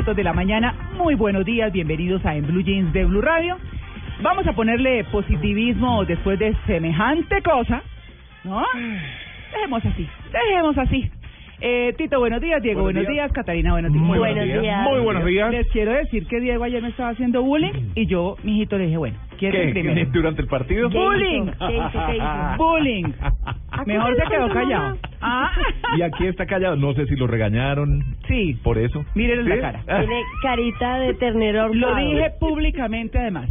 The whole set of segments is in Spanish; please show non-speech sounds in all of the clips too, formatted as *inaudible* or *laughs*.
Minutos de la mañana. Muy buenos días, bienvenidos a En Blue Jeans de Blue Radio. Vamos a ponerle positivismo después de semejante cosa, ¿no? Dejemos así, dejemos así. Eh, Tito, buenos días. Diego, buenos, días. Catalina, buenos días. Muy buenos días. Muy buenos días. Les quiero decir que Diego ayer me estaba haciendo bullying y yo, mijito, le dije, bueno, ¿quieres ¿Qué? primero? ¿Durante el partido? ¿Qué Bullying. hizo? ¿Qué hizo? ¿Qué hizo? Bullying. Mejor se quedó callado. Ah. Y aquí está callado. No sé si lo regañaron Sí. por eso. Mírenle ¿Sí? la cara. Tiene carita de ternero Lo dije públicamente además.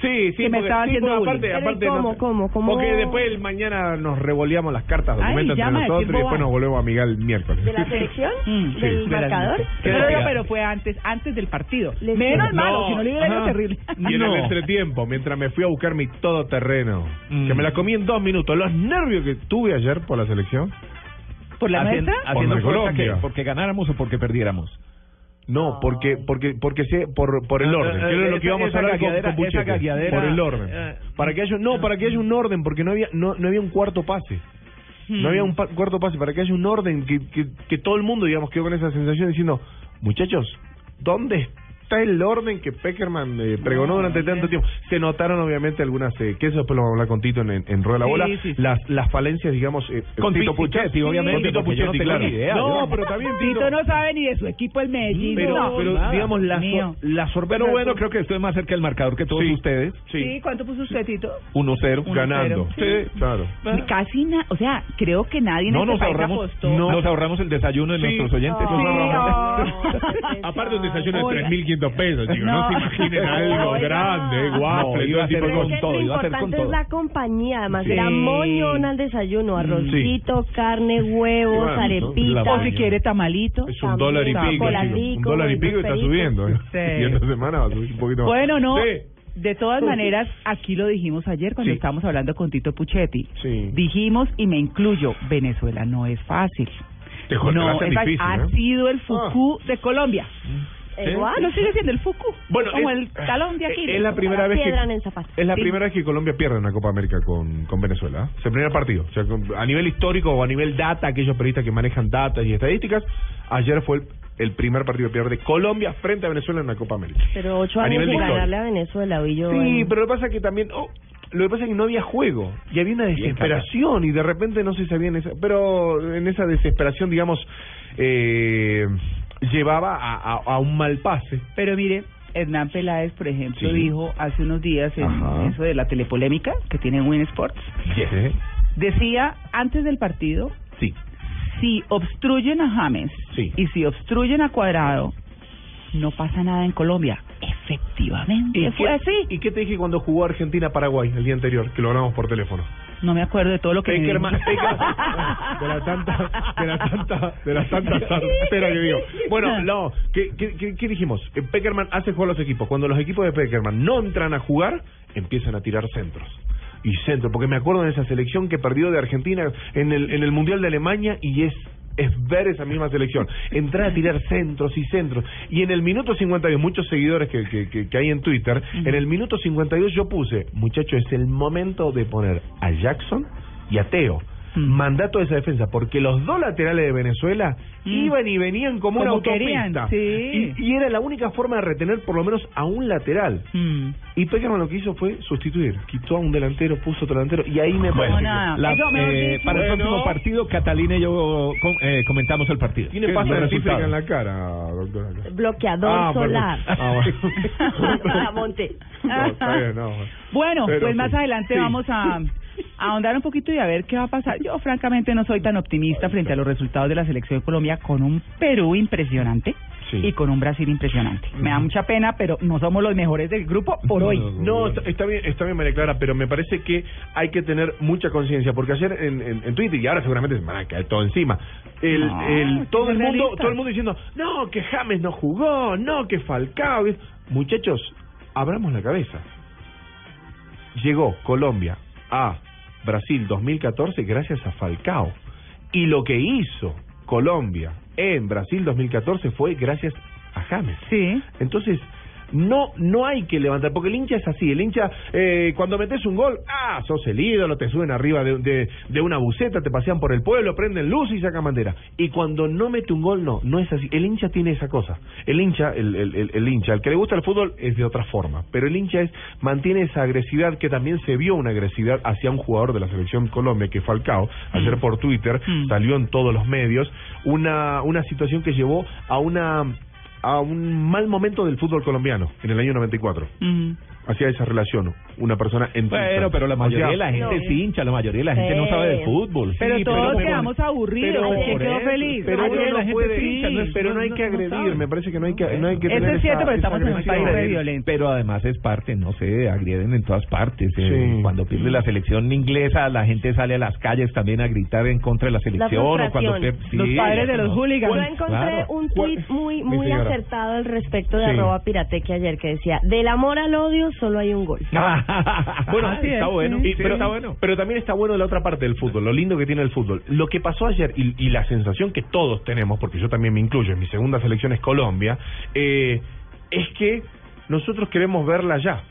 Sí, sí, Que me porque- estaba sí, haciendo porque aparte, Pero, aparte ¿cómo, no- cómo, cómo? Porque después el mañana nos revoleamos las cartas, Ay, documentos entre nosotros y después nos volvemos a amigar el miércoles. ¿De la selección? *laughs* Mm, sí, ¿Del de la- marcador? ¿Qué No, no, decía? pero fue antes, antes del partido. Les- Menos No, malo, si no le hubiera ido ajá. terrible. Y en No. el entretiempo, mientras me fui a buscar mi todoterreno, Mm. que me la comí en dos minutos, los nervios que tuve ayer por la selección. ¿Por la Haciendo- nuestra? haciendo Por fuerza Colombia. que- ¿Porque ganáramos o porque perdiéramos? No, porque porque porque sé por por el Ah, orden. ah, Que era lo que íbamos a hablar con, con por el orden. eh, para que haya no, para que haya un orden porque no había no, no había un cuarto pase. No había un pa- cuarto pase para que haya un orden que, que que todo el mundo digamos quedó con esa sensación diciendo, "Muchachos, ¿dónde está el orden que Peckerman eh, pregonó durante tanto tiempo. Se notaron obviamente algunas, eh, que eso después lo vamos a hablar con Tito en, en, en Rueda la Bola, sí, sí, sí. Las, las falencias, digamos, eh, con Tito Puchetti, obviamente. Con Tito Puchetti, no claro. Idea, no, pero también Tito... Tito... no sabe ni de su equipo el Medellín. Pero, no, pero nada, digamos, las, las Pero bueno, creo que estoy más cerca del marcador que todos ustedes. Sí. ¿cuánto puso usted, Tito? 1-0. Ganando. Sí, claro. Ah. Casi nada, o sea, creo que nadie no, este nos ahorramos, apostó. No, nos ahorramos el desayuno de nuestros oyentes. *laughs* Aparte un desayuno de 3.500 300 pesos, chicos. *laughs* No, no se imaginen algo grande, guapo. No, iba a hacer con todo, lo iba a hacer con todo. es la compañía, además. Sí. Era al desayuno, mm, arrocito, sí. carne, huevos, bueno. O si quiere tamalito. Es un dólar y pico, Un dólar y pico y está subiendo. ¿eh? Sí. Y esta semana va a subir un poquito más. Bueno, no. De todas maneras, aquí lo dijimos ayer cuando sí. estábamos hablando con Tito Puchetti. Sí. Dijimos, y me incluyo, Venezuela no es fácil. Te no, es difícil, ha ¿eh? sido el Fuku ah. de Colombia. Mm. Igual. Lo sigue siendo el Fuku. Bueno, como es- el talón de Aquiles. Es la primera vez que en es la Sí. primera vez que Colombia pierde una Copa América con, con Venezuela. ¿eh? Es el primer partido. O sea, con- a nivel histórico o a nivel data, aquellos periodistas que manejan datas y estadísticas, ayer fue el, el primer partido que pierde Colombia frente a Venezuela en la Copa América. Pero ocho A años nivel sin de ganarle a Venezuela, yo. Sí, en- pero lo que pasa es que también... oh, lo que pasa es que no había juego y había una desesperación y de repente no se sabía en esa, pero en esa desesperación digamos eh, llevaba a, a- a un mal pase Pero mire, Hernán Peláez, por ejemplo, Sí. dijo hace unos días en Ajá. eso de la telepolémica que tiene Win Sports, Sí. decía antes del partido, sí si obstruyen a James Sí. y si obstruyen a Cuadrado, no pasa nada en Colombia. Efectivamente, fue qué, así. ¿Y qué te dije cuando jugó Argentina-Paraguay el día anterior? Que lo hablamos por teléfono. No me acuerdo de todo lo que me Peckerman, dijo. Peckerman- *laughs* de la tanta, de la tanta, de la tanta sartera que digo. Bueno, no, ¿qué, qué, qué, qué dijimos? Eh, Peckerman hace jugar a los equipos. Cuando los equipos de Peckerman no entran a jugar, empiezan a tirar centros. Y centros, porque me acuerdo de esa selección que perdió de Argentina en el, en el Mundial de Alemania y es es ver esa misma selección, entrar a tirar centros y centros. Y en el minuto 52, muchos seguidores que, que, que, que hay en Twitter, en el minuto 52 yo puse, muchachos, es el momento de poner a Jackson y a Teo. Mandato de esa defensa, porque los dos laterales de Venezuela Mm. iban y venían como, una Como querían, autopista. sí. Y, y era la única forma de retener por lo menos a un lateral. Mm. Y Peckerman lo que hizo fue sustituir. Quitó a un delantero, puso otro delantero, y ahí me Bueno, parece la- eh, para el próximo partido, Catalina y yo com- eh, comentamos el partido. tiene en la cara, doctora. Bloqueador Ah, solar. Ah, bueno. *laughs* Para Monte. No, está bien, no, bueno. Pero pues sí. más adelante Sí. vamos a, a ahondar un poquito y a ver qué va a pasar. Yo francamente no soy tan optimista frente a los resultados de la selección de Colombia con un Perú impresionante Sí. y con un Brasil impresionante. Me da mucha pena, pero no somos los mejores del grupo por hoy. No, está, está bien, está bien, María Clara, pero me parece que hay que tener mucha conciencia, porque ayer en, en, en Twitter, y ahora seguramente se me van a caer todo encima, el, No, el, todo el mundo todo el mundo diciendo, no, que James no jugó, no, que Falcao. Muchachos, abramos la cabeza. Llegó Colombia a Brasil 2014 gracias a Falcao. Y lo que hizo Colombia en Brasil 2014 fue gracias a James. Sí. Entonces, no no hay que levantar, porque el hincha es así, el hincha, eh, cuando metes un gol, ah, sos el ídolo, te suben arriba de, de, de una buceta, te pasean por el pueblo, prenden luz y sacan bandera. Y cuando no mete un gol, no, no es así. El hincha tiene esa cosa. El hincha, el, el, el, el hincha, el que le gusta el fútbol es de otra forma, pero el hincha es mantiene esa agresividad que también se vio una agresividad hacia un jugador de la selección Colombia, que Falcao, ayer por Twitter, Mm. salió en todos los medios, una, una situación que llevó a una a un mal momento del fútbol colombiano en el año 94. Mm. Hacia esa relación, una persona en Bueno, pero la mayoría de la gente no. es hincha, la mayoría de la gente no Sí. sabe de fútbol. Pero Sí, todos pero- quedamos aburridos. pero- ¿Quién por quedó feliz? Pero uno la no gente puede, sí. no, pero no hay no- que no agredir, me parece que no hay que, no hay que Eso tener es cierto, esa- pero estamos en un país re violento. Pero además es parte, no sé, agreden en todas partes. eh, Sí. Cuando pierde la selección inglesa, la gente sale a las calles también a gritar en contra de la selección. o cuando pierde- Los padres de los no. hooligans. Yo encontré Claro. un tuit muy muy acertado al respecto de arroba pirateque ayer que decía, del amor al odio solo hay un gol. *laughs* Bueno, Así está es, bueno. sí. Y- sí, pero, está bueno. pero también está bueno la otra parte del fútbol, lo lindo que tiene el fútbol. Lo que pasó ayer y, y la sensación que todos tenemos, porque yo también me incluyo, en mi segunda selección es Colombia, eh, es que nosotros queremos verla ya.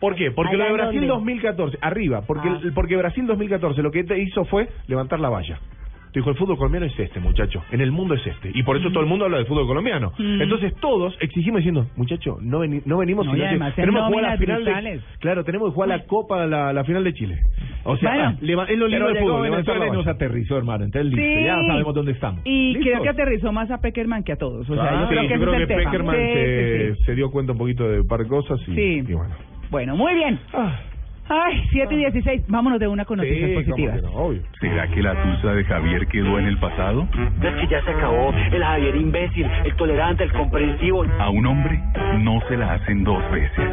¿Por qué? Porque lo ¿Allá de en Brasil dónde? 2014, arriba, porque, Ah. el- porque Brasil 2014 lo que te hizo fue levantar la valla. Te dijo, el fútbol colombiano es este, muchacho. En el mundo es este. Y por eso todo el mundo habla del fútbol colombiano. Mm. Entonces todos exigimos diciendo, muchacho, no, veni- no venimos No, sino que tenemos que jugar la final de. Claro, tenemos que jugar la Copa, la, la final de Chile. O sea, Bueno. es lo lindo del fútbol, Venezuela nos aterrizó, hermano. Entonces, listo, ya sabemos dónde estamos. Y ¿Listos? creo que aterrizó más a Peckerman que a todos. O sea, Ah, yo creo que yo creo. Peckerman Sí, se, dio cuenta un poquito de un par de cosas y bueno. Bueno, muy bien. Ah, Ay, 7 y 16. Vámonos de una con noticias sí, positivas. que no, obvio. ¿Será que la tusa de Javier quedó en el pasado? Es que ya se acabó. El Javier imbécil, el tolerante, el comprensivo. A un hombre no se la hacen dos veces.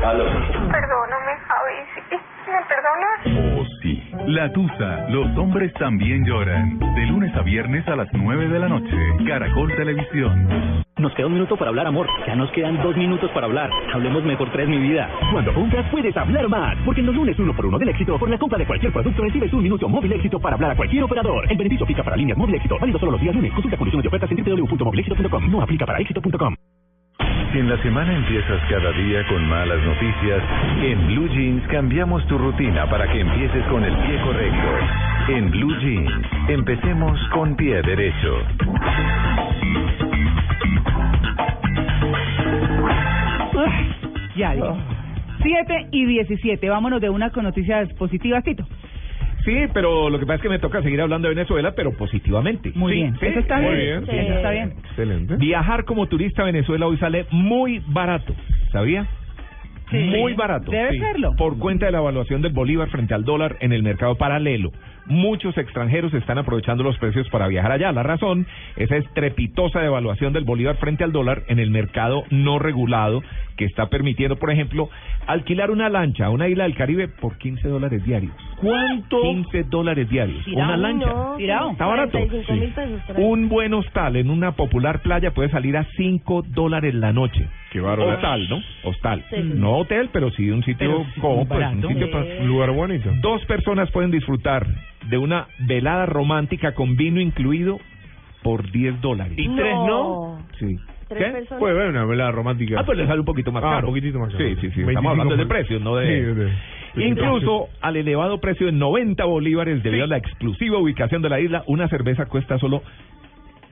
Perdóname, Javi. ¿Me perdonas? Oh, sí. La tusa, los hombres también lloran. De lunes a viernes a las 9 de la noche. Caracol Televisión. Nos queda un minuto para hablar, amor. Ya nos quedan dos minutos para hablar. Hablemos mejor tres, mi vida. Cuando compras puedes hablar más, porque en los lunes uno por uno del éxito, por la compra de cualquier producto recibes un minuto móvil éxito para hablar a cualquier operador. El beneficio aplica para líneas móvil éxito, válido solo los días lunes. Consulta condiciones de ofertas en www.movilexito.com. No aplica para éxito.com. Si en la semana empiezas cada día con malas noticias, en Blue Jeans cambiamos tu rutina para que empieces con el pie correcto. En Blue Jeans, empecemos con pie derecho. Ay, ya, digo. 7 y 17. Vámonos de una con noticias positivas, Tito. Sí, pero lo que pasa es que me toca seguir hablando de Venezuela, pero positivamente. Muy Sí, bien. sí, Eso está muy bien. bien. Sí, Eso está bien. Excelente. Viajar como turista a Venezuela hoy sale muy barato, ¿sabía? Sí. Muy barato. Debe Sí. serlo. Por cuenta de la evaluación del bolívar frente al dólar en el mercado paralelo. Muchos extranjeros están aprovechando los precios para viajar allá. La razón, esa estrepitosa devaluación del bolívar frente al dólar en el mercado no regulado que está permitiendo, por ejemplo, alquilar una lancha a una isla del Caribe por 15 dólares diarios. ¿Cuánto? 15 dólares diarios. Una lancha. No, Tirado. Está barato. 45 mil pesos por ahí. Un buen hostal en una popular playa puede salir a 5 dólares la noche. Qué bárbaro. Hostal, ¿no? Hostal. Sí. No hotel, pero sí un sitio como, pues, un sitio Sí. para- Un lugar bonito. Dos personas pueden disfrutar de una velada romántica con vino incluido por 10 dólares. ¿Y tres no? Sí. ¿Tres. Puede haber una velada romántica. Ah, pues le sale un poquito más Ah, caro. un poquitito más caro. Sí, sí, sí. 25 Estamos hablando de precios, no de... Sí, de- Incluso al elevado precio de 90 bolívares debido a la exclusiva ubicación de la isla, una cerveza cuesta solo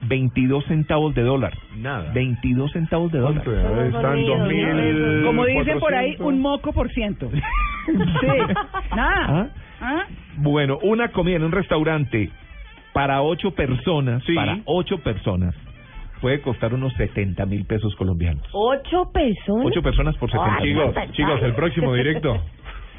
22 centavos de dólar. Nada. 22 centavos de dólar. Están 2000. Como dicen por ahí, un moco por ciento. *laughs* sí. Nada. ¿Ah? ¿Ah? Bueno, una comida en un restaurante para ocho personas, Sí. para ocho personas, puede costar unos 70 mil pesos colombianos. ¿Ocho personas? Ocho personas por 70 mil. Chicos, chicos, el próximo *laughs* directo.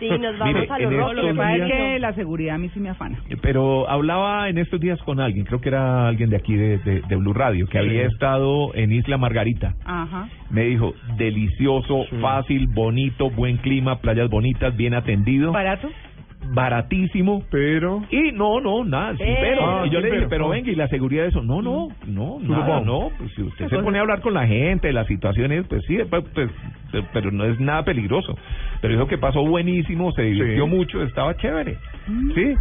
Sí, nos vamos Mire, a los estos Lo que rojos. pasa es que la seguridad a mí sí me afana. Pero hablaba en estos días con alguien, creo que era alguien de aquí de, de, de Blue Radio, que había estado en Isla Margarita. Ajá. Me dijo, delicioso, fácil, bonito, buen clima, playas bonitas, bien atendido, ¿Barato? Baratísimo. Pero. Y no, no, nada, sin Eh. pero. Ah, y yo le dije, pero. pero venga, ¿y la seguridad de eso? No, no, no, nada, no. Pues si usted se pone a hablar con la gente, las situaciones, pues sí, pues, pues, pero no es nada peligroso. Pero dijo que pasó buenísimo, se divirtió Sí. mucho, estaba chévere. Sí,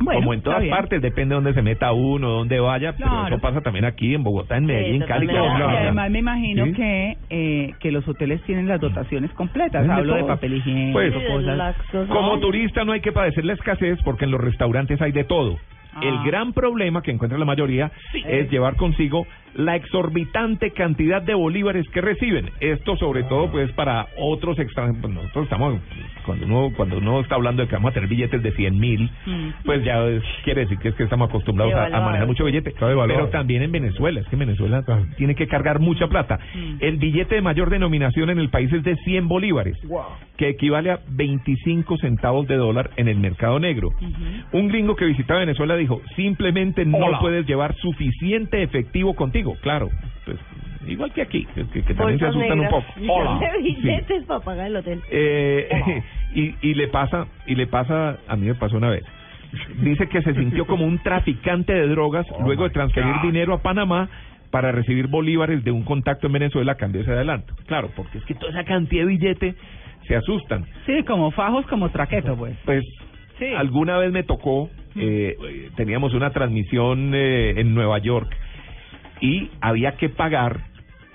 Bueno, como en todas partes, depende de dónde se meta uno, dónde vaya, pero eso pasa también aquí en Bogotá, en Medellín, Cali, totalmente. todos Y además me imagino Sí. que eh, que los hoteles tienen las dotaciones completas. Hablo de papel higiénico, Pues, Sí, cosas. Como turista no hay que padecer la escasez porque en los restaurantes hay de todo. Ah. El gran problema que encuentra la mayoría es llevar consigo la exorbitante cantidad de bolívares que reciben. Esto sobre todo pues para otros extranjeros. Pues, nosotros estamos, cuando uno, cuando uno está hablando de que vamos a tener billetes de 100 mil, Mm. pues ya es- quiere decir que es que estamos acostumbrados a, manejar mucho billete. Pero también en Venezuela, es que Venezuela tiene que cargar mucha plata. Mm. El billete de mayor denominación en el país es de 100 bolívares que equivale a 25 centavos de dólar en el mercado negro. Un gringo que visitaba Venezuela dijo, simplemente no Hola. puedes llevar suficiente efectivo contigo. Claro, pues igual que aquí, que, que- también se asustan un poco. Hola. De Sí. *laughs* billetes para pagar el hotel. Eh, *laughs* y, y le pasa, y le pasa, a mí me pasó una vez. Dice que se sintió como un traficante de drogas luego de transferir dinero a Panamá para recibir bolívares de un contacto en Venezuela a cambio de ese adelanto. Claro, porque es que toda esa cantidad de billete se asustan. Sí, como fajos, como traqueto, pues. Pues Sí. alguna vez me tocó, eh, eh, teníamos una transmisión eh, en Nueva York y había que pagar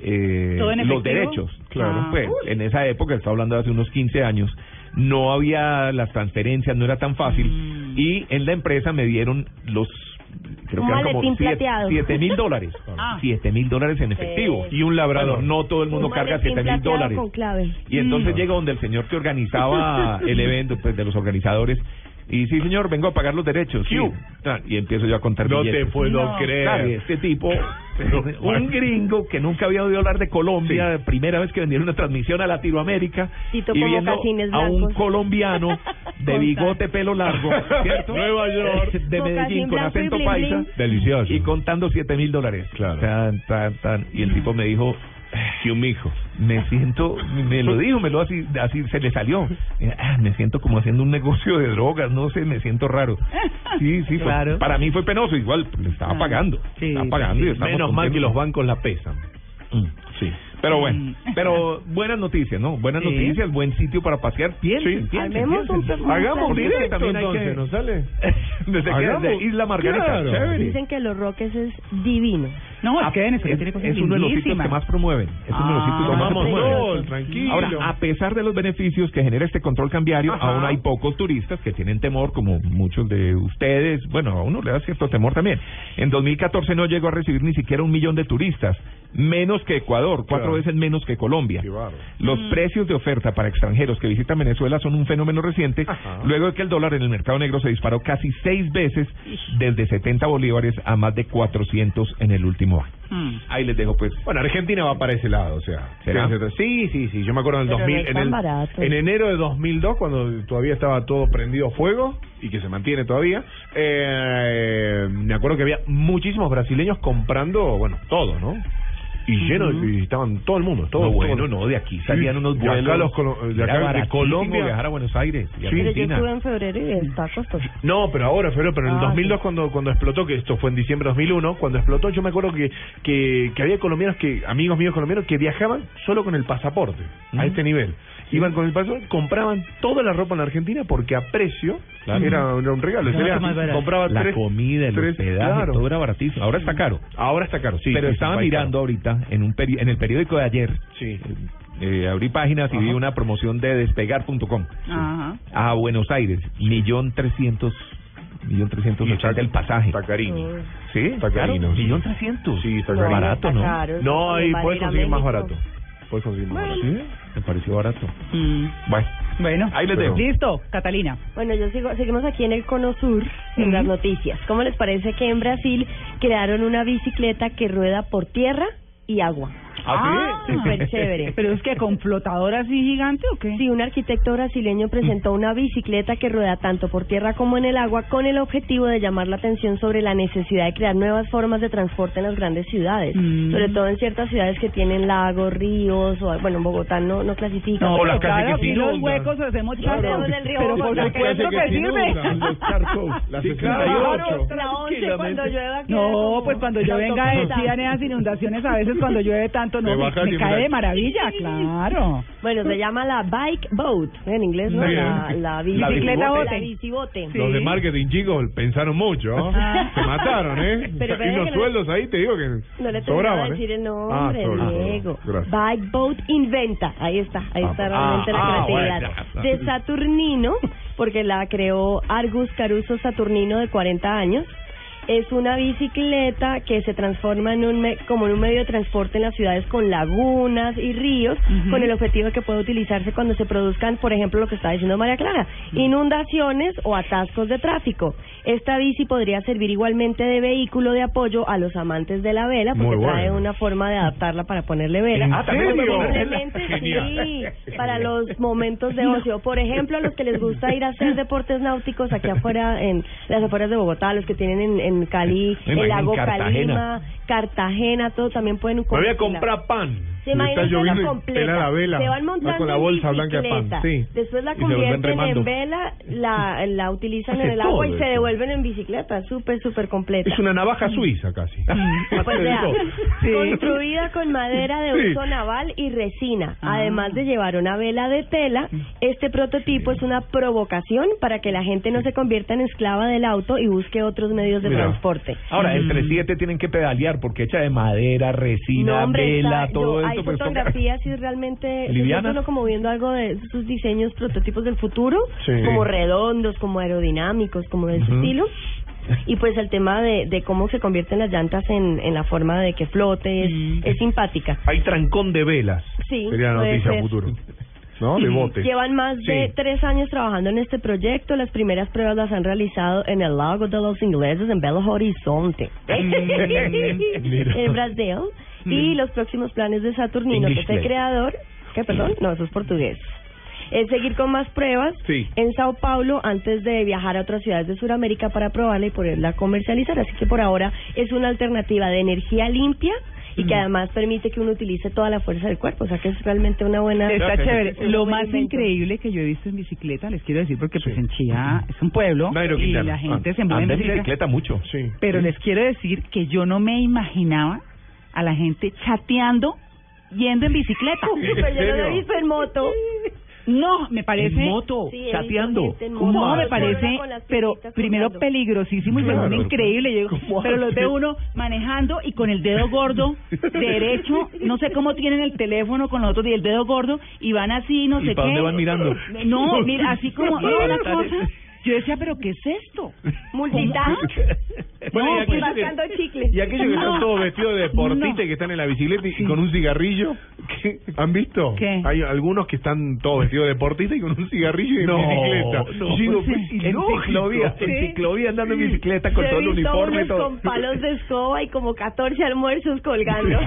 eh, ¿Todo en los derechos. Claro, Ah. pues en esa época, estaba hablando de hace unos 15 años, no había las transferencias, no era tan fácil Mm. y en la empresa me dieron los creo Un que eran como maletín siete- plateado. siete mil dólares. *laughs* Ah. Siete mil dólares en efectivo. Sí. Y un labrador. no todo el mundo Un carga maletín siete mil plateado dólares. Y entonces Mm. llega donde el señor que organizaba *laughs* el evento, pues de los organizadores, y sí, señor, vengo a pagar los derechos. Sí. Ta- Y empiezo yo a contar No te puedo No. creer. Claro, este tipo, *laughs* un gringo que nunca había oído hablar de Colombia, primera vez que vendieron una transmisión a Latinoamérica, Tito y viendo a un colombiano de bigote, pelo largo, ¿cierto? *laughs* Nueva York. De Medellín, con acento paisa. Delicioso. Y contando siete mil dólares. Claro. Tan, tan, tan. Y el tipo me dijo, *laughs* sí, un mijo, me siento, me lo dijo, me lo así, así se le salió. Eh, ah, me siento como haciendo un negocio de drogas, no sé, me siento raro. Sí, sí, fue- Claro. para mí fue penoso, igual le estaba Ah, pagando. sí, estaba pagando y Menos mal que los bancos la pesan. Mm, Sí. Pero bueno, Mm. pero buenas noticias, ¿no? Buenas Sí. noticias, buen sitio para pasear. Piensen, Sí. piensen, un piensen. Hagamos un directo también hay entonces, que- ¿no sale? *laughs* Desde, que- Hagamos- desde Isla Margarita, Claro. Dicen que Los Roques es divino. No, es Ah, que Venezuela es, tiene cosas es uno de los sitios que más promueven. Es uno de los Ah, sitios que más Tomamos promueven. sol, tranquilo. Ahora, a pesar de los beneficios que genera este control cambiario, Ajá. aún hay pocos turistas que tienen temor, como muchos de ustedes. Bueno, a uno le da cierto temor también. En 2014 no llegó a recibir ni siquiera un millón de turistas, menos que Ecuador, cuatro Claro. veces menos que Colombia. Los precios de oferta para extranjeros que visitan Venezuela son un fenómeno reciente, Ajá. luego de que el dólar en el mercado negro se disparó casi seis veces, desde 70 bolívares a más de 400 en el último año. Mm. Ahí les dejo pues Bueno, Argentina va para ese lado, o sea. ¿Será? Sí, sí, sí. Yo me acuerdo en el Pero no 2000, es en, el, barato. en enero de 2002, cuando todavía estaba todo prendido a fuego y que se mantiene todavía. Eh, me acuerdo que había muchísimos brasileños comprando, bueno, todo, ¿no? Y lleno, de- y estaban todo el mundo, todo No, bueno, todo. no, de aquí salían Sí, unos de acá vuelos. los colo- de acá de Colombia. viajar a Buenos Aires y Sí. Pero yo Argentina. estuve en febrero y está costoso. No, pero ahora, febrero, pero en el Ah, 2002 sí. cuando cuando explotó, que esto fue en diciembre de 2001, cuando explotó, yo me acuerdo que, que, que había colombianos, que amigos míos colombianos, que viajaban solo con el pasaporte, a este nivel. Iban con el pasaporte, compraban toda la ropa en la Argentina porque a precio Claro. era, era un regalo. Más barato. compraba La tres- comida, el tres- hospedaje, claro. todo era baratísimo. Ahora está caro. Ahora está caro, sí. Pero estaba mirando ahorita en un peri- en el periódico de ayer, Sí. eh, abrí páginas y vi una promoción de despegar.com Ajá. a Buenos Aires, millón trescientos, millón trescientos ochenta el pasaje. Tacarini. Sí, Está claro, carino, sí. millón trescientos. Sí, está No, carino. barato, ¿no? caro, No, y puedes conseguir más barato. Puedes conseguir más barato. Sí, me pareció barato. Mm. Bueno, Bueno, Ahí les dejo. Listo, Catalina. Bueno, yo sigo, seguimos aquí en el Cono Sur, en las noticias. ¿Cómo les parece que en Brasil crearon una bicicleta que rueda por tierra y agua? ¿Ah, sí? Súper chévere. *laughs* ¿Pero es que con flotador así gigante o qué? Sí, un arquitecto brasileño presentó una bicicleta que rueda tanto por tierra como en el agua con el objetivo de llamar la atención sobre la necesidad de crear nuevas formas de transporte en las grandes ciudades, Mm. sobre todo en ciertas ciudades que tienen lagos, ríos, o bueno, en Bogotá no, no clasifica. No, las claro, que los huecos hacemos Claro. charcos. en el río Pero por supuesto que sirve. inundan, los charcos, la Sí, 68. La 11 cuando llueva No, pues cuando yo venga decían esas inundaciones a veces cuando llueve tanto, no, Te me, me cae de maravilla, claro. Bueno, se llama la bike boat, en inglés, ¿no? Sí. La, la, bici- La bicicleta la bote. bicibote. Los de marketing, chicos, pensaron mucho. ¿no? Ah. Se mataron, ¿eh? *laughs* Pero y los que no- sueldos ahí, te digo que No le sobraban, de ¿eh? decir el Ah, nombre, sorry, Diego. Gracias. Bike Boat Inventa. Ahí está, ahí Ah, está ah, realmente la ah, creatividad. bueno. De Saturnino, porque la creó Argus Caruso Saturnino de 40 años. Es una bicicleta que se transforma en un me- como en un medio de transporte en las ciudades con lagunas y ríos, con el objetivo de que pueda utilizarse cuando se produzcan, por ejemplo, lo que estaba diciendo María Clara, inundaciones o atascos de tráfico. Esta bici podría servir igualmente de vehículo de apoyo a los amantes de la vela, porque trae una forma de adaptarla para ponerle vela. ¿En Ah, también *laughs* sí, para los momentos de ocio. Por ejemplo, a los que les gusta ir a hacer deportes náuticos aquí afuera, en las afueras de Bogotá, los que tienen en, en Cali, Me el lago en Cartagena. Calima, Cartagena, todo también pueden Me voy a comprar pan. Se Y está lloviendo la y completa. pela la vela. Se van Va montando con la bolsa blanca de pan. Sí. Después la Y convierten en vela, la, la utilizan en el agua y se devuelven en bicicleta. Súper, súper completa. Es una navaja suiza casi. Pues vea, Sí. construida con madera de Sí. uso naval y resina. Ah. Además de llevar una vela de tela, este prototipo es una provocación para que la gente no se convierta en esclava del auto y busque otros medios de Mira. transporte. Ahora, Mm. entre siete tienen que pedalear porque hecha de madera, resina, No, hombre, vela, está- todo yo- hay pues, fotografías y realmente uno como viendo algo de sus diseños, prototipos del futuro, Sí. como redondos, como aerodinámicos, como de ese estilo. Y pues el tema de, de cómo se convierten las llantas en, en la forma de que flote es, Mm. es simpática. Hay trancón de velas. Sí, Sería la noticia ser. futuro. *laughs* ¿No? De bote. Llevan más de Sí. tres años trabajando en este proyecto. Las primeras pruebas las han realizado en el lago de los ingleses en Belo Horizonte, *laughs* en Brasil. Y los próximos planes de Saturnino, que es el creador, que perdón, no, eso es portugués. Es seguir con más pruebas Sí. en Sao Paulo antes de viajar a otras ciudades de Sudamérica para probarla y poderla comercializar. Así que por ahora es una alternativa de energía limpia y que además permite que uno utilice toda la fuerza del cuerpo. O sea que es realmente una buena... Está chévere. Es Lo buen más invento. increíble que yo he visto en bicicleta, les quiero decir, porque pues en Chía es un pueblo y la gente Ah, se mueve en bicicleta mucho. Sí. Pero les quiero decir que yo no me imaginaba a la gente chateando yendo en bicicleta. *laughs* Pero yo no lo he visto en moto. No, me parece... En moto, Sí, chateando. gente en moto. No, me parece, pero primero peligrosísimo y Claro. segundo increíble. Yo digo, ¿Cómo pero los ve uno manejando y con el dedo gordo *laughs* derecho, no sé cómo tienen el teléfono con los otros y el dedo gordo y van así, no ¿Y sé para qué. dónde van mirando? No, mira, así *laughs* como no, una cosa. Yo decía, pero ¿qué es esto? Multitask. *laughs* Bueno, y No, aquellos pues, que- mascando chicles. Y aquellos que están todos vestidos de deportista No. y que están en la bicicleta y, y con un cigarrillo, ¿qué? ¿han visto? ¿Qué? Hay algunos que están todos vestidos de deportista y con un cigarrillo y en No, bicicleta. no. Digo, Sí. pues, En ciclovía, en ciclovía andando en bicicleta con Yo todo el uniforme todo. con palos de escoba y como 14 almuerzos colgando.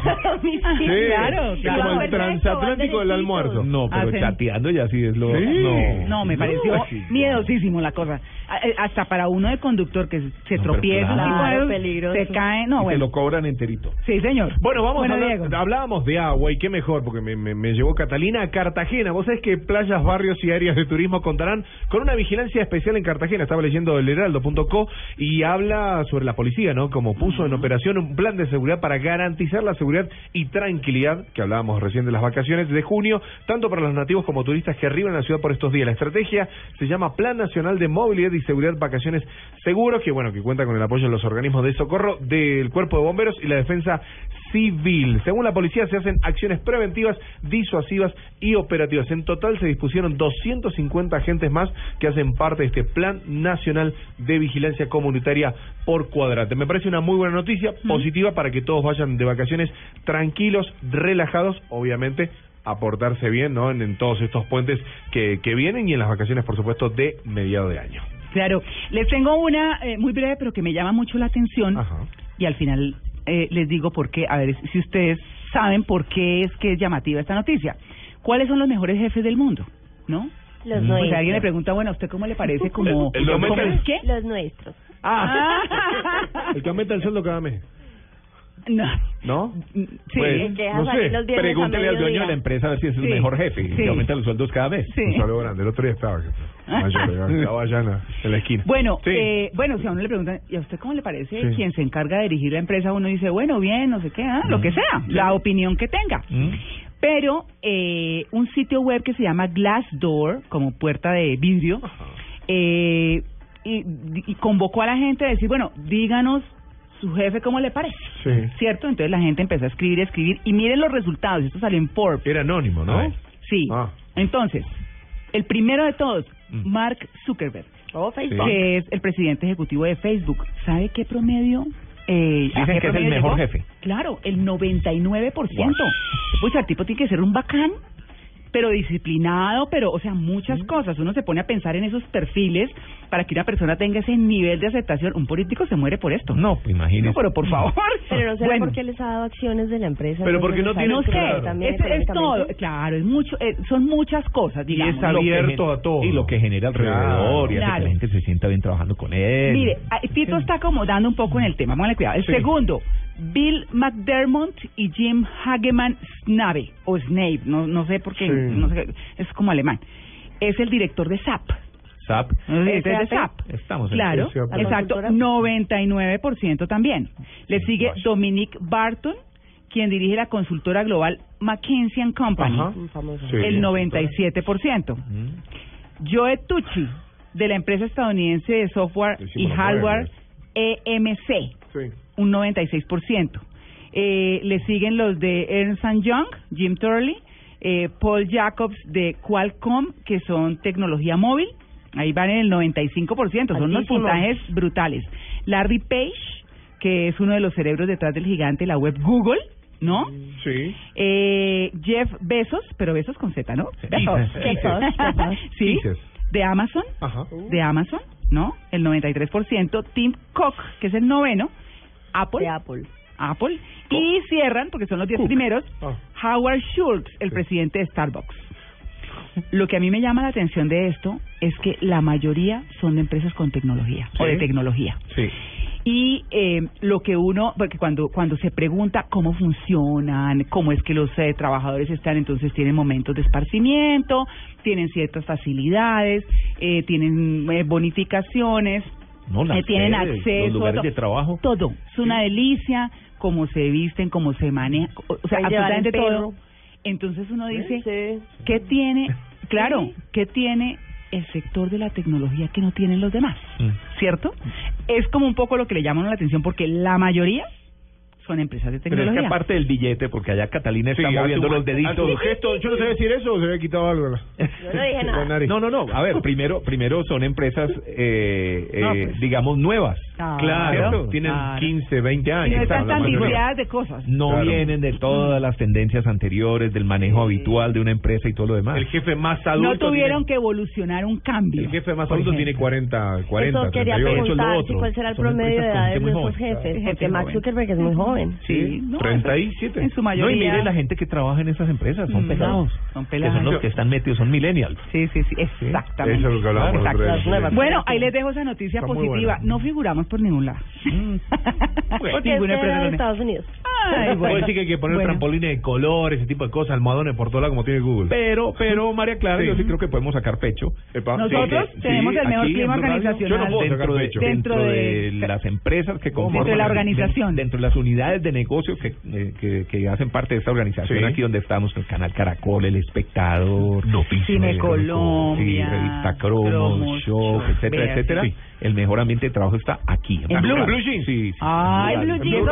Sí, claro, claro. como el transatlántico del almuerzo. No, pero Hacen- chateando ya sí es lo... Sí. No. No, me pareció miedosísimo la cosa. A- eh, Hasta para uno de conductor que se No, tropieza, claro. un tipo de esos, Peligroso. se cae. No, Y te bueno. lo cobran enterito. Sí, señor. Bueno, vamos a hablar, Diego. hablábamos de agua y qué mejor, porque me, me, me llevó Catalina a Cartagena. Vos sabés que playas, barrios y áreas de turismo contarán con una vigilancia especial en Cartagena. Estaba leyendo el heraldo.co y habla sobre la policía, ¿no? Como puso en operación un plan de seguridad para garantizar la seguridad y tranquilidad, que hablábamos recién de las vacaciones de junio, tanto para los nativos como turistas que arriban a la ciudad por estos días. La estrategia se llama Plan Nacional de Movilidad y y seguridad vacaciones seguros, que bueno, que cuenta con el apoyo de los organismos de socorro del Cuerpo de Bomberos y la Defensa Civil. Según la policía, se hacen acciones preventivas, disuasivas y operativas. En total se dispusieron 250 agentes más que hacen parte de este Plan Nacional de Vigilancia Comunitaria por cuadrante. Me parece una muy buena noticia, positiva para que todos vayan de vacaciones tranquilos, relajados, obviamente aportarse bien ¿no? en, en todos estos puentes que, que vienen y en las vacaciones, por supuesto, de mediado de año. Claro, les tengo una eh, muy breve, pero que me llama mucho la atención. Y al final eh, les digo por qué, a ver si ustedes saben por qué es que es llamativa esta noticia. ¿Cuáles son los mejores jefes del mundo? ¿No? Los Pues nuestros. alguien le pregunta, bueno, ¿a usted cómo le parece como... El- el que como- aumenta- ¿Qué? Los nuestros. Ah, *laughs* el que aumenta el sueldo cada mes, No. ¿no? Sí. Pues, no sé. Pregúntele al dueño de la empresa a ver si es el Sí. mejor jefe y Sí. que aumenta los sueldos cada vez. Sí. Un saludo grande. El otro día estaba Guayana, *laughs* en la esquina. Bueno, Sí. eh, bueno, si a uno le preguntan, ¿y a usted cómo le parece Sí. quien se encarga de dirigir la empresa? Uno dice, bueno, bien, no sé qué, ah, lo que sea, la opinión que tenga. Mm. Pero eh, un sitio web que se llama Glassdoor, como puerta de vidrio, eh, y, y convocó a la gente a decir, bueno, díganos su jefe cómo le parece, Sí. ¿cierto? Entonces la gente empezó a escribir, escribir, y miren los resultados, esto salió en Forbes. Era anónimo, ¿no? Sí. Ah. Entonces, el primero de todos, Mm. Mark Zuckerberg, Oh, Facebook. que es el presidente ejecutivo de Facebook. ¿Sabe qué promedio? Eh, Dicen qué que es el mejor llegó? jefe. Claro, el 99%. Pues el tipo tiene que ser un bacán, pero disciplinado, pero, o sea, muchas cosas. Uno se pone a pensar en esos perfiles para que una persona tenga ese nivel de aceptación. Un político se muere por esto. No, pues imagínese. No, pero por favor. *laughs* Pero no sé Bueno. por qué les ha dado acciones de la empresa. Pero porque no necesario. tienen- No sé, Claro. Es, es todo, claro, es mucho, eh, son muchas cosas, digamos. está Lo que abierto a todo. Y lo que genera alrededor y hace Claro. que la gente se sienta bien trabajando con él. Mire, ah, Tito está acomodando un poco en el tema, póngale cuidado. El Sí. segundo, Bill McDermott y Jim Hageman Snabe, o Snape, no, no sé por qué, Sí. no sé, es como alemán. Es el director de SAP. SAP. El director de SAP. Estamos en Claro, SAP. exacto, ¿La consultora? 99% también. Le sigue Dominic Barton, quien dirige la consultora global McKinsey and Company, Ajá. Sí. el 97%. Mm. Joe Tucci, de la empresa estadounidense de software y Decimos hardware. EMC, Sí. un 96%. Eh, le siguen los de Ernst Young, Jim Turley, eh, Paul Jacobs de Qualcomm, que son tecnología móvil, ahí van en el 95%, son unos Altísimo. puntajes brutales. Larry Page, que es uno de los cerebros detrás del gigante la web Google, ¿no? Sí. Eh, Jeff Bezos, pero Bezos con Z, ¿no? Bezos. Sí, de Amazon, Ajá. de Amazon, ¿no? El 93%. Tim Cook, que es el noveno. Apple. De Apple. Apple. Y cierran, porque son los diez Cook. primeros, Ah. Howard Schultz, el presidente de Starbucks. Lo que a mí me llama la atención de esto es que la mayoría son de empresas con tecnología o de tecnología. Sí. Y eh, lo que uno, porque cuando cuando se pregunta cómo funcionan, cómo es que los eh, trabajadores están, entonces tienen momentos de esparcimiento, tienen ciertas facilidades, eh, tienen eh, bonificaciones, No, las eh, tienen sedes, acceso los lugares a to- de trabajo. todo. Es una delicia, cómo se visten, cómo se manejan, o sea, absolutamente todo. Entonces uno dice, Sí. ¿qué tiene? *laughs* Claro, Sí. ¿qué tiene el sector de la tecnología que no tienen los demás? Mm. ¿Cierto? Es como un poco lo que le llama a uno la atención porque la mayoría son empresas de Pero es que tecnología. aparte del billete, porque allá Catalina está Sí, moviendo los deditos. un gesto, yo no sé decir eso, se había quitado algo. Yo no dije nada. *laughs* No, no, no. A ver, primero, primero son empresas, eh, eh, No, pues. digamos, nuevas. Claro, Claro, tienen claro. 15, 20 Y años. no están tan viciadas de cosas. No Claro. vienen de todas las tendencias anteriores, del manejo habitual de una empresa y todo lo demás. El jefe más adulto. No tuvieron tiene- que evolucionar un cambio. El jefe más adulto ejemplo. tiene 40, 40, Eso quería 38. preguntar otro. si cuál será el Son promedio de con gente de joven. jefes, porque joven. Zuckerberg es muy joven. Sí, no, 37. En su No, mayoría. y mire la gente que trabaja en esas empresas, son Mm, pelados. son Que pelados. son los que están metidos, son millennials. Sí, sí, sí, exactamente. Eso es lo que. Las nuevas. Bueno, ahí les dejo esa noticia Está positiva. No figuramos por ningún lado. *laughs* Porque Ninguna era empresa de con- Estados Unidos. Ay, bueno. Puede decir que hay que poner Bueno. trampolines de color, ese tipo de cosas, almohadones por todo lado como tiene Google. Pero, pero María Clara, Sí. yo sí creo que podemos sacar pecho. Epa, Nosotros sí, sí, tenemos el mejor clima organizacional. yo no puedo sacar dentro de, pecho. dentro Dentro de de- las empresas que conforman Dentro de la organización. dentro de las unidades de negocio que, eh, que, que hacen parte de esta organización Sí. aquí donde estamos el canal Caracol el espectador Noticias. Cine sí, Colombia, revista Cromos, Show, etcétera, vea, etcétera. sí. El mejor ambiente de trabajo está aquí. En Blue. Blue Jeans. Sí, sí. Ay, En Blue. Jeans,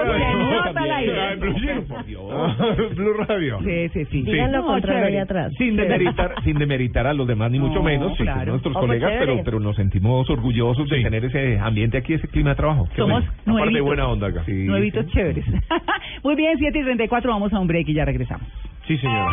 Blue Jeans, por Dios. *laughs* Blue Radio. Sí, sí, sí. Digan lo No, contrario allá atrás. Sin demeritar, sin demeritar a los demás, ni mucho No, menos, sí, nuestros colegas, pero, pero nos sentimos orgullosos de tener ese ambiente aquí, ese clima de trabajo. Somos nuevitos. buena onda acá. Sí, Nuevitos chéveres. *laughs* Muy bien, 7 y 34, vamos a un break y ya regresamos. Sí, señora.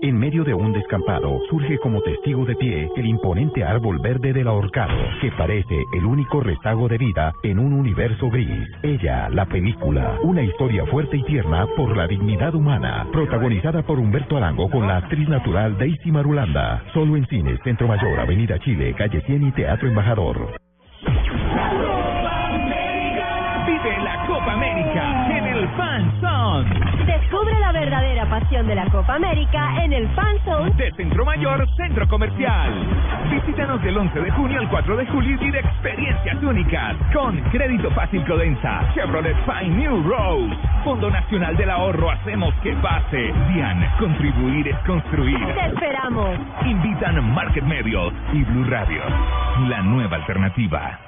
En medio de un descampado surge como testigo de pie el imponente árbol verde del ahorcado, que parece el único rezago de vida en un universo gris. Ella, la película, una historia fuerte y tierna por la dignidad humana, protagonizada por Humberto Arango con la actriz natural Daisy Marulanda. Solo en cines, Centro Mayor, Avenida Chile, Calle 100 y Teatro Embajador. Fan Zone Descubre la verdadera pasión de la Copa América en el Fan Zone de Centro Mayor Centro Comercial. Visítanos del 11 de junio al 4 de julio y vive experiencias únicas con Crédito Fácil Codensa, Chevrolet Fine New Rose, Fondo Nacional del Ahorro Hacemos que pase. DIAN, contribuir es construir. Te esperamos. Invitan Market Medios y Blue Radio, la nueva alternativa.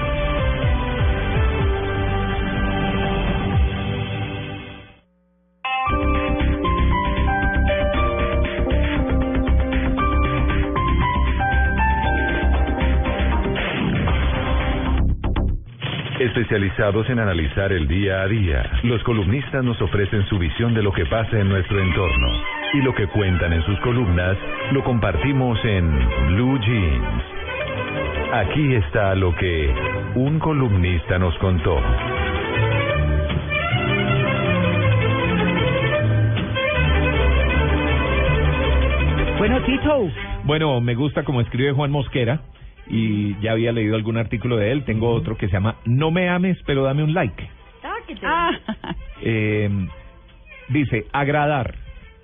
Especializados en analizar el día a día, los columnistas nos ofrecen su visión de lo que pasa en nuestro entorno. Y lo que cuentan en sus columnas lo compartimos en Blue Jeans. Aquí está lo que un columnista nos contó. Bueno, Tito. Bueno, me gusta como escribe Juan Mosquera y ya había leído algún artículo de él. Tengo otro que se llama No me ames, pero dame un like. Ah, Eh, dice, agradar.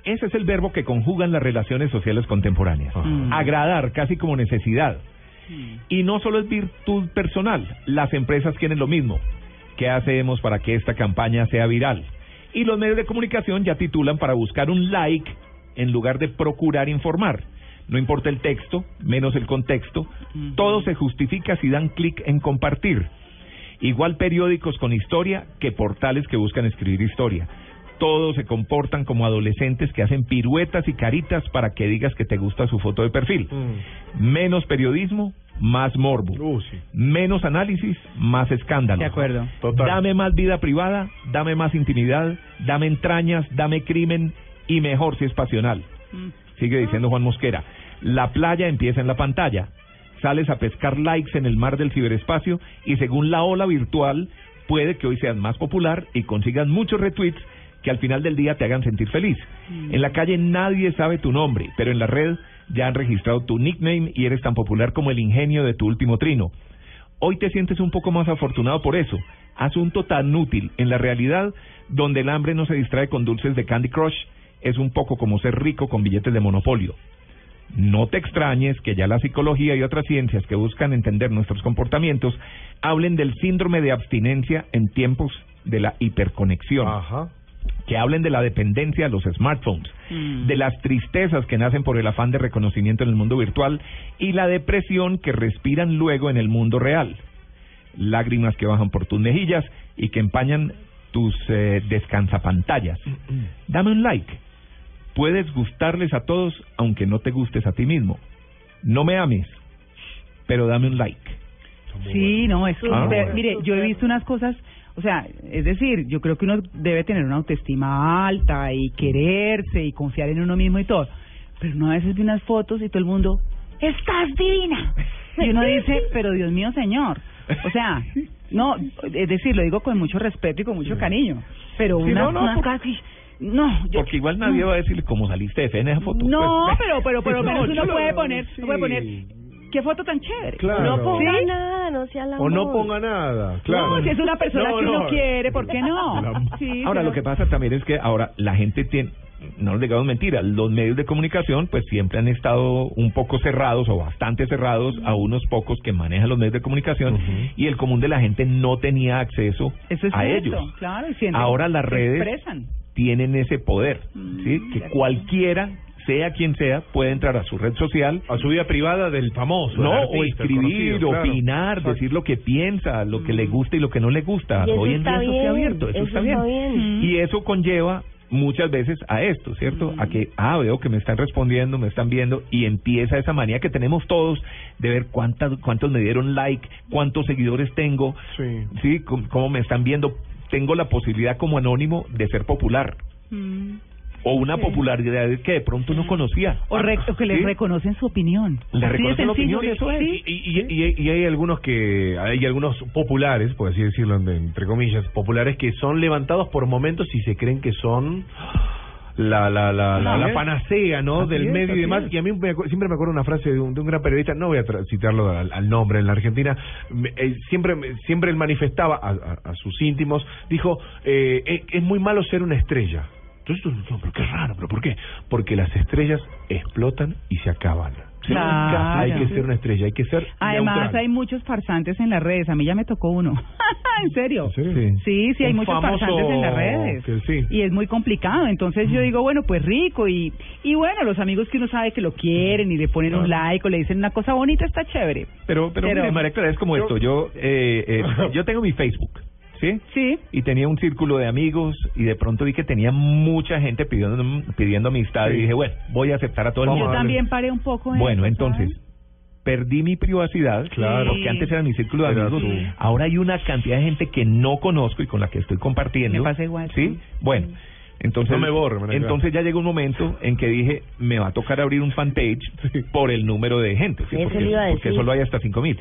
Ese es el verbo que conjugan las relaciones sociales contemporáneas. Mm. Agradar, casi como necesidad. Y no solo es virtud personal, las empresas quieren lo mismo. ¿Qué hacemos para que esta campaña sea viral? Y los medios de comunicación ya titulan para buscar un like en lugar de procurar informar. No importa el texto, menos el contexto, todo se justifica si dan clic en compartir. Igual periódicos con historia que portales que buscan escribir historia. Todos se comportan como adolescentes que hacen piruetas y caritas para que digas que te gusta su foto de perfil. Menos periodismo, más morbo. Uh, sí. Menos análisis, más escándalo. de acuerdo. Total. Dame más vida privada, dame más intimidad, dame entrañas, dame crimen y mejor si es pasional. Sigue diciendo Juan Mosquera. La playa empieza en la pantalla. Sales a pescar likes en el mar del ciberespacio y según la ola virtual puede que hoy seas más popular y consigas muchos retweets que al final del día te hagan sentir feliz. En la calle nadie sabe tu nombre, pero en la red ya han registrado tu nickname y eres tan popular como el ingenio de tu último trino. Hoy te sientes un poco más afortunado por eso. Asunto tan útil. En la realidad, donde el hambre no se distrae con dulces de Candy Crush, es un poco como ser rico con billetes de monopolio. No te extrañes que ya la psicología y otras ciencias que buscan entender nuestros comportamientos hablen del síndrome de abstinencia en tiempos de la hiperconexión, Ajá. que hablen de la dependencia a los smartphones, de las tristezas que nacen por el afán de reconocimiento en el mundo virtual y la depresión que respiran luego en el mundo real. Lágrimas que bajan por tus mejillas y que empañan tus eh, descansapantallas. Dame un like. Puedes gustarles a todos aunque no te gustes a ti mismo. No me ames, pero dame un like. Sí, no, es Ah, pero, mire, yo he visto unas cosas, o sea, es decir, yo creo que uno debe tener una autoestima alta y quererse y confiar en uno mismo y todo, pero uno a veces ve unas fotos y todo el mundo, estás divina. Y uno dice, pero Dios mío, señor. O sea, no, es decir, lo digo con mucho respeto y con mucho cariño, pero Sí, unas, no, no, por- que- No, yo... Porque igual nadie va a decirle cómo saliste de fe en esa foto. No, Pues, *laughs* pero, pero *laughs* por lo No, menos uno lo- puede poner, sí. uno puede poner, qué foto tan chévere. Claro. No ponga ¿Sí? nada, no sea la O no ponga nada, claro. No, si es una persona No, que uno no. quiere, ¿por qué no? *laughs* Sí, Ahora, lo que pasa también es que ahora la gente tiene, no nos digamos mentiras, los medios de comunicación pues siempre han estado un poco cerrados o bastante cerrados a unos pocos que manejan los medios de comunicación y el común de la gente no tenía acceso Eso es a cierto, ellos. claro. y Ahora las redes expresan. Tienen ese poder, Mm, ¿sí? Que cualquiera, sea quien sea, puede entrar a su red social A su vida privada del famoso. no, o artista, el escribir, conocido, claro. opinar, decir lo que piensa, lo que le Mm. gusta y lo que no le gusta. Hoy en día eso está abierto, eso, está bien. bien. Mm. Y eso conlleva muchas veces a esto, ¿cierto? A que, ah, veo que me están respondiendo, me están viendo, y empieza esa manía que tenemos todos de ver cuántas, cuántos me dieron like, cuántos seguidores tengo, Sí. ¿sí? Cómo, cómo me están viendo. Tengo la posibilidad como anónimo de ser popular, Mm. o una popularidad que de pronto no conocía. O, re- o que les ¿Sí? reconocen su opinión. Le reconocen la opinión, eso es. Sí. Y, y, y- y hay algunos que, hay algunos populares, por así decirlo, entre comillas, populares que son levantados por momentos y se creen que son la la la, la, es. panacea, ¿no? Del medio y demás. Y a mí siempre me acuerdo una frase de un, de un gran periodista, no voy a citarlo al, nombre en la Argentina, me- eh, siempre siempre él manifestaba a, sus íntimos, dijo, eh, eh, es muy malo ser una estrella. Entonces, no, pero qué raro, pero ¿por qué? Porque las estrellas explotan y se acaban. Claro. Hay que ser una estrella, hay que ser Además neutral. hay muchos farsantes en las redes. A mí ya me tocó uno. *laughs* ¿En serio? ¿En serio? Sí. Sí, sí, hay muchos famoso farsantes en las redes. sí. Y es muy complicado. Entonces yo digo, bueno, pues rico. Y, y bueno, los amigos que uno sabe que lo quieren y le ponen un like o le dicen una cosa bonita, está chévere. Pero, pero, Pero- mire, María Clara, es como Yo- esto. Yo, eh, eh, *laughs* yo tengo mi Facebook, ¿sí? Sí. Y tenía un círculo de amigos y de pronto vi que tenía mucha gente pidiendo, pidiendo amistad Sí. y dije, bueno, voy a aceptar a todo el Yo mundo. darle. también paré un poco en Bueno, eso, entonces, ¿sabes? perdí mi privacidad, Claro. porque antes era mi círculo de amigos. Ahora hay una cantidad de gente que no conozco y con la que estoy compartiendo. Me pasa igual, ¿Sí? sí. Bueno. Entonces, No me borre, María Clara. entonces ya llegó un momento en que dije, me va a tocar abrir un fanpage por el número de gente, ¿sí? Porque, solo hay hasta cinco mil.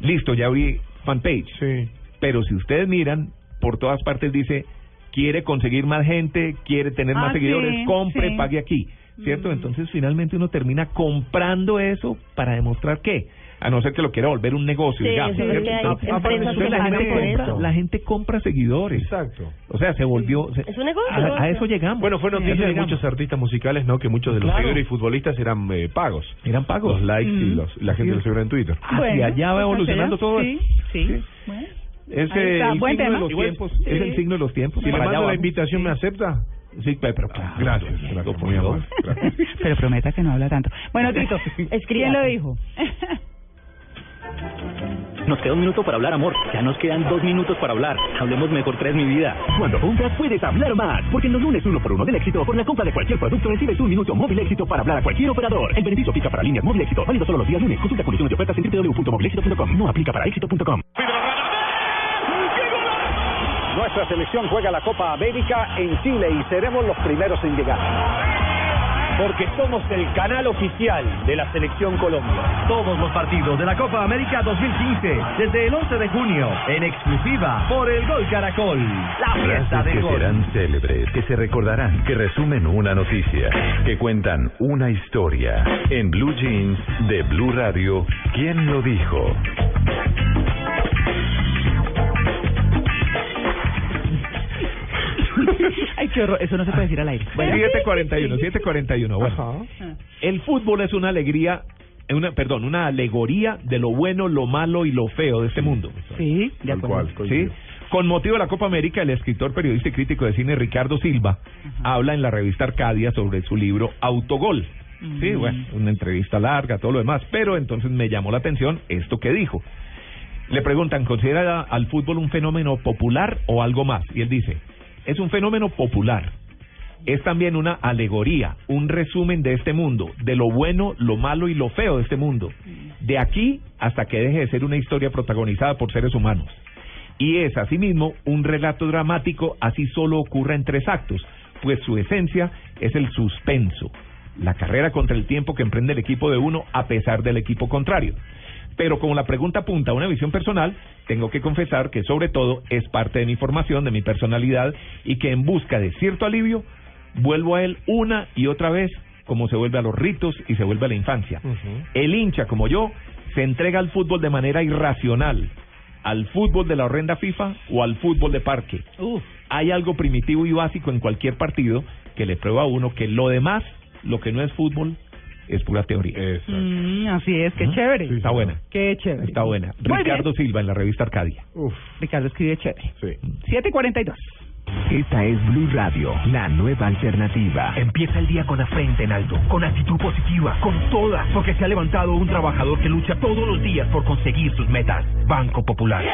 Listo, ya abrí fanpage. Sí. Pero si ustedes miran, por todas partes dice, quiere conseguir más gente, quiere tener Ah, más seguidores, sí, compre, sí. pague aquí. ¿Cierto? Mm. Entonces finalmente uno termina comprando eso para demostrar que, a no ser que lo quiera volver un negocio, Sí, digamos. la, gente compra, eso. la gente compra seguidores. Exacto. O sea, se volvió... se- Es un negocio. A, a eso llegamos. Bueno, fue noticia de muchos artistas musicales, ¿no? Que muchos de los Claro. seguidores y futbolistas eran eh, pagos. Eran pagos. Los likes y Mm. los, la gente Así los en Twitter. Bueno, allá va pues, evolucionando todo. Sí, sí. Sí. Bueno. Es eh, el signo tema. de los Igual, tiempos. sí. Es el signo de los tiempos. Si le Para allá mando la invitación, ¿me acepta? Sí, pero, pero claro. Gracias, gracias, por muy favor. amable. Gracias. Pero prometa que no habla tanto. Bueno, Tito, *laughs* ¿quién lo dijo? Nos queda un minuto para hablar, amor. Ya nos quedan dos minutos para hablar. Hablemos mejor tres, mi vida. Cuando compras puedes hablar más, porque en los lunes uno por uno del éxito, por la compra de cualquier producto recibes un minuto móvil éxito para hablar a cualquier operador. El beneficio aplica para líneas móvil éxito, válido solo los días lunes. Consulta condiciones de ofertas en www.movilexito.com. No aplica para éxito.com. Nuestra selección juega la Copa América en Chile y seremos los primeros en llegar. Porque somos el canal oficial de la Selección Colombia. Todos los partidos de la Copa América 2015, desde el 11 de junio, en exclusiva por el Gol Caracol. La fiesta del que gol. serán célebres, que se recordarán, que resumen una noticia, que cuentan una historia. En Blue Jeans de Blue Radio, ¿quién lo dijo? *laughs* Ay, qué horror. Eso no se puede decir al aire. Bueno. 741, 741. Bueno, el fútbol es una alegría, una, perdón, una alegoría de lo bueno, lo malo y lo feo de este mundo. Sí, de acuerdo. ¿Sí? Con motivo de la Copa América, el escritor, periodista y crítico de cine Ricardo Silva habla en la revista Arcadia sobre su libro Autogol. Sí, Ujú. bueno, una entrevista larga, todo lo demás, pero entonces me llamó la atención esto que dijo. Le preguntan, ¿considera al fútbol un fenómeno popular o algo más? Y él dice, es un fenómeno popular. Es también una alegoría, un resumen de este mundo, de lo bueno, lo malo y lo feo de este mundo. De aquí hasta que deje de ser una historia protagonizada por seres humanos. Y es asimismo un relato dramático, así solo ocurra en tres actos, pues su esencia es el suspenso, la carrera contra el tiempo que emprende el equipo de uno a pesar del equipo contrario. Pero como la pregunta apunta a una visión personal, tengo que confesar que sobre todo es parte de mi formación, de mi personalidad y que en busca de cierto alivio vuelvo a él una y otra vez como se vuelve a los ritos y se vuelve a la infancia. El hincha, como yo, se entrega al fútbol de manera irracional, al fútbol de la horrenda FIFA o al fútbol de parque. Hay algo primitivo y básico en cualquier partido que le prueba a uno que lo demás, lo que no es fútbol, es pura teoría. Mm, así es, qué chévere. Está buena. Qué chévere. Está buena. Muy Ricardo Silva en la revista Arcadia. Ricardo escribe chévere. 7.42. Esta es Blue Radio, la nueva alternativa. Empieza el día con la frente en alto, con actitud positiva, con todas, porque se ha levantado un trabajador que lucha todos los días por conseguir sus metas. Banco Popular.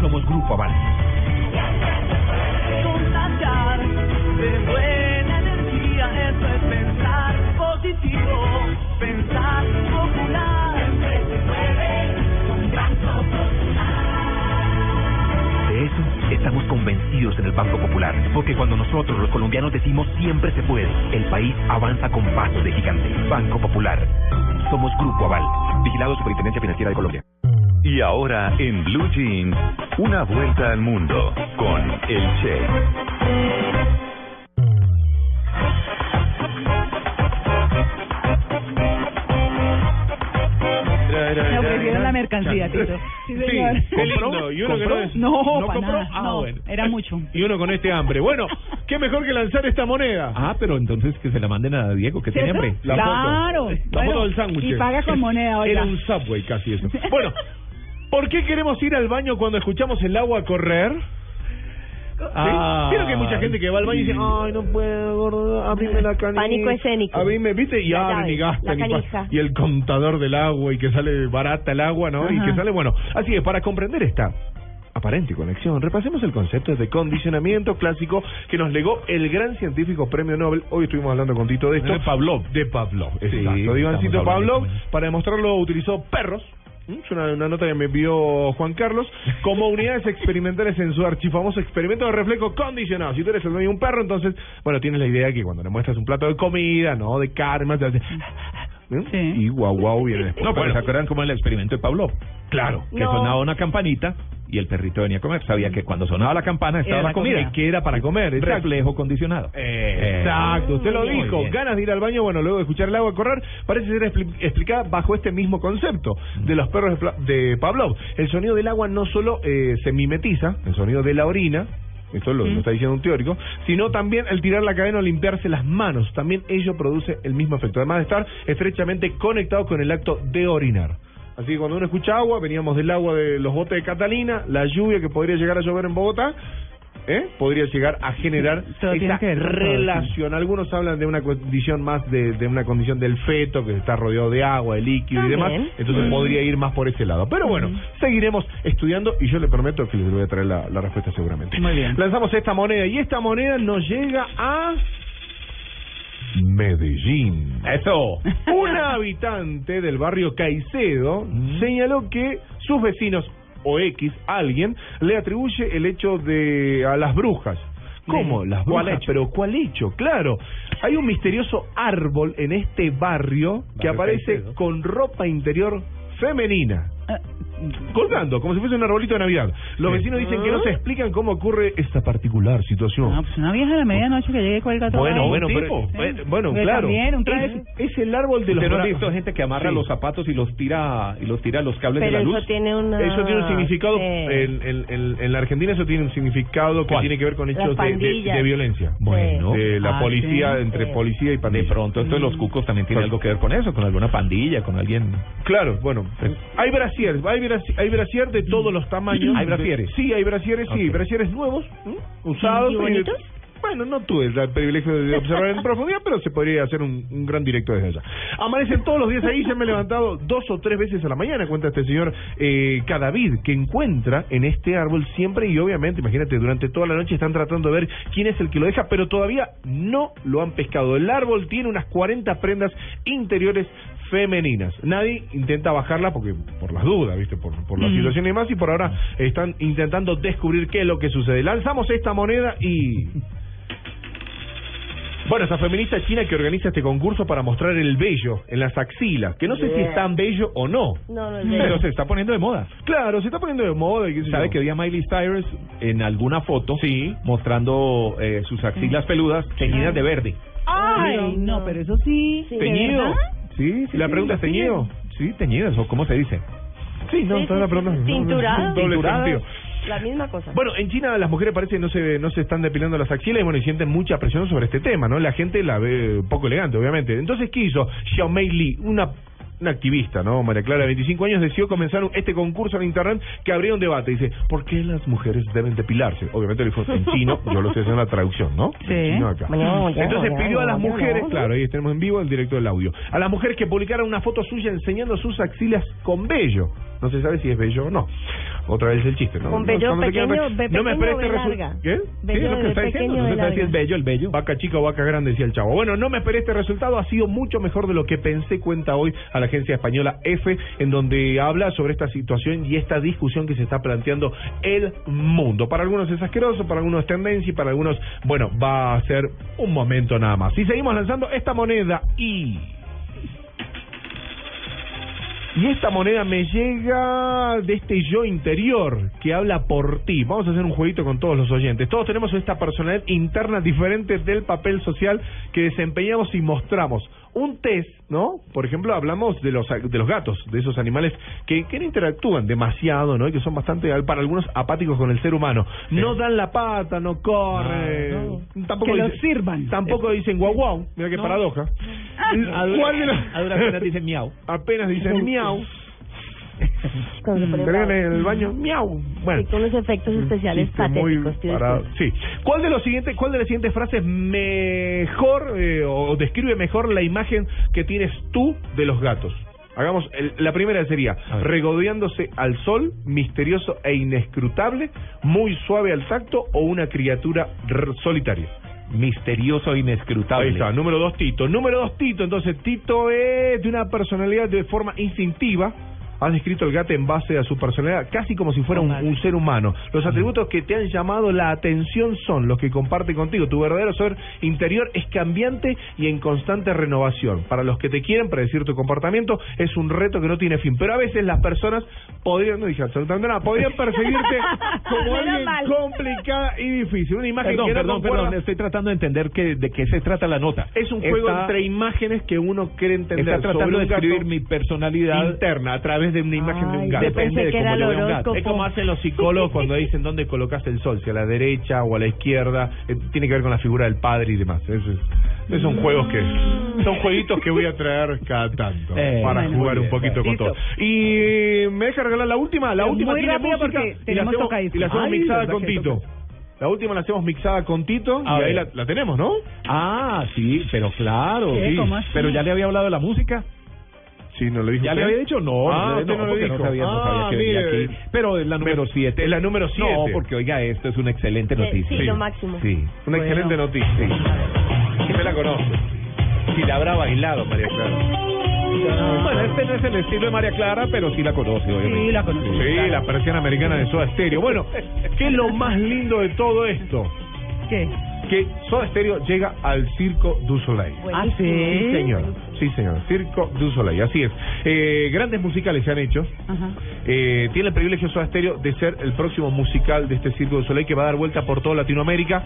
Somos Grupo Aval. Positivo, pensar popular. con Banco De eso estamos convencidos en el Banco Popular, porque cuando nosotros los colombianos decimos siempre se puede, el país avanza con pasos de gigante. Banco Popular. Somos Grupo Aval, vigilado Superintendencia Financiera de Colombia. Y ahora en Blue Jeans, una vuelta al mundo con el Che. Mercancía, Tito. Sí, señor. qué lindo. Y uno que no es- No, ¿no para compró? nada. Ah, no, bueno. era mucho. Y uno con este hambre. Bueno, qué mejor que lanzar esta moneda. Ah, pero entonces que se la manden a Diego, que tiene hambre. La Claro. foto, la Bueno, foto del sándwich. y paga con moneda, oiga. Era un subway casi eso. Bueno, ¿por qué queremos ir al baño cuando escuchamos el agua correr? ¿Sí? Ah, Vieron que hay mucha gente que va al baño y dice, ay, no puedo, gordo, abrime la canija. Pánico escénico. Abrime, ¿viste? Y La abren y llave, gastan. la y, pa- canija. y el contador del agua y que sale barata el agua, ¿no? Y que sale, bueno. Así es, para comprender esta aparente conexión, repasemos el concepto de condicionamiento clásico que nos legó el gran científico premio Nobel. Hoy estuvimos hablando con Tito de esto. De Pavlov. De Pavlov, Sí, exacto. estamos Ivancito hablando Pavlov, con él. para demostrarlo, utilizó perros. ¿Mm? Es una, nota que me envió Juan Carlos como unidades experimentales en su archifamoso experimento de reflejo condicionado. Si tú eres el dueño de un perro, entonces, bueno, tienes la idea que cuando le muestras un plato de comida, no de carne, te hace... Y guau guau viene después. No, pero Bueno, ¿se acuerdan cómo el experimento de Pablo? Claro. Que No. sonaba una campanita y el perrito venía a comer. Sabía que cuando sonaba la campana estaba Era la comida. comida. Que era para comer, exacto. Reflejo condicionado. Exacto, usted lo dijo. Ganas de ir al baño, bueno, luego de escuchar el agua correr, parece ser expli- explicada bajo este mismo concepto de los perros de Pavlov. El sonido del agua no solo eh, se mimetiza, el sonido de la orina, esto lo, lo está diciendo un teórico, sino también el tirar la cadena o limpiarse las manos. También ello produce el mismo efecto, además de estar estrechamente conectado con el acto de orinar. Así que cuando uno escucha agua, veníamos del agua de los botes de Catalina, la lluvia que podría llegar a llover en Bogotá, ¿eh? podría llegar a generar Todo tiene esa que ver con todo, relación. Algunos hablan de una condición más de, de una condición del feto que está rodeado de agua, de líquido y demás. Entonces Mm. podría ir más por ese lado. Pero bueno, seguiremos estudiando y yo le prometo que les voy a traer la, la respuesta seguramente. Muy bien. Lanzamos esta moneda y esta moneda nos llega a Medellín. Eso. Una habitante del barrio Caicedo señaló que sus vecinos o X, alguien, le atribuye el hecho de a las brujas. ¿Cómo? Las ¿Cuál brujas. hecho? Pero ¿cuál hecho? Claro. Hay un misterioso árbol en este barrio que aparece con ropa interior femenina. Colgando, como si fuese un arbolito de Navidad. Los Sí. vecinos dicen que no se explican cómo ocurre esta particular situación. No, pues una vieja a la medianoche que llegue cuelga todo. Bueno, bueno, pero, tipo. bueno, bueno, Que claro. también, un es, traje- es el árbol de los ¿Usted no ha visto gente que amarra Sí. los zapatos y los tira y los tira a los cables Pero de la luz? eso tiene una... Eso tiene un significado, eh, en, en- en- en la Argentina eso tiene un significado que ¿Cuál? tiene que ver con hechos de, de- de violencia. Bueno. de la Ah, policía, sí. entre Sí. policía y De pandilla. pronto esto de los cucos también tiene algo que ver con eso, con alguna pandilla, con alguien. Claro, bueno, hay brasieres, hay, brasi- hay brasier de todos los tamaños. ¿Hay brasieres? Sí, hay brasieres, sí, brasieres nuevos, ¿m? usados. ¿Y bonitos? bueno, no tuve el privilegio de observar en *laughs* profundidad, pero se podría hacer un, un gran directo desde allá. Amanecen todos los días ahí, se me he levantado dos o tres veces a la mañana, cuenta este señor eh, Cadavid, que encuentra en este árbol siempre y obviamente, imagínate, durante toda la noche están tratando de ver quién es el que lo deja, pero todavía no lo han pescado. El árbol tiene unas 40 prendas interiores femeninas. Nadie intenta bajarla porque por las dudas, ¿viste? Por, por la Mm. situación y demás, y por ahora están intentando descubrir qué es lo que sucede. Lanzamos esta moneda y Bueno, esa feminista china que organiza este concurso para mostrar el vello en las axilas, que no sé si es tan bello o no. No, no es Pero bello. se está poniendo de moda. Claro, se está poniendo de moda. y ¿Sabe que vi a Miley Cyrus en alguna foto mostrando eh, sus axilas peludas teñidas de verde? Ay, no, pero eso sí. ¿Teñido? Sí, ¿Y la pregunta es teñido? Sí, teñidas, o cómo se dice. Sí, no, sí, la sí, pregunta. Doble sentido. La misma cosa. Bueno, en China las mujeres parece que no se no se están depilando las axilas y bueno, y sienten mucha presión sobre este tema, ¿no? La gente la ve poco elegante, obviamente. Entonces, ¿qué hizo Xiaomei Li? Una una activista, ¿no? María Clara, de 25 años, decidió comenzar un- este concurso en internet que abría un debate. Dice, ¿por qué las mujeres deben depilarse? Obviamente lo dijo en *laughs* chino, yo lo estoy haciendo la traducción, ¿no? Sí. En chino acá. Entonces pidió a las mujeres, claro, ahí tenemos en vivo el directo del audio, a las mujeres que publicaran una foto suya enseñando sus axilas con vello. No se sabe si es bello o no. Otra vez el chiste, ¿no? Con No, cuando te quieran pequeño, No me pequeño este ve resultado. ¿Qué? Vello Sí, es lo que está pequeño diciendo. No se sabe si es bello el bello. Vaca chica o vaca grande, decía el chavo. Bueno, no me esperé este resultado, ha sido mucho mejor de lo que pensé, cuenta hoy a la agencia española F, en donde habla sobre esta situación y esta discusión que se está planteando el mundo. Para algunos es asqueroso, para algunos es tendencia y para algunos, bueno, va a ser un momento nada más. Y seguimos lanzando esta moneda y... Y esta moneda me llega de este yo interior que habla por ti. Vamos a hacer un jueguito con todos los oyentes. Todos tenemos esta personalidad interna diferente del papel social que desempeñamos y mostramos. Un test, ¿no? Por ejemplo, hablamos de los de los gatos, de esos animales que, que no interactúan demasiado, ¿no? Y que son bastante, para algunos, apáticos con el ser humano. No dan la pata, no corren. Tampoco Que dicen- sirvan. Tampoco dicen guau guau. Mira qué No. paradoja. *laughs* ¿Cuál de los- dicen miau. *laughs* Apenas dicen miau. *laughs* Pero en el baño, miau. Bueno. Y con unos efectos especiales Chiste muy patéticos. Sí. ¿Cuál de los siguientes, cuál de las siguientes frases mejor eh, o describe mejor la imagen que tienes tú de los gatos? Hagamos el- la primera sería regodeándose al sol, misterioso e inescrutable, muy suave al tacto o una criatura solitaria. Misterioso e inescrutable. Ahí está, número dos, Tito. Número dos, Tito. Entonces, Tito es de una personalidad de forma instintiva. Ha descrito el gato en base a su personalidad, casi como si fuera un, un ser humano. Los atributos que te han llamado la atención son los que comparte contigo. Tu verdadero ser interior es cambiante y en constante renovación. Para los que te quieren predecir tu comportamiento, es un reto que no tiene fin. Pero a veces las personas podrían, no dije absolutamente nada, podrían *laughs* perseguirte como Menos alguien mal. complicada y difícil. Una imagen Perdón, que no perdón, concuerda- perdón. Estoy tratando de entender que, de qué se trata la nota. es un juego Está- entre imágenes que uno quiere entender. Está tratando sobre de un gato escribir mi personalidad interna a través de una imagen de un gato. Depende de cómo el vea un gato. Es como hacen los psicólogos cuando dicen dónde colocas el sol, si a la derecha o a la izquierda. Eh, tiene que ver con la figura del padre y demás. Eso es, esos son juegos que son jueguitos que voy a traer cada tanto Eh, para bueno, jugar un bien, poquito con todo. Y me deja regalar la última. La Pero última tiene música y la hacemos, tocadiscos. y la hacemos Ay, mixada con Tito. La última la hacemos mixada con Tito A y ahí la, la tenemos, ¿no? Ah, sí, pero claro, sí. Pero ya le había hablado de la música. Sí, no lo dijo ¿Ya usted? le había dicho? No, Ah, no, no lo porque dijo. no sabía, no sabía Ah, que venía mire. aquí. Pero es la número 7. Es la número No, siete. porque oiga, esto es una excelente Sí, noticia. sí, lo máximo. Sí. Una Bueno. excelente noticia. Sí. me la conoce. Si la habrá bailado, María Clara. Bueno, este no es el estilo de María Clara, pero sí la conoce, obviamente. Sí, la conoce. Sí, la persiana americana de Soda Stereo. Bueno, ¿qué es lo más lindo de todo esto? ¿Qué? Que Soda Stereo llega al Circo du Soleil. Ah, sí. Sí, señor. Sí, señor. Circo du Soleil, así es. Eh, grandes musicales se han hecho. Ajá. Eh, tiene el privilegio Soda Stereo de ser el próximo musical de este Circo du Soleil que va a dar vuelta por toda Latinoamérica.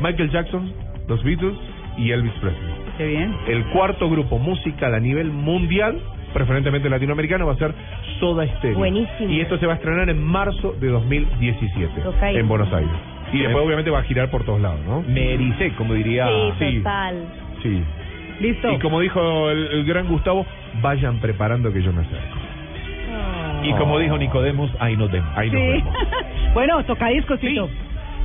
Michael Jackson, los Beatles y Elvis Presley. Qué bien. El cuarto grupo musical a nivel mundial, preferentemente latinoamericano, va a ser Soda Stereo. Buenísimo. Y esto se va a estrenar en marzo de 2017 Ok. en Buenos Aires. Y después obviamente va a girar por todos lados, ¿no? Me ericé, como diría... Sí, total. Sí. Listo. Y como dijo el, el gran Gustavo, vayan preparando que yo me acerco. Y como dijo Nicodemos, ahí nos vemos. Ahí nos Sí. vemos. *laughs* bueno, tocadiscosito.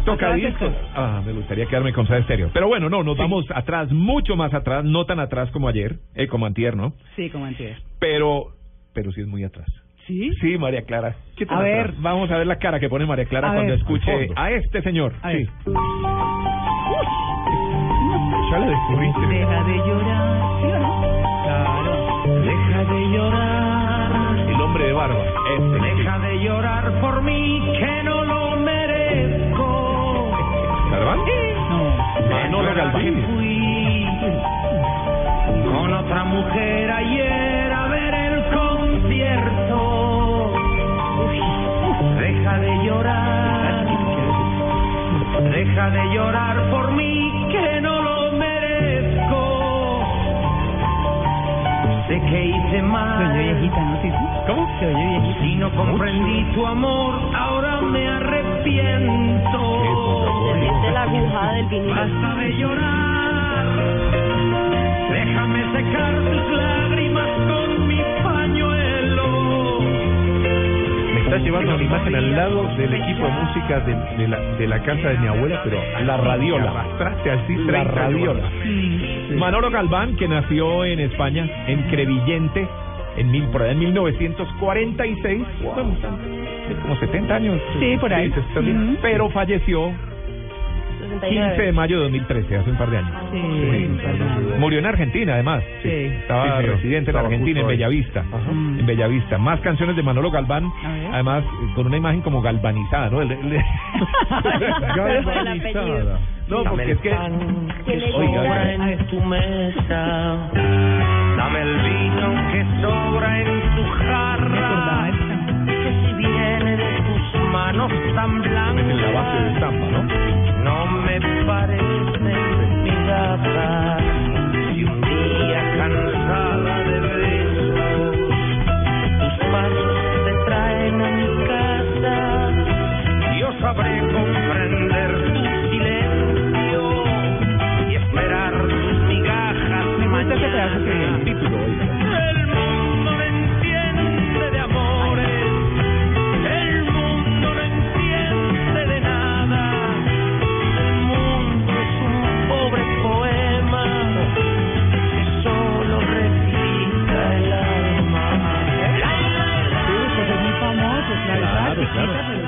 Toca Atrás disco. esto. Ah, me gustaría quedarme con Soda Stereo. Pero bueno, no, nos vamos atrás, mucho más atrás, no tan atrás como ayer, eh, como antier, ¿no? Sí, como antes. Pero, pero sí es muy atrás. ¿Sí? Sí, María Clara. ¿Qué A ver. vamos a ver la cara que pone María Clara A cuando ver. escuche a este señor. A. Sí. Ya lo descubriste. Deja de llorar. ¿Sí o no? Claro. Deja de llorar, El hombre de barba. Este. deja de llorar por mí que no lo merezco. ¿Galván? No. Manolo Galván. fui mujer no comprendí tu amor, ahora me arrepiento. Se siente la aguja del vinilo. Basta de llorar. Déjame secar tus lágrimas con mi pañuelo. Me estás llevando una imagen al lado del equipo de música de, de la, de la casa de mi abuela, pero La radiola. Arrastraste así La 30 radiola. Manolo Galván, que nació en España, en Crevillente, en, mil, por allá en 1946. Bueno, están- es como 70 años. Sí, por ahí. Sí. Pero falleció 15 de mayo de 2013, hace un par de años. Sí, Sí. perdón. Murió en Argentina, además. Sí. Estaba Sí, sí, residente en Argentina, en. Bellavista. Ajá. En Bellavista. Más canciones de Manolo Galván, además eh, con una imagen como galvanizada, ¿no? El- el- Galvanizada. *laughs* no, porque es que... Oiga, tu mesa. Dame el vino que sobra en tu jarra. esta. Que si viene de tus manos tan blancas. En la base de ¿no? No me parecen migajas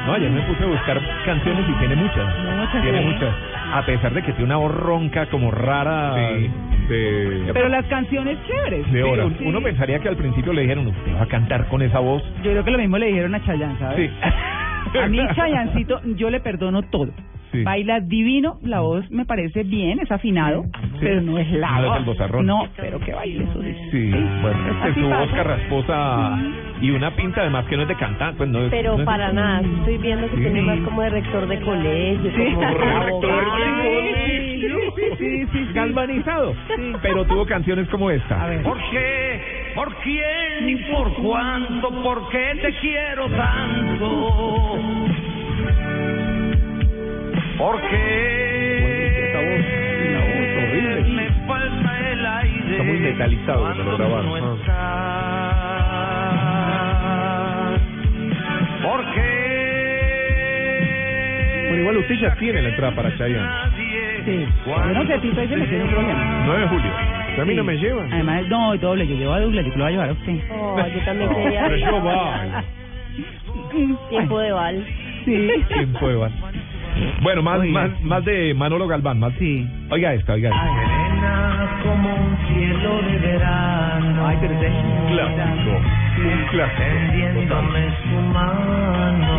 No, ayer me puse a buscar canciones y tiene muchas. Muchas, Tiene sí. muchas. A pesar de que tiene una voz ronca como rara. Sí, de... Pero las canciones chéveres. De horas. Sí. Uno pensaría que al principio le dijeron, usted va a cantar con esa voz. Yo creo que lo mismo le dijeron a Chayanne, ¿sabes? Sí. A mí *laughs* Chayancito, yo le perdono todo. Sí. Baila divino, la voz me parece bien, es afinado, pero no es la No es voz. el vozarrón. No, pero que baile eso sí. Sí, bueno, este, Así su voz pasa. carrasposa y una pinta además que no es de cantar, pues no es- Pero no es- para nada, estoy viendo que Sí. tiene más como de rector de colegio, Sí. como *laughs* Rector de colegio. Sí, sí, sí, galvanizado. Pero tuvo canciones como esta. A ver. ¿Por qué? ¿Por quién? ¿Y por cuánto? ¿Por qué te quiero tanto? ¿Por qué? Esa voz, la voz horrible. Me falta el aire. Está muy metalizado cuando lo grabaron. no estás. ¿Por qué? Bueno, igual usted ya tiene la entrada para Chayanne. Sí. Yo no sé, Tito, ahí se metió en un problema. 9 de julio. ¿A mí Sí. no me llevan? Además, no, doble, yo llevo a Douglas, yo lo voy a llevar a usted. Oh, yo también quería. Pero yo voy. Tiempo de Val. Sí. Tiempo de Val. Bueno, más, Oiga. más, más de Manolo Galván, más. Sí. Oiga esta, oiga esta. Serena como un cielo de verano. Ay, pero es Un clásico. Un clásico. tendiéndome su mano.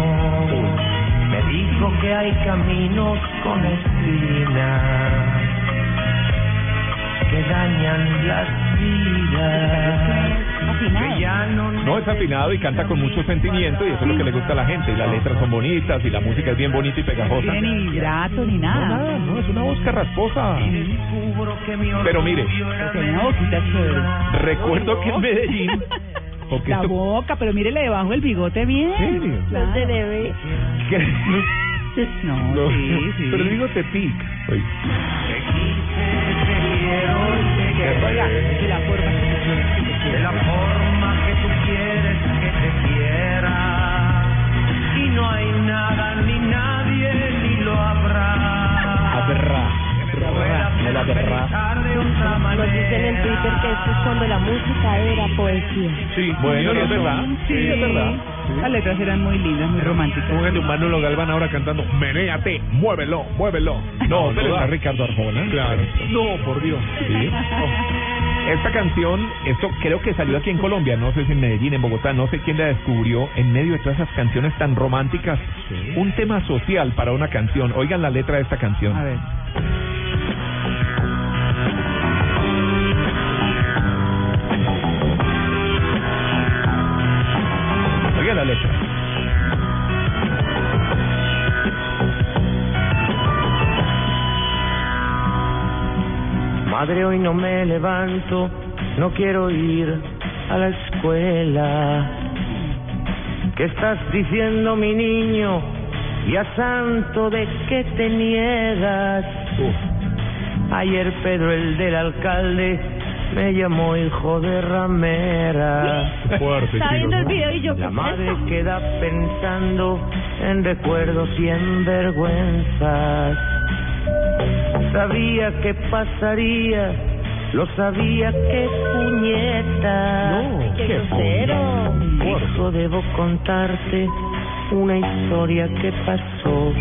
Me dijo que hay caminos con espinas que dañan las vidas. No No, es afinado y canta con mucho sentimiento y eso es lo que le gusta a la gente. Y las letras son bonitas y la música es bien bonita y No pegajosa. tiene ni vibrato ni No, nada. nada, no, es una voz carrasposa. Pero mire, recuerdo que en Medellín, *laughs* porque La esto, boca, pero mírele debajo el bigote bien. ¿Serio? No se Claro. debe. No, no, sí, sí. pero digo te pica. Oye, Oiga, de la forma que se quiere, que se de quiere. la forma que tú quieres que te quiera y no hay nada ni nadie ni lo habrá Aberra. No la de otra Nos dicen en Twitter que esto es cuando la música era poesía. Sí, Bueno, es verdad. Sí, es verdad. Las letras eran muy lindas, muy románticas. Póngale un Manolo Galván ahora cantando Menéate, muévelo, muévelo. No, no. Ricardo Arjona. Claro. No, por Dios. Sí. *laughs* Oh. Esta canción, esto creo que salió aquí en Colombia, no sé si en Medellín, en Bogotá, no sé quién la descubrió, en medio de todas esas canciones tan románticas, un tema social para una canción. Oigan la letra de esta canción. A ver. Madre, hoy no me levanto, no quiero ir a la escuela. ¿Qué estás diciendo, mi niño? Y a santo de qué te niegas. Ayer Pedro, el del alcalde, me llamó hijo de ramera. Fuerte, Está viendo el video y yo, ¿qué La madre queda pensando en recuerdos y en vergüenzas. Sabía que pasaría, lo sabía que puñeta. No, qué grosero. Hijo, debo contarte una historia que pasó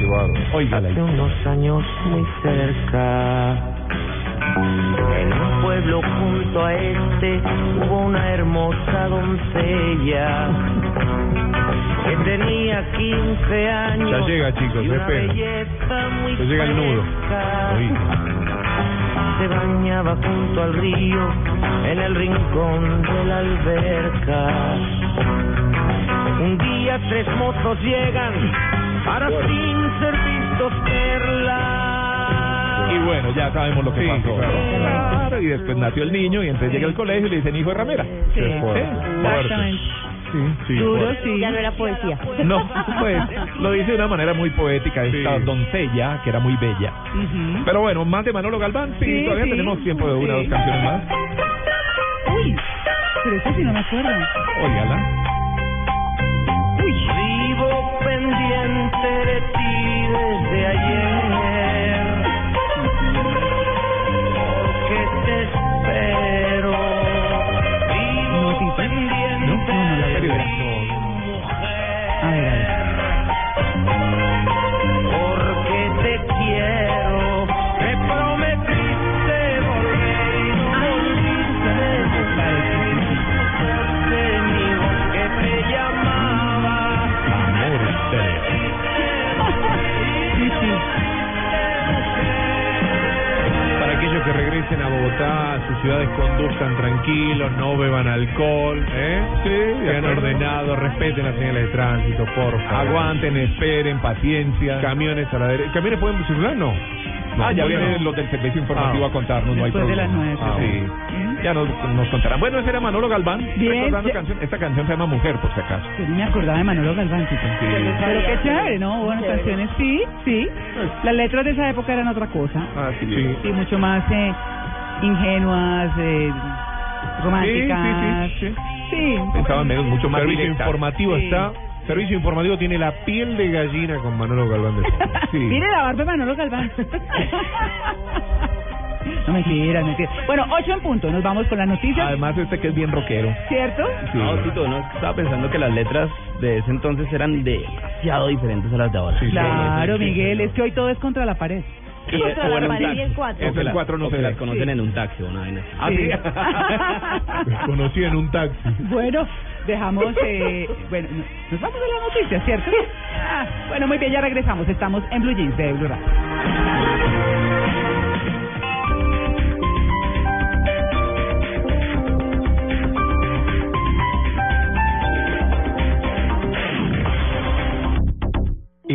hace unos años muy cerca. En un pueblo junto a este hubo una hermosa doncella que tenía 15 años. Ya llega, chicos, y una espera. belleza muy Ya llega el nudo. Se bañaba junto al río en el rincón de la alberca. Un día tres mozos llegan para sin ser vistos perla. Y bueno, ya sabemos lo que Sí, pasó. claro. Claro, y después nació el niño y entonces llega al colegio y le dicen hijo de ramera. Sí, exactamente. Sí, sí. Duro, sí. Ya no era poesía. No, pues lo dice de una manera muy poética esta Sí. doncella, que era muy bella. Ujú. Pero bueno, más de Manolo Galván, sí, Sí, todavía sí. tenemos tiempo de una o Sí. dos canciones más. Uy, pero eso sí no me acuerdo. Óigala. Vivo pendiente de ti desde ayer. No, regresen a Bogotá, a sus ciudades conduzcan tranquilos, no beban alcohol, ¿eh? Sí, Sean ordenados, respeten las señales de tránsito, por favor. Aguanten, esperen, paciencia. Camiones a la derecha. ¿Camiones pueden circular? No. ah, ya no, vienen no. los del servicio informativo Ah. a contarnos, no hay Después de problema. las nueve, Ah, sí. sí. Ya nos, nos contarán. Bueno, ese era Manolo Galván. Bien, ya- canción. Esta canción se llama Mujer, por si acaso. Yo ni me acordaba de Manolo Galván, Tito. Pero qué chévere, ¿no? Buenas Chévere. canciones, sí, sí. Las letras de esa época eran otra cosa. Ah, sí. Sí. Sí, mucho más eh, ingenuas, eh, románticas. Sí, sí, sí, Sí. Pensaban menos, mucho más Servicio informativo Sí. está. Servicio informativo tiene la piel de gallina con Manolo Galván de. *laughs* Sí. Mire la barba de Manolo Galván. *laughs* no mentiras, mentiras. Bueno, ocho en punto. Nos vamos con las noticias. Además, este que es bien rockero. ¿Cierto? Sí. No, Tito, no, estaba pensando que las letras de ese entonces eran demasiado diferentes a las de ahora. Sí, Claro, sí, sí, Miguel, sí. es que hoy todo es contra la pared. Y, Contra o la en un pared y taxi. en cuatro. Eso la- cuatro no o se las conocen Sí. en un taxi o una vaina así. Ah, sí. *laughs* Conocí en un taxi. Bueno, dejamos, eh, bueno, no- nos vamos a la noticia, ¿cierto? Ah, bueno, muy bien, ya regresamos. Estamos en Blue Jeans de Blue Radio.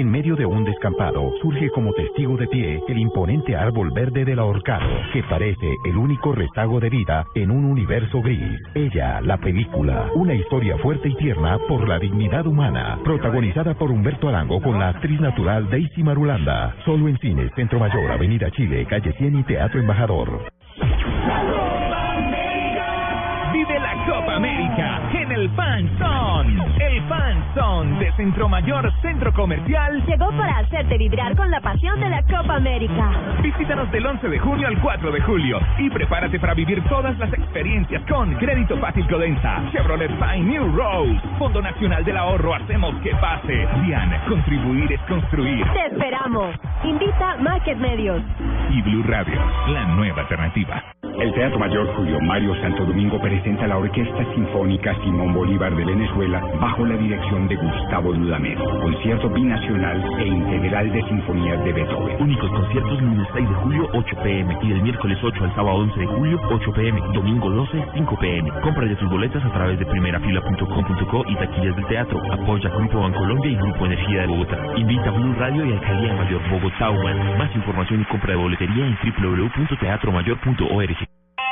En medio de un descampado surge como testigo de pie el imponente árbol verde del ahorcado, que parece el único restago de vida en un universo gris. Ella, la película, una historia fuerte y tierna por la dignidad humana, protagonizada por Humberto Arango con la actriz natural Daisy Marulanda. Solo en cines, Centro Mayor, Avenida Chile, Calle 100 y Teatro Embajador. Vive la Copa América en el Fan Zone. El Fan Zone de Centro Mayor Centro Comercial. Llegó para hacerte vibrar con la pasión de la Copa América. Visítanos del 11 de junio al 4 de julio y prepárate para vivir todas las experiencias con Crédito Fácil Codensa, Chevrolet Fine New Rose, Fondo Nacional del Ahorro Hacemos que pase. Dian, contribuir es construir. Te esperamos. Invita Market Medios. Y Blue Radio, la nueva alternativa. El Teatro Mayor Julio Mario Santo Domingo presenta la Orquesta Sinfónica Simón Bolívar de Venezuela bajo la dirección de Gustavo Dudamel. Concierto binacional e integral de sinfonías de Beethoven. Únicos conciertos lunes 6 de julio 8 pm y del miércoles 8 al sábado 11 de julio 8 pm, domingo 12 5 pm. Compra de tus boletas a través de primerafila.com.co y taquillas del teatro. Apoya Grupo Bancolombia y Grupo Energía de Bogotá. Invita a Blue Radio y Alcaldía Mayor Bogotá. Más información y compra de boletería en www.teatromayor.org.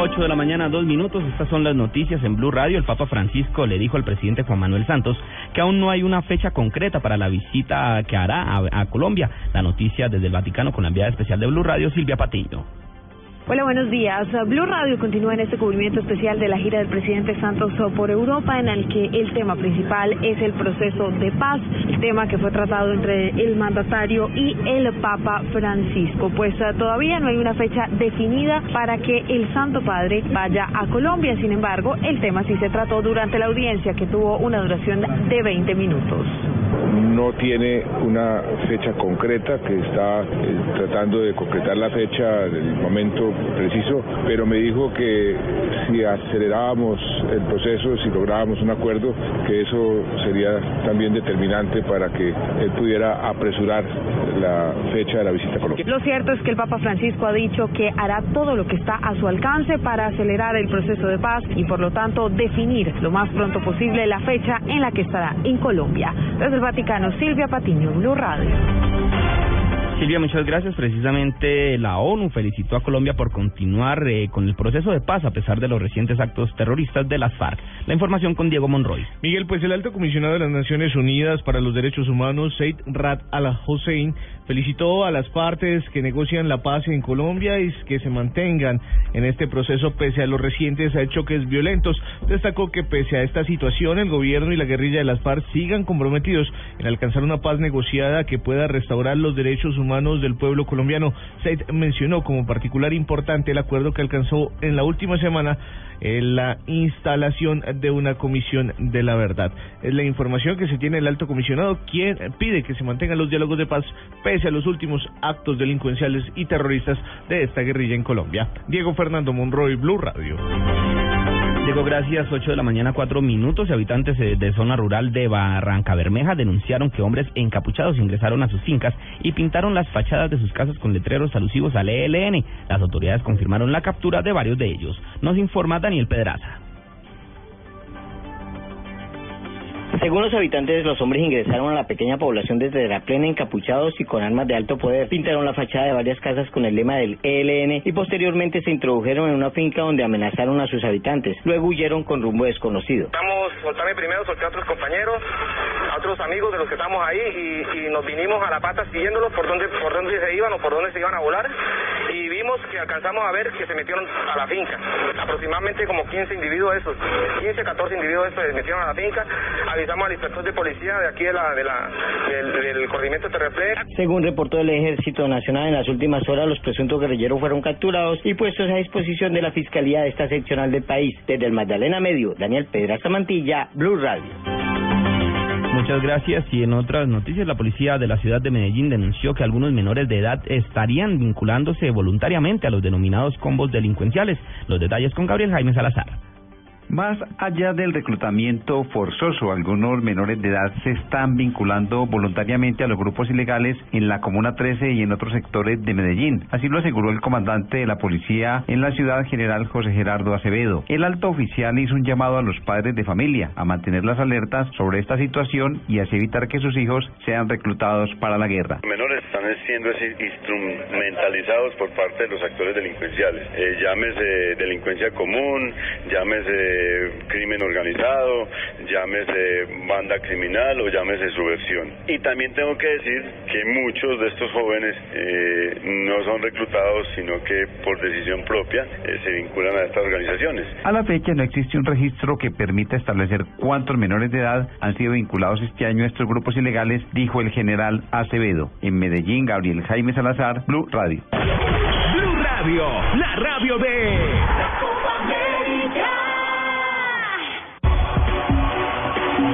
8 de la mañana, dos minutos. Estas son las noticias en Blue Radio. El Papa Francisco le dijo al presidente Juan Manuel Santos que aún no hay una fecha concreta para la visita que hará a, Colombia. La noticia desde el Vaticano con la enviada especial de Blue Radio, Silvia Patiño. Hola, buenos días. Blue Radio continúa en este cubrimiento especial de la gira del presidente Santos por Europa, en el que el tema principal es el proceso de paz, el tema que fue tratado entre el mandatario y el Papa Francisco. Pues eh, todavía no hay una fecha definida para que el Santo Padre vaya a Colombia. Sin embargo, el tema sí se trató durante la audiencia, que tuvo una duración de 20 minutos. No tiene una fecha concreta, que está eh, tratando de concretar la fecha del momento preciso, pero me dijo que si acelerábamos el proceso, si lográbamos un acuerdo, que eso sería también determinante para que él pudiera apresurar la fecha de la visita a Colombia. Lo cierto es que el Papa Francisco ha dicho que hará todo lo que está a su alcance para acelerar el proceso de paz y por lo tanto definir lo más pronto posible la fecha en la que estará en Colombia. El Vaticano, Silvia Patiño, Blue Radio. Silvia, muchas gracias. Precisamente la ONU felicitó a Colombia por continuar eh, con el proceso de paz a pesar de los recientes actos terroristas de las FARC. La información con Diego Monroy. Miguel, pues el alto comisionado de las Naciones Unidas para los Derechos Humanos, Said Rad al-Hussein, felicitó a las partes que negocian la paz en Colombia y que se mantengan en este proceso pese a los recientes choques violentos. Destacó que pese a esta situación, el gobierno y la guerrilla de las FARC sigan comprometidos en alcanzar una paz negociada que pueda restaurar los derechos humanos del pueblo colombiano. Said mencionó como particular importante el acuerdo que alcanzó en la última semana en la instalación de una comisión de la verdad. Es la información que se tiene el alto comisionado, quien pide que se mantengan los diálogos de paz pese a los últimos actos delincuenciales y terroristas de esta guerrilla en Colombia. Diego Fernando Monroy, Blue Radio. Diego, gracias. 8 de la mañana, 4 minutos. Habitantes de, de zona rural de Barranca Bermeja denunciaron que hombres encapuchados ingresaron a sus fincas y pintaron las fachadas de sus casas con letreros alusivos al ELN. Las autoridades confirmaron la captura de varios de ellos. Nos informa Daniel Pedraza. Según los habitantes, los hombres ingresaron a la pequeña población desde la plena encapuchados y con armas de alto poder. Pintaron la fachada de varias casas con el lema del ELN y posteriormente se introdujeron en una finca donde amenazaron a sus habitantes. Luego huyeron con rumbo desconocido. Estamos, soltarme primero, solté a otros compañeros, a otros amigos de los que estamos ahí y, y nos vinimos a la pata siguiéndolos por dónde, por dónde se iban o por dónde se iban a volar y vimos que alcanzamos a ver que se metieron a la finca. Aproximadamente como 15 individuos esos, 15, 14 individuos esos se metieron a la finca. Avisamos al inspector de policía de aquí de la, de la, del, del corregimiento Terreflex. Según reportó el Ejército Nacional, en las últimas horas los presuntos guerrilleros fueron capturados y puestos a disposición de la Fiscalía de esta seccional del país. Desde el Magdalena Medio, Daniel Pedraza Mantilla, Blue Radio. Muchas gracias. Y en otras noticias, la policía de la ciudad de Medellín denunció que algunos menores de edad estarían vinculándose voluntariamente a los denominados combos delincuenciales. Los detalles con Gabriel Jaime Salazar. Más allá del reclutamiento forzoso, algunos menores de edad se están vinculando voluntariamente a los grupos ilegales en la Comuna 13 y en otros sectores de Medellín. Así lo aseguró el comandante de la policía en la ciudad, general José Gerardo Acevedo. El alto oficial hizo un llamado a los padres de familia a mantener las alertas sobre esta situación y así evitar que sus hijos sean reclutados para la guerra. Los menores están siendo instrumentalizados por parte de los actores delincuenciales. Eh, llámese delincuencia común, llámese crimen organizado, llámese banda criminal o llámese subversión. Y también tengo que decir que muchos de estos jóvenes eh, no son reclutados, sino que por decisión propia eh, se vinculan a estas organizaciones. A la fecha no existe un registro que permita establecer cuántos menores de edad han sido vinculados este año a estos grupos ilegales, dijo el general Acevedo. En Medellín, Gabriel Jaime Salazar, Blue Radio. Blue Radio, la radio de...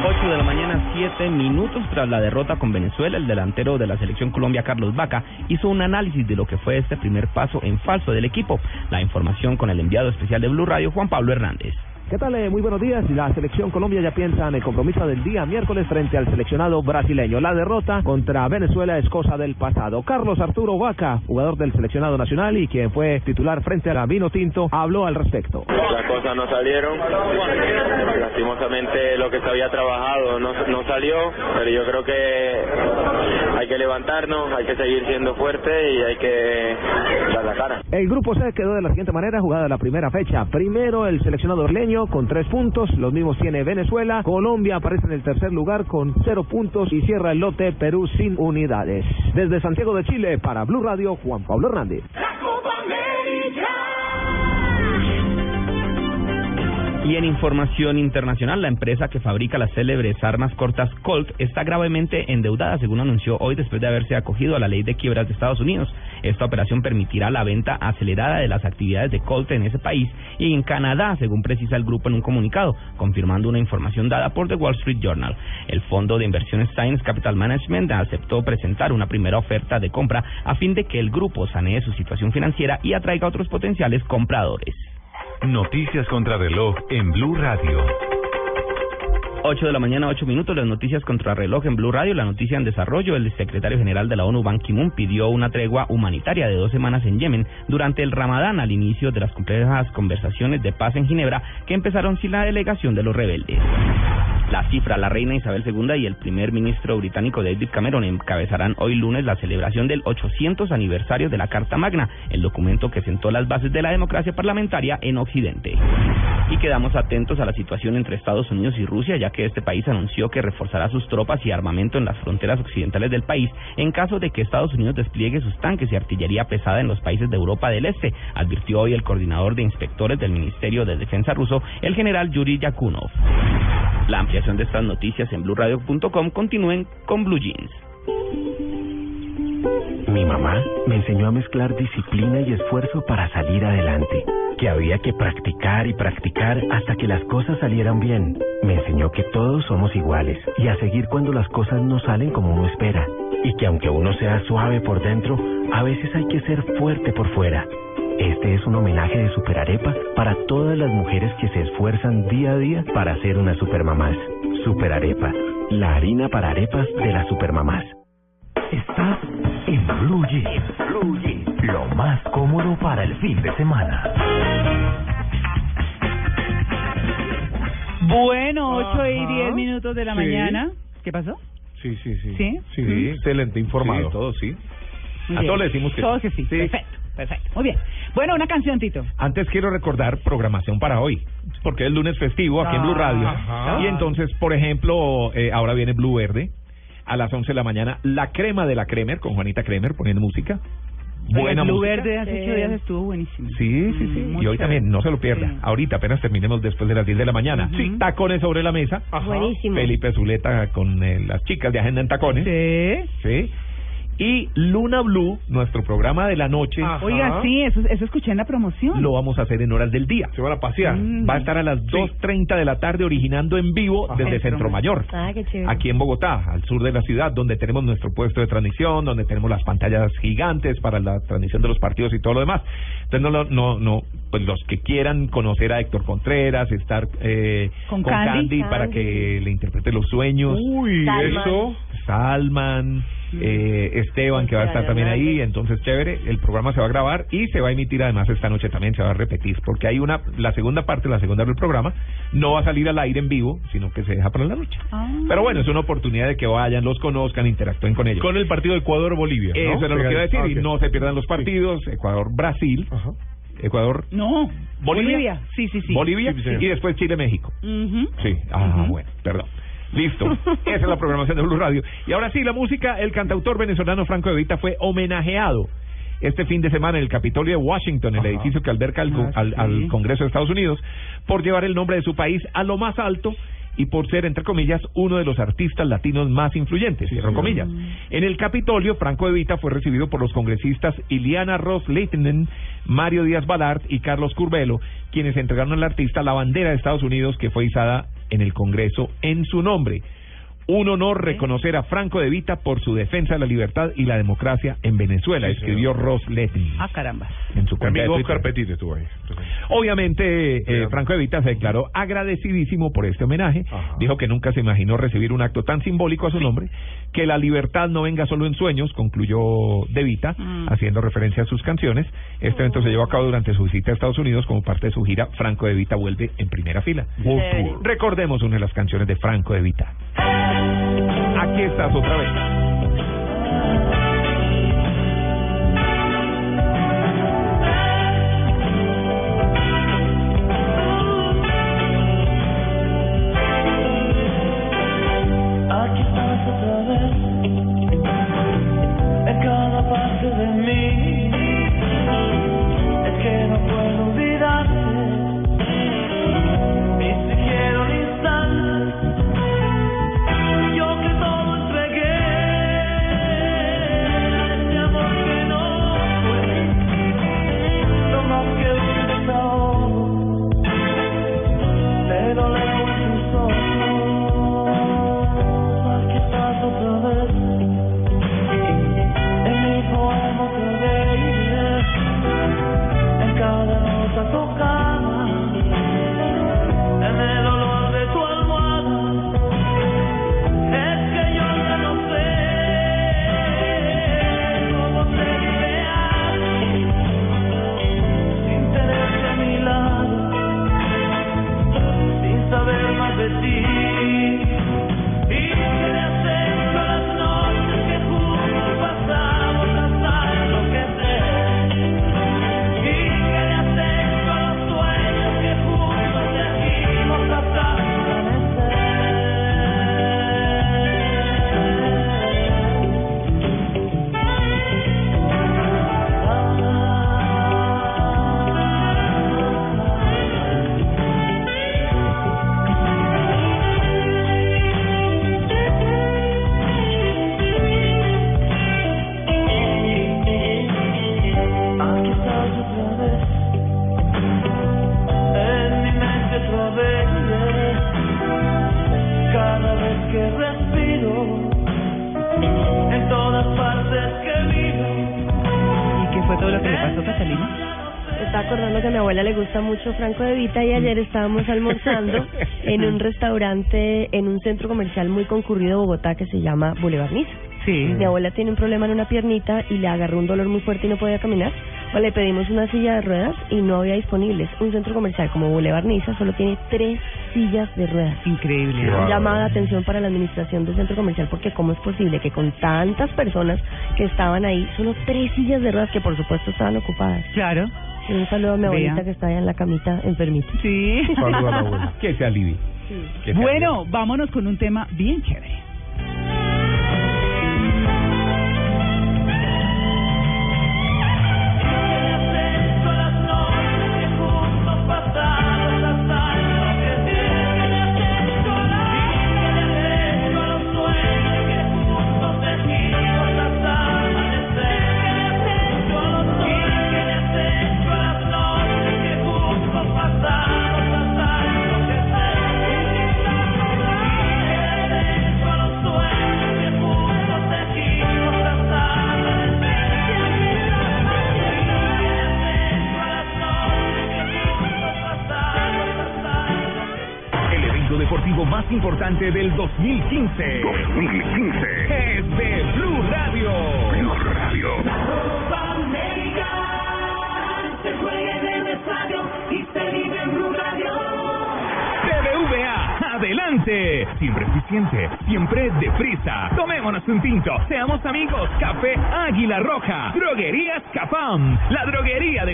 8 de la mañana, 7 minutos tras la derrota con Venezuela, el delantero de la selección Colombia, Carlos Vaca, hizo un análisis de lo que fue este primer paso en falso del equipo. La información con el enviado especial de Blue Radio, Juan Pablo Hernández. ¿Qué tal? Eh, muy buenos días. La selección Colombia ya piensa en el compromiso del día miércoles frente al seleccionado brasileño. La derrota contra Venezuela es cosa del pasado. Carlos Arturo Vaca, jugador del seleccionado nacional y quien fue titular frente a Vino Tinto, habló al respecto. Las cosas no salieron. Lastimosamente lo que se había trabajado no, no salió, pero yo creo que hay que levantarnos, hay que seguir siendo fuerte y hay que dar la cara. El grupo C quedó de la siguiente manera, jugada la primera fecha. Primero el seleccionado orleño con tres puntos, los mismos tiene Venezuela. Colombia aparece en el tercer lugar con cero puntos y cierra el lote Perú sin unidades. Desde Santiago de Chile, para Blue Radio, Juan Pablo Hernández. Y en información internacional, la empresa que fabrica las célebres armas cortas Colt está gravemente endeudada, según anunció hoy después de haberse acogido a la ley de quiebras de Estados Unidos. Esta operación permitirá la venta acelerada de las actividades de Colt en ese país y en Canadá, según precisa el grupo en un comunicado, confirmando una información dada por The Wall Street Journal. El fondo de inversiones Science Capital Management aceptó presentar una primera oferta de compra a fin de que el grupo sanee su situación financiera y atraiga a otros potenciales compradores. Noticias contra reloj en Blue Radio. 8 de la mañana, 8 minutos, las noticias contra reloj en Blue Radio, la noticia en desarrollo. El secretario general de la ONU, Ban Ki-moon, pidió una tregua humanitaria de dos semanas en Yemen durante el Ramadán al inicio de las complejas conversaciones de paz en Ginebra que empezaron sin la delegación de los rebeldes. La cifra, la reina Isabel II y el primer ministro británico David Cameron encabezarán hoy lunes la celebración del 800 aniversario de la Carta Magna, el documento que sentó las bases de la democracia parlamentaria en Occidente. Y quedamos atentos a la situación entre Estados Unidos y Rusia, ya que este país anunció que reforzará sus tropas y armamento en las fronteras occidentales del país en caso de que Estados Unidos despliegue sus tanques y artillería pesada en los países de Europa del Este, advirtió hoy el coordinador de inspectores del Ministerio de Defensa ruso, el general Yuri Yakunov. Ampliación de estas noticias en blueradio.com continúen con Blue Jeans. Mi mamá me enseñó a mezclar disciplina y esfuerzo para salir adelante, que había que practicar y practicar hasta que las cosas salieran bien. Me enseñó que todos somos iguales y a seguir cuando las cosas no salen como uno espera, y que aunque uno sea suave por dentro, a veces hay que ser fuerte por fuera. Este es un homenaje de Superarepa para todas las mujeres que se esfuerzan día a día para ser unas supermamás. Superarepa, la harina para arepas de las supermamás. Estás en Blue Jeans. Blue Jeans. Lo más cómodo para el fin de semana. Bueno, 8 y Ajá. 10 minutos de la Sí. mañana. ¿Qué pasó? Sí, sí, sí. ¿Sí? Sí, Mm. excelente, informado. Sí, todos sí. Muy A bien. todos le decimos que Todos sí. que sí. Perfecto, perfecto. Muy bien. Bueno, una canción, Tito. Antes quiero recordar programación para hoy, porque es lunes festivo aquí en Blue Radio. Ajá. Y entonces, por ejemplo, eh, ahora viene Blue Verde a las 11 de la mañana, La Crema de la Kremer con Juanita Kremer poniendo música. Buena el Blue música. Verde hace ocho días estuvo buenísimo. Sí, sí, sí. muy y hoy chévere. también, no se lo pierda. Sí. Ahorita, apenas terminemos después de las 10 de la mañana. Ujú. Tacones sobre la mesa. Buenísimo. Felipe Zuleta con eh, las chicas de Agenda en Tacones. Sí. Sí. Y Luna Blue, nuestro programa de la noche. Oiga, sí, eso, eso escuché en la promoción. Lo vamos a hacer en horas del día. Se van a pasear. Mm. Va a estar a las 2.30 de la tarde originando en vivo desde Centro Mayor. Ah, qué chévere. Aquí en Bogotá, al sur de la ciudad, donde tenemos nuestro puesto de transmisión, donde tenemos las pantallas gigantes para la transmisión de los partidos y todo lo demás. Entonces, no, lo- no, no, pues los que quieran conocer a Héctor Contreras, estar eh, Con Candy. para que le interprete los sueños. Uy, Salman. eso. Salman, eh, Esteban, que va a estar también ahí, entonces chévere, el programa se va a grabar y se va a emitir además esta noche también, se va a repetir, porque hay una, la segunda parte, la segunda del programa, no va a salir al aire en vivo, sino que se deja para la noche. Ah. Pero bueno, es una oportunidad de que vayan, los conozcan, interactúen con ellos. Con el partido Ecuador-Bolivia. ¿no? Eso era lo que iba a decir, Ah, y no se pierdan los partidos, Ecuador-Brasil, Ajá. Ecuador, No. Bolivia, Sí, sí, sí. Bolivia Sí, y después Chile-México. Ujú. Sí, ah, bueno, perdón. Listo. *laughs* Esa es la programación de Blue Radio. Y ahora sí, la música, el cantautor venezolano Franco De Vita fue homenajeado este fin de semana en el Capitolio de Washington, el edificio que alberga al, Ah, al- sí. al Congreso de Estados Unidos, por llevar el nombre de su país a lo más alto y por ser, entre comillas, uno de los artistas latinos más influyentes, comillas. En el Capitolio, Franco De Vita fue recibido por los congresistas Iliana Ross Leitinen, Mario Díaz Balart y Carlos Curbelo, quienes entregaron al artista la bandera de Estados Unidos que fue izada en el Congreso en su nombre. Un honor reconocer a Franco de Vita por su defensa de la libertad y la democracia en Venezuela, escribió Ross Letty Ah, caramba. en su amigo. Oscar Petit estuvo ahí. Obviamente, eh, Franco de Vita se declaró agradecidísimo por este homenaje. Dijo que nunca se imaginó recibir un acto tan simbólico a su nombre, que la libertad no venga solo en sueños, concluyó De Vita, Mm. haciendo referencia a sus canciones. Este evento se llevó a cabo durante su visita a Estados Unidos como parte de su gira Franco de Vita vuelve en primera fila. Recordemos una de las canciones de Franco de Vita. Aquí estás otra vez. Franco de Vita y ayer estábamos almorzando *laughs* en un restaurante en un centro comercial muy concurrido de Bogotá que se llama Boulevard Niza. Sí. Mi abuela tiene un problema en una piernita y le agarró un dolor muy fuerte y no podía caminar. Pues le pedimos una silla de ruedas y no había disponibles. Un centro comercial como Boulevard Niza solo tiene tres sillas de ruedas. Increíble. Un llamado de atención para la administración del centro comercial porque cómo es posible que con tantas personas que estaban ahí, solo tres sillas de ruedas que por supuesto estaban ocupadas. Claro. Un saludo a mi Vea. abuelita que está allá en la camita enfermita. Sí. Saludo a la abuela. Que se alivie. Que se Bueno, vámonos con un tema bien chévere.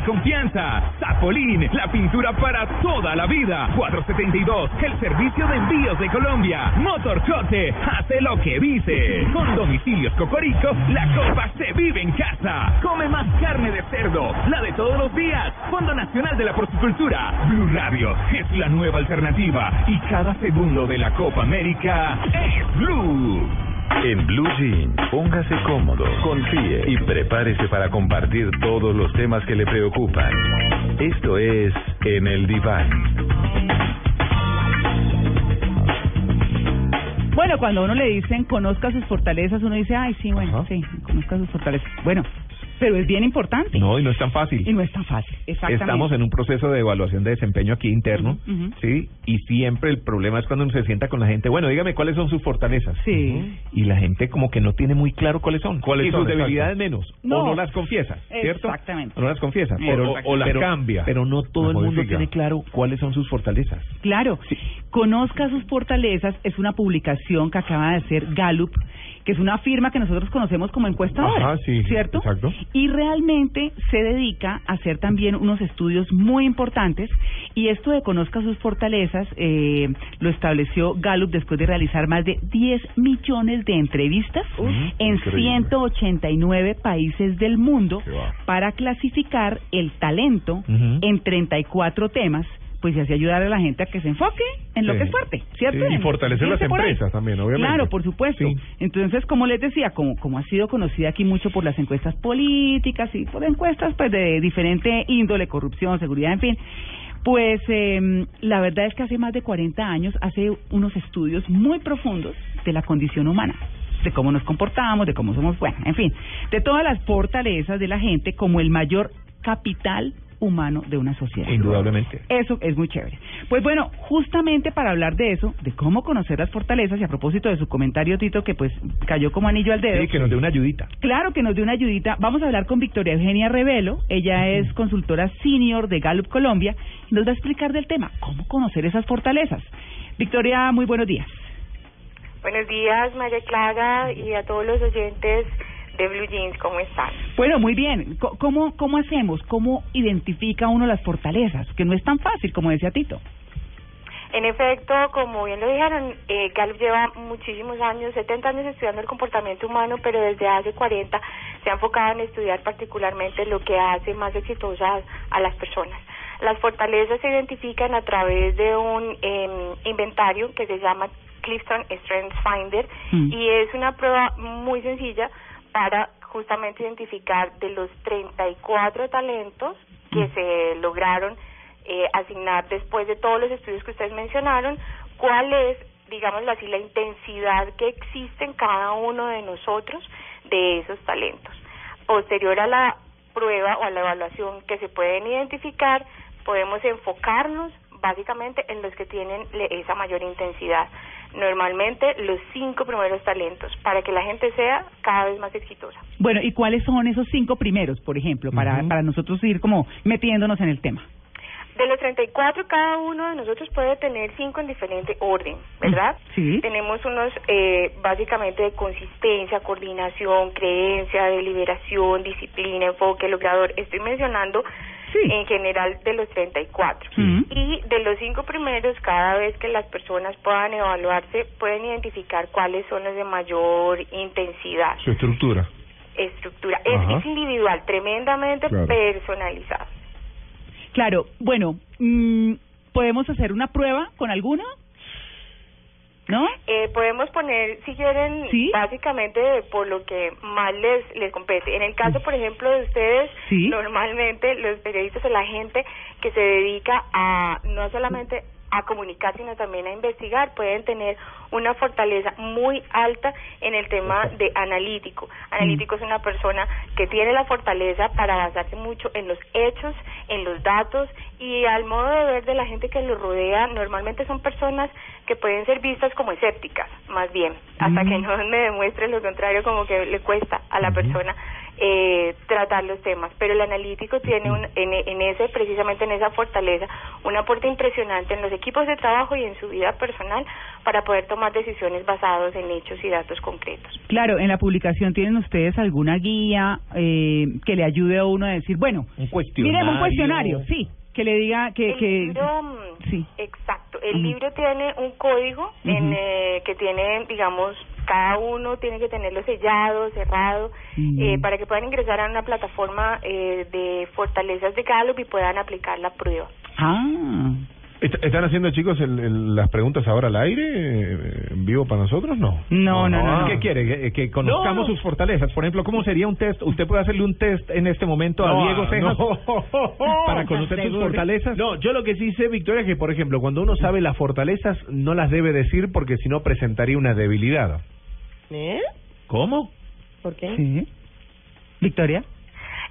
Confianza. Zapolín, la pintura para toda la vida. 472, el servicio de envíos de Colombia. Motorcote, hace lo que dice. Con domicilios Cocorico, la copa se vive en casa. Come más carne de cerdo, la de todos los días. Fondo Nacional de la Porcicultura. Blue Radio es la nueva alternativa y cada segundo de la Copa América es Blue. En Blue Jeans, póngase cómodo, confíe y prepárese para compartir todos los temas que le preocupan. Esto es En el Diván. Bueno, cuando a uno le dicen conozca sus fortalezas, uno dice, ay, sí, bueno, sí, conozca sus fortalezas. Bueno, pero es bien importante. No, y no es tan fácil. Y no es tan fácil, exactamente. Estamos en un proceso de evaluación de desempeño aquí interno. ¿sí? Y siempre el problema es cuando uno se sienta con la gente, bueno, dígame cuáles son sus fortalezas. Sí. Y la gente como que no tiene muy claro cuáles son. ¿Cuáles y son? sus debilidades Exacto. menos. No. O no las confiesa, ¿cierto? Exactamente. O no las confiesa. O- Pero, o- o las pero- cambia. Pero no todo el mundo tiene claro cuáles son sus fortalezas. Claro, Conozca sus fortalezas es una publicación que acaba de hacer Gallup, que es una firma que nosotros conocemos como encuestadora, Ajá, sí, ¿cierto? exacto. Y realmente se dedica a hacer también unos estudios muy importantes y esto de Conozca sus fortalezas eh, lo estableció Gallup después de realizar más de 10 millones de entrevistas en increíble. 189 países del mundo para clasificar el talento Ujú. en 34 temas, pues y así ayudar a la gente a que se enfoque en lo Sí. que es fuerte, ¿cierto? Sí, y fortalecer las empresas también, obviamente. Claro, por supuesto. Sí. Entonces, como les decía, como, como ha sido conocida aquí mucho por las encuestas políticas y por encuestas pues de diferente índole, corrupción, seguridad, en fin, pues eh, la verdad es que hace más de 40 años hace unos estudios muy profundos de la condición humana de cómo nos comportamos, de cómo somos, bueno, en fin, de todas las fortalezas de la gente como el mayor capital humano de una sociedad. Indudablemente. Eso es muy chévere. Pues bueno, justamente para hablar de eso, de cómo conocer las fortalezas, y a propósito de su comentario, Tito, que pues cayó como anillo al dedo. Sí, que nos dé una ayudita. Claro que nos dé una ayudita. Vamos a hablar con Victoria Eugenia Revelo. Ella es consultora senior de Gallup Colombia y nos va a explicar del tema, cómo conocer esas fortalezas. Victoria, muy buenos días. Buenos días, María Clara, y a todos los oyentes de Blue Jeans, ¿cómo están? Bueno, muy bien. ¿Cómo, ¿Cómo hacemos? ¿Cómo identifica uno las fortalezas? Que no es tan fácil, como decía Tito. En efecto, como bien lo dijeron, eh, Gallup lleva muchísimos años, 70 años estudiando el comportamiento humano, pero desde hace 40 se ha enfocado en estudiar particularmente lo que hace más exitosas a las personas. Las fortalezas se identifican a través de un em, inventario que se llama Clifton Strengths Finder Mm. y es una prueba muy sencilla para justamente identificar de los 34 talentos que se lograron eh, asignar después de todos los estudios que ustedes mencionaron, cuál es, digámoslo así, la intensidad que existe en cada uno de nosotros de esos talentos. Posterior a la prueba o a la evaluación que se pueden identificar, podemos enfocarnos básicamente en los que tienen esa mayor intensidad. Normalmente los cinco primeros talentos para que la gente sea cada vez más exitosa. Bueno, ¿y cuáles son esos cinco primeros, por ejemplo, para, para nosotros ir como metiéndonos en el tema? De los 34, cada uno de nosotros puede tener cinco en diferente orden, ¿verdad? Sí. Tenemos unos eh, básicamente de consistencia, coordinación, creencia, deliberación, disciplina, enfoque, logrador. Estoy mencionando en general de los 34. Y de los cinco primeros, cada vez que las personas puedan evaluarse, pueden identificar cuáles son los de mayor intensidad, Su estructura. estructura. Es individual, tremendamente Claro. personalizado. Claro, bueno, mm, ¿podemos hacer una prueba con alguno? ¿No? Eh, podemos poner, si quieren, básicamente por lo que más les, les compete. En el caso, por ejemplo, de ustedes, Sí. normalmente los periodistas o la gente que se dedica a no solamente a comunicar, sino también a investigar, pueden tener una fortaleza muy alta en el tema de analítico. Analítico es una persona que tiene la fortaleza para basarse mucho en los hechos, en los datos y al modo de ver de la gente que lo rodea, normalmente son personas que pueden ser vistas como escépticas, más bien, hasta que no me demuestre lo contrario, como que le cuesta a la persona eh, tratar los temas. Pero el analítico tiene un, en, en ese, precisamente en esa fortaleza, un aporte impresionante en los equipos de trabajo y en su vida personal para poder tomar decisiones basadas en hechos y datos concretos. Claro, en la publicación tienen ustedes alguna guía eh, que le ayude a uno a decir, bueno, un miremos un cuestionario, sí, que le diga que... El que libro, sí. exacto. El libro tiene un código en, eh, que tiene, digamos, cada uno tiene que tenerlo sellado, cerrado, Mm. eh, para que puedan ingresar a una plataforma eh, de fortalezas de Gallup y puedan aplicar la prueba. Ah, ¿Están haciendo, chicos, el- el- las preguntas ahora al aire, eh, en vivo para nosotros? No. No, no, no. ¿Qué quiere? ¿Que, que conozcamos No, no. sus fortalezas. Por ejemplo, ¿cómo sería un test? ¿Usted puede hacerle un test en este momento No, a Diego Cejas *laughs* no. para conocer sus fortalezas? No, yo lo que sí sé, Victoria, es que, por ejemplo, cuando uno sabe las fortalezas, no las debe decir porque si no presentaría una debilidad. ¿Eh? ¿Cómo? ¿Por qué? Sí. Victoria.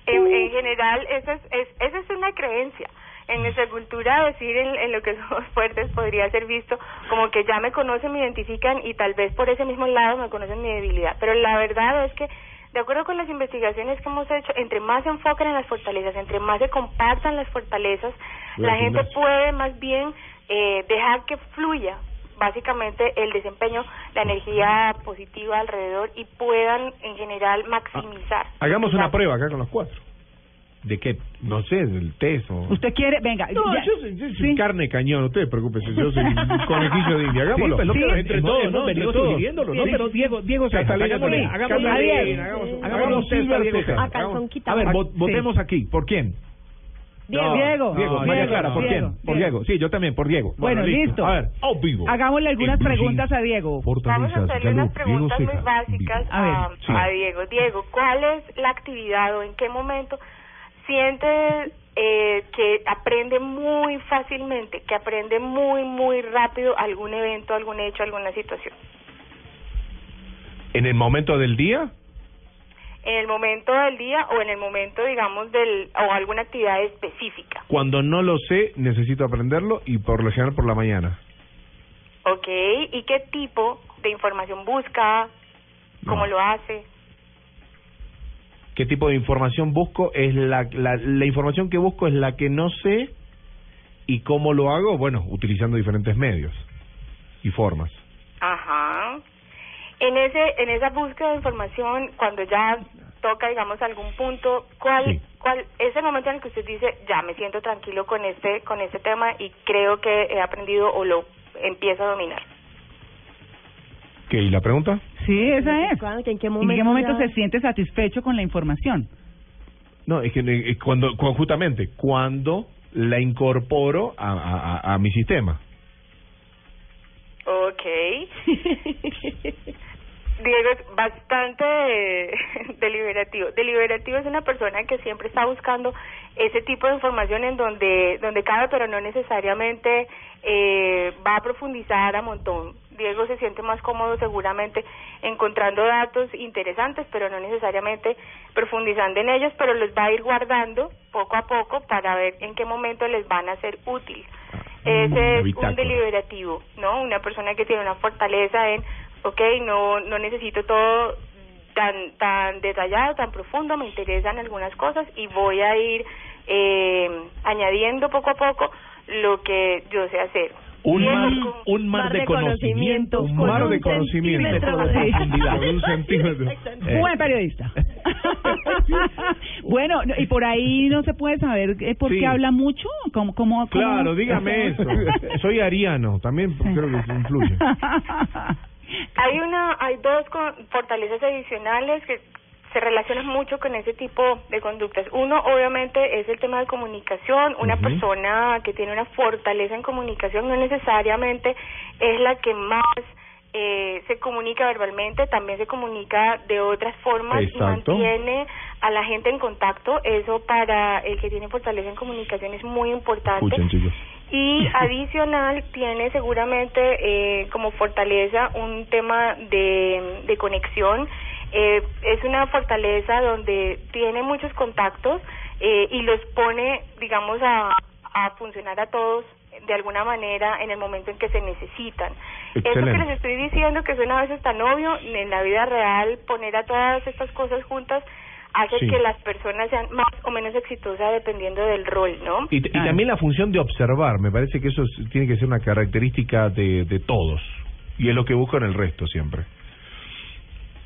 En, en general, esa es, es, esa es una creencia. En nuestra cultura, decir en, en lo que *laughs* somos fuertes podría ser visto como que ya me conocen, me identifican y tal vez por ese mismo lado me conocen mi debilidad. Pero la verdad es que, de acuerdo con las investigaciones que hemos hecho, entre más se enfocan en las fortalezas, entre más se compartan las fortalezas, la del gente puede más bien eh, dejar que fluya básicamente el desempeño, la energía positiva alrededor y puedan en general maximizar. Hagamos una prueba acá con los cuatro. ¿De qué? No sé, del test o... ¿Usted quiere? Venga. No, ya. yo soy, yo soy carne de cañón, ustedes preocúpense, yo soy *laughs* conejillo de India, hagámoslo. Sí, pues, entre todos, hemos ¿no? Entre venido todos. sugiriéndolo, ¿no? Sí. Pero Diego, Diego Catalina hagámosle, hagámosle, hagamos hagamos un test Silver a. A ver, votemos aquí. ¿Por quién? Diego. No, Diego. Diego, No, María Diego, Clara, ¿por Diego, quién? Por Diego. Diego. Sí, yo también, por Diego. Bueno, listo. A ver, a vivo. Hagámosle algunas preguntas a Diego. Vamos a hacerle unas preguntas muy básicas A ver, a, sí. a Diego. Diego, ¿cuál es la actividad o en qué momento sientes eh, que aprende muy fácilmente, que aprende muy, muy rápido algún evento, algún hecho, alguna situación? En el momento del día, En el momento del día o en el momento, digamos, del o alguna actividad específica. cuando no lo sé, necesito aprenderlo y por lo general por la mañana. ¿Ok? ¿Y qué tipo de información busca? ¿Cómo lo hace? ¿Qué tipo de información busco? Es la, la, la información que busco es la que no sé y cómo lo hago, bueno, utilizando diferentes medios y formas. Ajá. En ese en esa búsqueda de información, cuando ya toca, digamos, algún punto, ¿cuál cuál es el momento en el que usted dice, ya me siento tranquilo con este con este tema y creo que he aprendido o lo empiezo a dominar? ¿Qué? ¿Y la pregunta? Sí, esa es. ¿En qué ¿En momento, qué momento ya- se siente satisfecho con la información? No, es que eh, cuando, cu- justamente, cuando la incorporo a, a, a- a mi sistema. Ok. *laughs* Diego es bastante eh, *laughs* deliberativo. Deliberativo es una persona que siempre está buscando ese tipo de información en donde donde cabe, pero no necesariamente eh, va a profundizar a montón. Diego se siente más cómodo seguramente encontrando datos interesantes, pero no necesariamente profundizando en ellos, pero los va a ir guardando poco a poco para ver en qué momento les van a ser útiles. Ese una es un deliberativo, ¿no? Una persona que tiene una fortaleza en, ok, no, no necesito todo tan, tan detallado, tan profundo, me interesan algunas cosas y voy a ir eh, añadiendo poco a poco lo que yo sé hacer. Un mar, un mar de conocimiento, un mar de conocimiento, de- *laughs* un centímetro. Eh, Buen periodista. *laughs* bueno, no, y por ahí no se puede saber eh, por Sí. qué habla mucho. ¿Cómo, cómo, cómo- Claro, dígame eso. Soy ariano, también creo que influye. *laughs* Hay una, hay dos fortalezas adicionales que se relacionan mucho con ese tipo de conductas. Uno, obviamente, es el tema de comunicación. Una persona que tiene una fortaleza en comunicación no necesariamente es la que más eh, se comunica verbalmente, también se comunica de otras formas Exacto. y mantiene a la gente en contacto. Eso para el que tiene fortaleza en comunicación es muy importante. Escuchen. Y *laughs* adicional tiene seguramente eh, como fortaleza un tema de, de conexión. Eh, es una fortaleza donde tiene muchos contactos eh, y los pone, digamos, a, a funcionar a todos de alguna manera en el momento en que se necesitan. Eso que Excelente. les estoy diciendo que suena a veces tan obvio, en la vida real poner a todas estas cosas juntas hace Sí. que las personas sean más o menos exitosas dependiendo del rol, ¿no? Y, y también la función de observar, me parece que eso es- tiene que ser una característica de, de todos. Y es lo que busco en el resto siempre.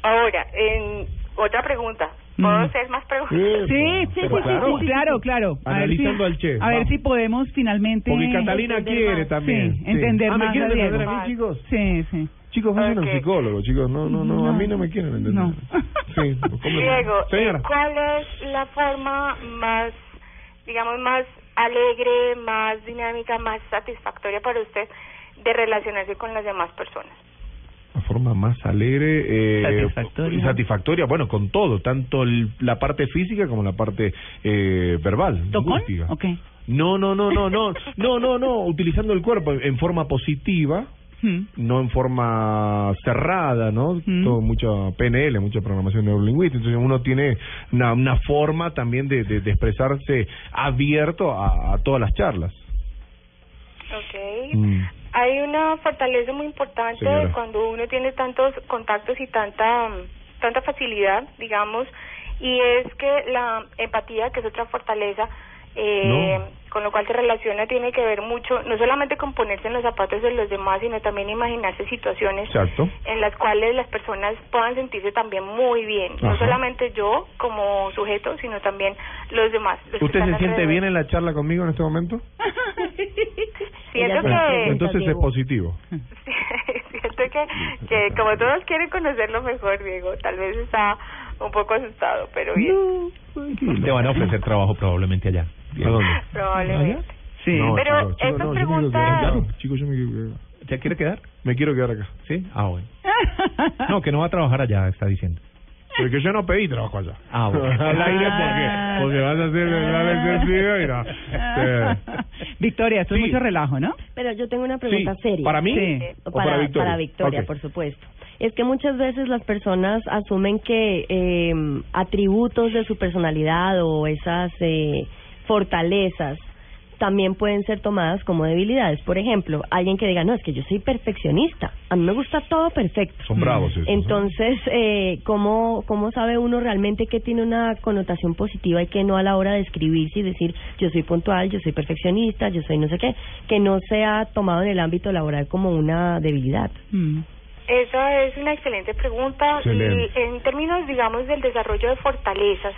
Ahora, en otra pregunta. ¿Puedo Mm. hacer más preguntas? Sí, sí, sí, sí, claro. sí, claro, claro. A ver Analizando al chef, A ver vamos. si podemos finalmente... Porque Catalina entender quiere más. también, Sí, sí. entender Ah, ¿me más quieren a Diego. entender a mí, chicos? Sí, sí. Chicos, vayan Ok. al psicólogo, chicos. No, no, no, a mí no me quieren entender. No. *laughs* Sí, ¿cómo- Diego, Señora. eh, ¿cuál es la forma más, digamos, más alegre, más dinámica, más satisfactoria para usted de relacionarse con las demás personas. Una forma más alegre eh, Satisfactoria. y satisfactoria, bueno, con todo, tanto el- la parte física como la parte eh, verbal, ¿Tocón? lingüística. Ok. No, no, no, no, no, no, no, no, utilizando el cuerpo en, forma positiva, Hmm. no en forma cerrada, ¿no? Todo mucha PNL, mucha programación neurolingüística, entonces uno tiene una, una forma también de, de, de expresarse abierto a, a todas las charlas. Ok. Mm. Hay una fortaleza muy importante Señora. cuando uno tiene tantos contactos y tanta tanta facilidad, digamos, y es que la empatía, que es otra fortaleza, eh, con lo cual se relaciona, tiene que ver mucho, no solamente con ponerse en los zapatos de los demás, sino también imaginarse situaciones Exacto. en las cuales las personas puedan sentirse también muy bien, no solamente yo como sujeto, sino también los demás. los ¿Usted se siente alrededor. bien en la charla conmigo en este momento? *laughs* Siento Bueno, que Entonces es positivo. *laughs* *laughs* siento que, que como todos quieren conocerlo mejor, Diego, tal vez está un poco asustado, pero bien, Le van a ofrecer trabajo probablemente allá. Probablemente. Sí. No, Pero chicos, no, yo me quiero pregunta- quedar. Claro, chicos, yo me quiero quedar. ¿Ya quiere quedar? Me quiero quedar acá. Sí. Ah, bueno. *laughs* No, que no va a trabajar allá, está diciendo. Porque yo no pedí trabajo allá. Ah, bueno. *laughs* Al aire porque, porque vas a hacer el ejercicio y. *laughs* Victoria, esto es mucho relajo, ¿no? Pero yo tengo una pregunta Sí. seria. ¿Para mí? Sí. O ¿O para, para Victoria? para Victoria, Ok. por supuesto. Es que muchas veces las personas asumen que eh, atributos de su personalidad o esas eh, fortalezas también pueden ser tomadas como debilidades. Por ejemplo, alguien que diga, no, es que yo soy perfeccionista, a mí me gusta todo perfecto. Son bravos esos, ¿no? Entonces, eh, ¿cómo, ¿cómo sabe uno realmente que tiene una connotación positiva y que no a la hora de escribirse y decir yo soy puntual, yo soy perfeccionista, yo soy no sé qué, que no sea tomado en el ámbito laboral como una debilidad? Mm. Esa es una excelente pregunta Excelente. y en términos, digamos, del desarrollo de fortalezas,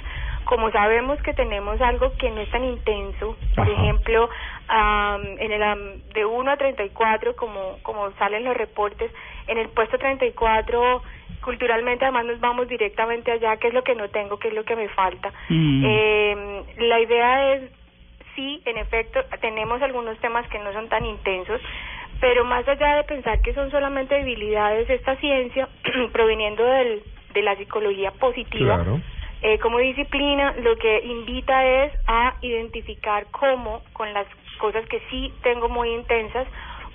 como sabemos que tenemos algo que no es tan intenso, por Ajá. ejemplo, am, en el am, de 1 a 34, como, como salen los reportes, en el puesto 34, culturalmente además nos vamos directamente allá, qué es lo que no tengo, qué es lo que me falta. Mm. Eh, la idea es, sí, en efecto, tenemos algunos temas que no son tan intensos, pero más allá de pensar que son solamente debilidades, esta ciencia, *clears throat* proveniendo del, de la psicología positiva, Claro. Eh, como disciplina, lo que invita es a identificar cómo, con las cosas que sí tengo muy intensas,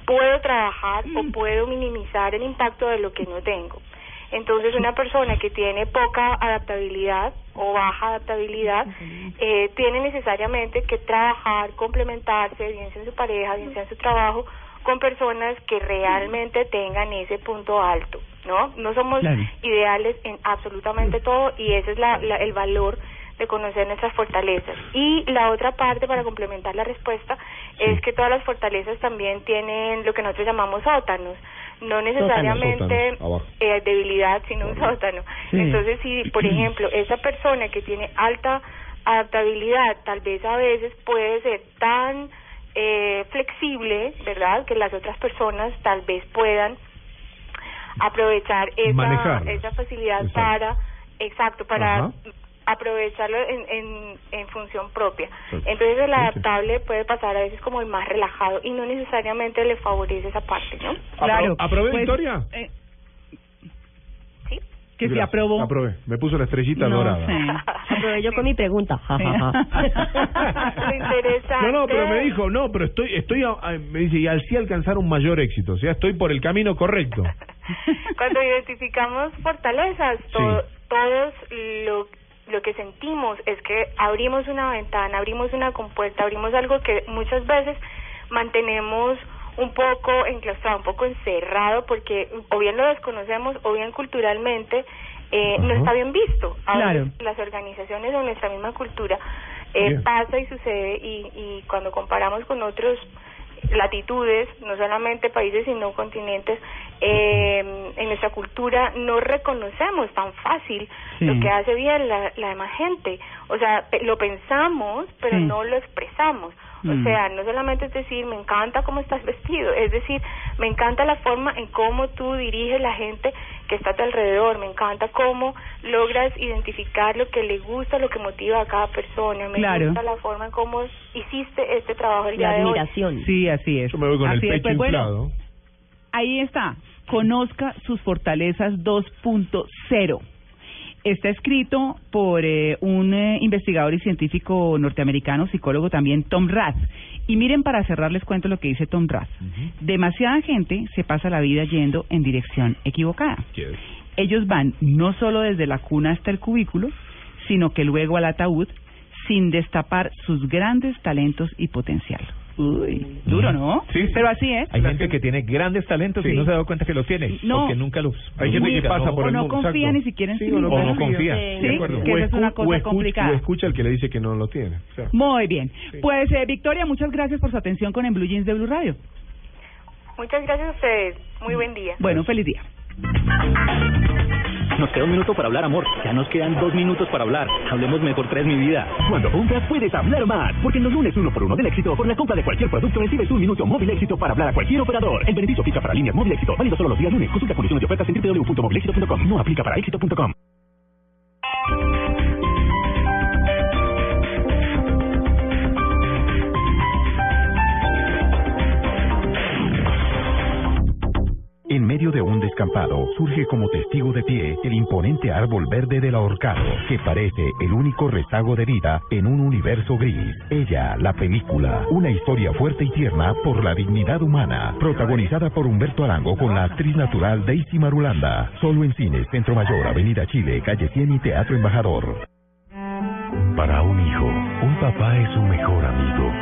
puedo trabajar o puedo minimizar el impacto de lo que no tengo. Entonces, una persona que tiene poca adaptabilidad o baja adaptabilidad, eh, tiene necesariamente que trabajar, complementarse, bien sea en su pareja, bien sea en su trabajo, con personas que realmente tengan ese punto alto, ¿no? No somos Claro. ideales en absolutamente todo y ese es la, la- el valor de conocer nuestras fortalezas. Y la otra parte para complementar la respuesta es que todas las fortalezas también tienen lo que nosotros llamamos sótanos, no necesariamente Sótanos, eh, debilidad, sino un sótano. Sí. Entonces, si por *clears throat* ejemplo esa persona que tiene alta adaptabilidad, tal vez a veces puede ser tan eh, flexible, ¿verdad? Que las otras personas tal vez puedan aprovechar esa, esa facilidad Exacto. para, exacto, para Ajá. aprovecharlo en, en, en función propia. Exacto. Entonces el sí. adaptable puede pasar a veces como el más relajado y no necesariamente le favorece esa parte, ¿no? Claro. ¿Aprobé, Pues, Victoria? eh, Sí. Que si aprobó. Aprobé. Me puso la estrellita No dorada. sé. *laughs* Aprobé yo con mi pregunta. Ja, ja, ja. *laughs* Lo interesante. No, no, pero me dijo, no, pero estoy, estoy, a- a- me dice, y así alcanzar un mayor éxito, o sea, estoy por el camino correcto. *laughs* Cuando identificamos fortalezas, to- todos lo, lo que sentimos es que abrimos una ventana, abrimos una compuerta, abrimos algo que muchas veces mantenemos un poco enclaustrado, un poco encerrado, porque o bien lo desconocemos o bien culturalmente eh, no está bien visto. A Claro. las organizaciones o nuestra misma cultura eh, pasa y sucede y, y cuando comparamos con otros latitudes, no solamente países sino continentes, eh, en nuestra cultura no reconocemos tan fácil Sí. lo que hace bien la, la demás gente. O sea, pe- lo pensamos, pero Sí. no lo expresamos. O Mm. sea, no solamente es decir, me encanta cómo estás vestido, es decir, Me encanta la forma en cómo tú diriges la gente que está a tu alrededor, me encanta cómo logras identificar lo que le gusta, lo que motiva a cada persona, me Claro. gusta la forma en cómo hiciste este trabajo el día La de hoy. admiración. Sí, así es. Yo me voy con Así el es, pecho pues, bueno, inflado. Ahí está. Conozca sus fortalezas 2.0. Está escrito por eh, un eh, investigador y científico norteamericano, psicólogo también, Tom Rath. Y miren, para cerrar les cuento lo que dice Tom Rath. Demasiada gente se pasa la vida yendo en dirección equivocada. Ellos van no solo desde la cuna hasta el cubículo, sino que luego al ataúd, sin destapar sus grandes talentos y potencial. Uy, duro, ¿no? Sí, Pero así es. Hay gente que tiene grandes talentos y Sí. no se ha dado cuenta que los tiene. No. O que nunca los. Hay gente que pasa ¿no? por o el no confía exacto. ni siquiera en sí, Sí, o no mismo. confía. Sí, De acuerdo. que esa es una cosa o escucha- complicada. O escucha al que le dice que no lo tiene. O sea, Muy bien. Pues, eh, Victoria, muchas gracias por su atención con En Blue Jeans de Blue Radio. Muchas gracias a ustedes. Muy buen día. Bueno, feliz día. Nos queda un minuto para hablar, amor. Ya nos quedan dos minutos para hablar. Hablemos mejor tres, mi vida. Cuando compras puedes hablar más, porque en los lunes uno por uno del éxito, por la compra de cualquier producto recibes un minuto móvil éxito para hablar a cualquier operador. El beneficio aplica para líneas móvil éxito, válido solo los días lunes. Consulta condiciones de ofertas en www.movilexito.com. No aplica para éxito.com. En medio de un descampado surge como testigo de pie el imponente árbol verde del ahorcado, que parece el único rezago de vida en un universo gris. Ella, la película, una historia fuerte y tierna por la dignidad humana, protagonizada por Humberto Arango con la actriz natural Daisy Marulanda. Solo en cines, Centro Mayor, Avenida Chile, Calle 100 y Teatro Embajador. Para un hijo, un papá es su mejor amigo,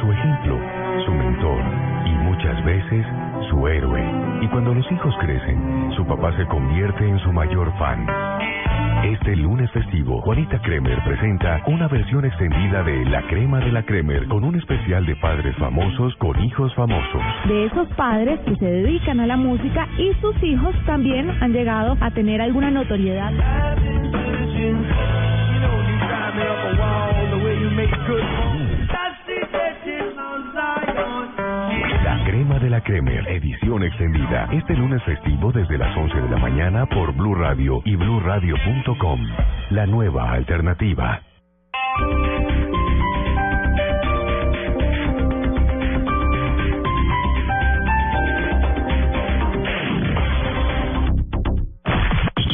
su ejemplo, su mentor y muchas veces su héroe. Y cuando los hijos crecen, su papá se convierte en su mayor fan. Este lunes festivo, Juanita Kremer presenta una versión extendida de La Crema de la Kremer con un especial de padres famosos con hijos famosos. de esos padres que se dedican a la música y sus hijos también han llegado a tener alguna notoriedad. Crema de la Kremer, edición extendida. Este lunes festivo desde las 11 de la mañana por Blue Radio y bluradio.com. La nueva alternativa.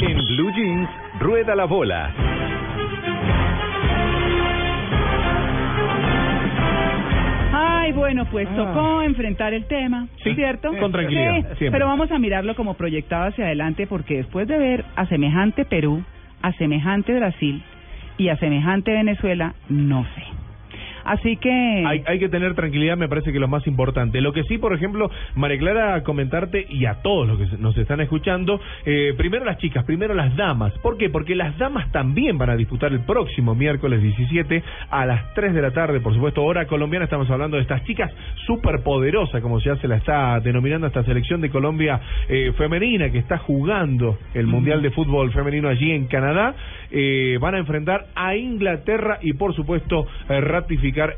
En Blue Jeans, rueda la bola. Ay, bueno, pues tocó enfrentar el tema, Sí, ¿cierto? con tranquilidad, Sí, siempre. pero vamos a mirarlo como proyectado hacia adelante porque después de ver a semejante Perú, a semejante Brasil y a semejante Venezuela, no sé. Así que... hay, hay que tener tranquilidad, me parece que lo más importante. Lo que sí, por ejemplo, María Clara, comentarte y a todos los que nos están escuchando, eh, primero las chicas, primero las damas. ¿Por qué? Porque las damas también van a disputar el próximo miércoles 17 a las 3 de la tarde, por supuesto, hora colombiana. Estamos hablando de estas chicas superpoderosas, como ya se la está denominando esta selección de Colombia eh, femenina que está jugando el Mundial de Fútbol Femenino allí en Canadá. Eh, van a enfrentar a Inglaterra y, por supuesto, eh,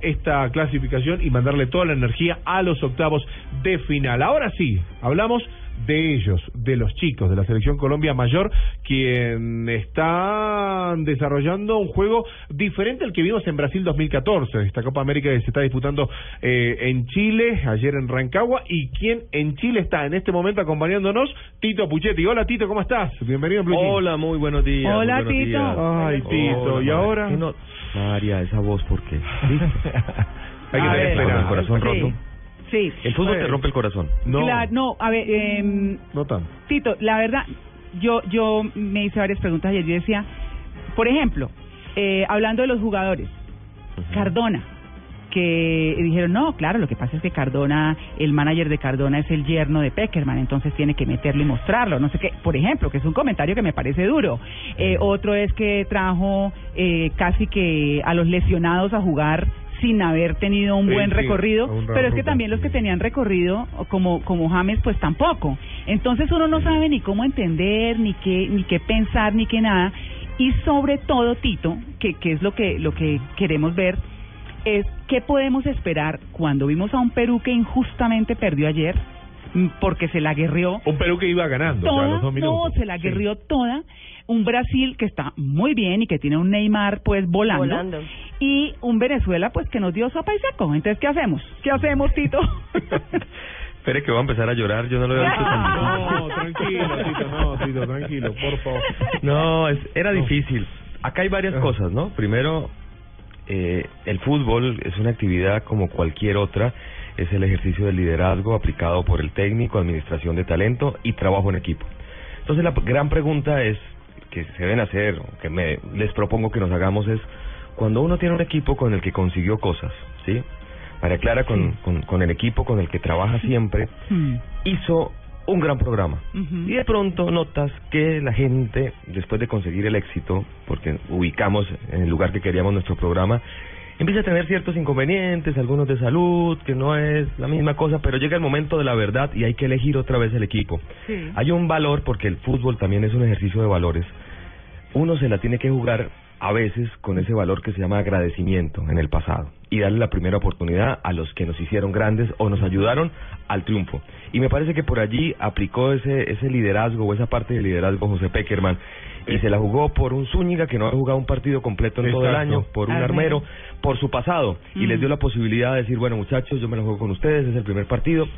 esta clasificación y mandarle toda la energía a los octavos de final. Ahora sí, hablamos de ellos, de los chicos de la selección Colombia Mayor, quien están desarrollando un juego diferente al que vimos en Brasil 2014, esta Copa América que se está disputando eh, en Chile, ayer en Rancagua, y quien en Chile está en este momento acompañándonos, Tito Puchetti. Hola Tito, ¿cómo estás? Bienvenido a Blue Jeans. Hola, muy buenos días. Hola, buenos Tito. días. Ay, Tito, Hola, ¿y ahora? ¿Qué no- María, esa voz, ¿por qué? *laughs* Hay que tener ver, Con el esperanza. corazón Sí. roto. Sí. El fútbol Eh, te rompe el corazón. No, no, a ver, no tanto. Tito, la verdad, yo yo me hice varias preguntas ayer. Yo decía, por ejemplo, eh, hablando de los jugadores, Cardona, que dijeron, no, claro, lo que pasa es que Cardona, el manager de Cardona es el yerno de Peckerman, entonces tiene que meterlo y mostrarlo, no sé qué, por ejemplo, que es un comentario que me parece duro. Eh, otro es que trajo eh, casi que a los lesionados a jugar sin haber tenido un Sí, buen recorrido, pero es que también los que tenían recorrido, como, como James, pues tampoco. Entonces uno no sabe ni cómo entender, ni qué, ni qué pensar, ni qué nada. Y sobre todo, Tito, que, que es lo que, lo que queremos ver, es qué podemos esperar cuando vimos a un Perú que injustamente perdió ayer, mm, porque se la guerreó Un Perú que iba ganando, o sea, a toda, los dos no, se la guerrió toda. Un Brasil que está muy bien y que tiene un Neymar pues volando. Volando. Y un Venezuela pues que nos dio sopa y seco. Entonces, ¿qué hacemos? ¿Qué hacemos, Tito? *laughs* Espere que voy a empezar a llorar, yo no lo había visto tan *laughs* No, tranquilo, Tito, no, Tito, tranquilo, por favor. No, es, era difícil. Acá hay varias cosas, ¿no? Primero, eh, el fútbol es una actividad como cualquier otra, es el ejercicio del liderazgo aplicado por el técnico, administración de talento y trabajo en equipo. Entonces la gran pregunta es, que se deben hacer, que me, les propongo que nos hagamos es, cuando uno tiene un equipo con el que consiguió cosas, ¿sí? María Clara con, con, con el equipo con el que trabaja siempre, Mm. hizo un gran programa. Y de pronto notas que la gente, después de conseguir el éxito, porque ubicamos en el lugar que queríamos nuestro programa, empieza a tener ciertos inconvenientes, algunos de salud, que no es la misma cosa, pero llega el momento de la verdad y hay que elegir otra vez el equipo. Hay un valor, porque el fútbol también es un ejercicio de valores. Uno se la tiene que jugar a veces con ese valor que se llama agradecimiento en el pasado y darle la primera oportunidad a los que nos hicieron grandes o nos ayudaron al triunfo. Y me parece que por allí aplicó ese, ese liderazgo o esa parte del liderazgo José Peckerman y se la jugó por un Zúñiga que no ha jugado un partido completo en todo el año, por un Armero. Por su pasado y Mm. les dio la posibilidad de decir, bueno muchachos, yo me la juego con ustedes, es el primer partido.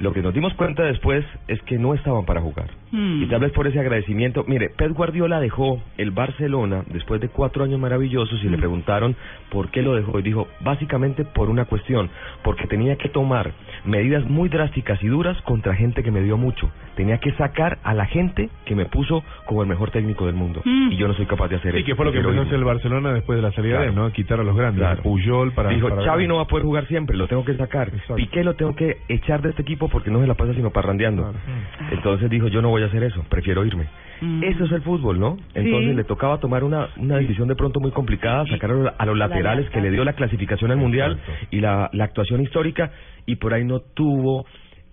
Lo que nos dimos cuenta después es que no estaban para jugar. Mm. Y tal vez por ese agradecimiento. Mire, Pep Guardiola dejó el Barcelona después de cuatro años maravillosos y le preguntaron por qué lo dejó. Y dijo, básicamente por una cuestión, porque tenía que tomar medidas muy drásticas y duras contra gente que me dio mucho. Tenía que sacar a la gente que me puso como el mejor técnico del mundo. Mm. Y yo no soy capaz de hacer eso. que fue lo que Prefiero empezó a hacer irme. el Barcelona después de la salida de él, Claro. ¿no? Quitar a los grandes, Claro. a Puyol para... Dijo, para Xavi no va a poder jugar siempre, lo tengo que sacar. Piqué lo tengo que echar de este equipo porque no se la pasa sino parrandeando. Entonces dijo, yo no voy a hacer eso, prefiero irme. Eso es el fútbol, ¿no? Entonces Sí. le tocaba tomar una, una decisión de pronto muy complicada, sacar a los, a los laterales que le dio la clasificación al Mundial y la, la actuación histórica y por ahí no tuvo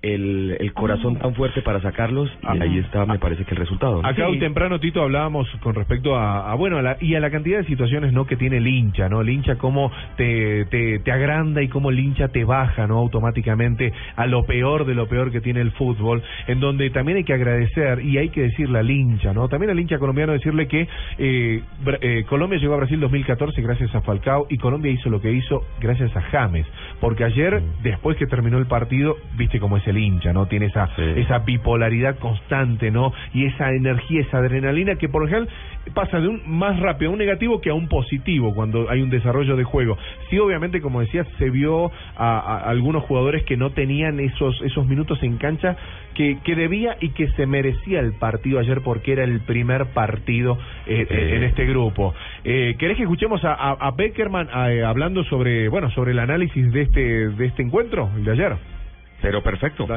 el, el corazón tan fuerte para sacarlos y ahí está, me parece que el resultado. ¿no? Acá temprano, Tito, hablábamos con respecto a, a, bueno, a la, y a la cantidad de situaciones no que tiene el hincha, ¿no? El hincha cómo te, te, te agranda y cómo el hincha te baja, ¿no? Automáticamente a lo peor de lo peor que tiene el fútbol, en donde también hay que agradecer y hay que decirle al hincha, ¿no? También al hincha colombiano decirle que eh, eh, Colombia llegó a Brasil 2014 gracias a Falcao y Colombia hizo lo que hizo gracias a James, porque ayer, después que terminó el partido, viste cómo es el hincha, ¿no? Tiene esa, esa bipolaridad constante, ¿no? Y esa energía, esa adrenalina que por ejemplo pasa de un más rápido a un negativo que a un positivo cuando hay un desarrollo de juego. Sí, obviamente, como decías, se vio a, a algunos jugadores que no tenían esos esos minutos en cancha que, que debía y que se merecía el partido ayer porque era el primer partido eh, eh, en este grupo. Eh, ¿Querés que escuchemos a, a, a Beckerman eh, hablando sobre bueno sobre el análisis de este de este encuentro, el de ayer? Pero perfecto.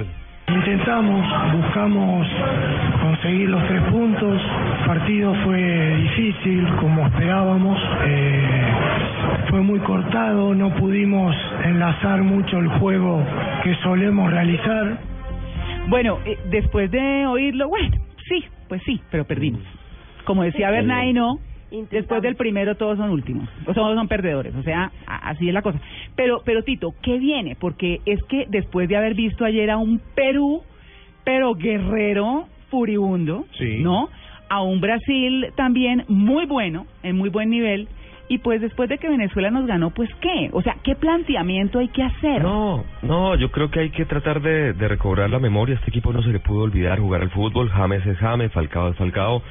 Intentamos, buscamos conseguir los tres puntos. El partido fue difícil, como esperábamos. Eh, fue muy cortado, no pudimos enlazar mucho el juego que solemos realizar. Bueno, eh, después de oírlo, bueno, sí, pues sí, pero perdimos. Como decía Sí. Bernay, no. Después del primero todos son últimos, o todos son perdedores, o sea, así es la cosa. Pero, pero Tito, ¿qué viene? Porque es que después de haber visto ayer a un Perú, pero guerrero, furibundo, ¿no? A un Brasil también muy bueno, en muy buen nivel, y pues después de que Venezuela nos ganó, pues ¿qué? O sea, ¿qué planteamiento hay que hacer? No, no, yo creo que hay que tratar de, de recobrar la memoria. Este equipo no se le pudo olvidar jugar al fútbol. James es James, Falcao es Falcao.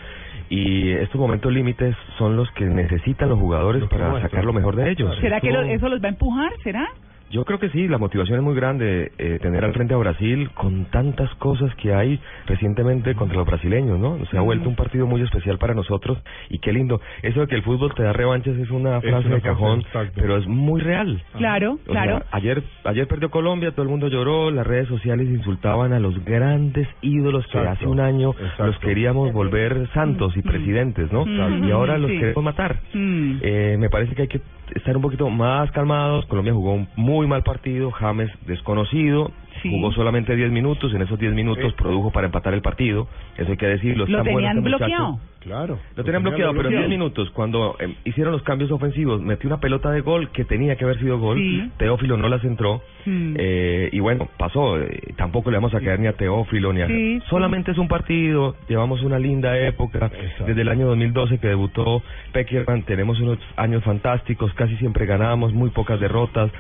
Y estos momentos límites son los que necesitan los jugadores para sacar lo mejor de ellos. ¿Será que lo- eso los va a empujar? ¿Será? Yo creo que sí, la motivación es muy grande eh, tener al frente a Brasil con tantas cosas que hay recientemente contra los brasileños, ¿no? Se ha vuelto un partido muy especial para nosotros y qué lindo. Eso de que el fútbol te da revanches es una Es frase una de cajón, pero es muy real. Claro, O claro. sea, ayer, ayer perdió Colombia, todo el mundo lloró, las redes sociales insultaban a los grandes ídolos que Exacto, hace un año exacto. los queríamos volver santos y presidentes, ¿no? Exacto. Y ahora los Sí. queremos matar. Mm. Eh, me parece que hay que estar un poquito más calmados. Colombia jugó un muy mal partido, James desconocido, jugó solamente 10 minutos, en esos 10 minutos produjo para empatar el partido, eso hay que decirlo. Lo bueno muchacho. Claro. Lo tenían bloqueado, pero en 10 minutos, cuando eh, hicieron los cambios ofensivos, metió una pelota de gol que tenía que haber sido gol. Sí. Teófilo no la centró. Eh, y bueno, pasó. eh, tampoco le vamos a caer ni a Teófilo ni a. Sí. Solamente es un partido. Llevamos una linda época. Desde el año 2012 que debutó Peckerman, tenemos unos años fantásticos. Casi siempre ganamos, muy pocas derrotas.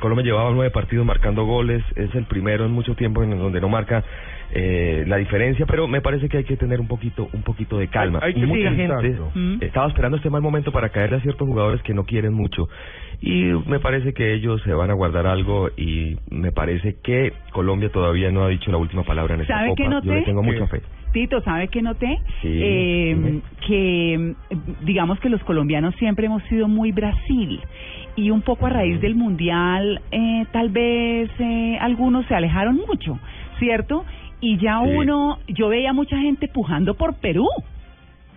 Colombia llevaba nueve partidos marcando goles. Es el primero en mucho tiempo en donde no marca. Eh, la diferencia, pero me parece que hay que tener un poquito, un poquito de calma. Hay- hay mucha gente. Mm. estaba esperando este mal momento para caerle a ciertos jugadores que no quieren mucho. Y me parece que ellos se van a guardar algo y me parece que Colombia todavía no ha dicho la última palabra en esta ¿Sabe copa. Yo le tengo fe. Tito, ¿sabe qué noté? Sí, Eh, dime. que eh, digamos que los colombianos siempre hemos sido muy Brasil y un poco a raíz del mundial eh, tal vez eh, algunos se alejaron mucho, ¿cierto? Y ya Sí. uno, yo veía mucha gente pujando por Perú,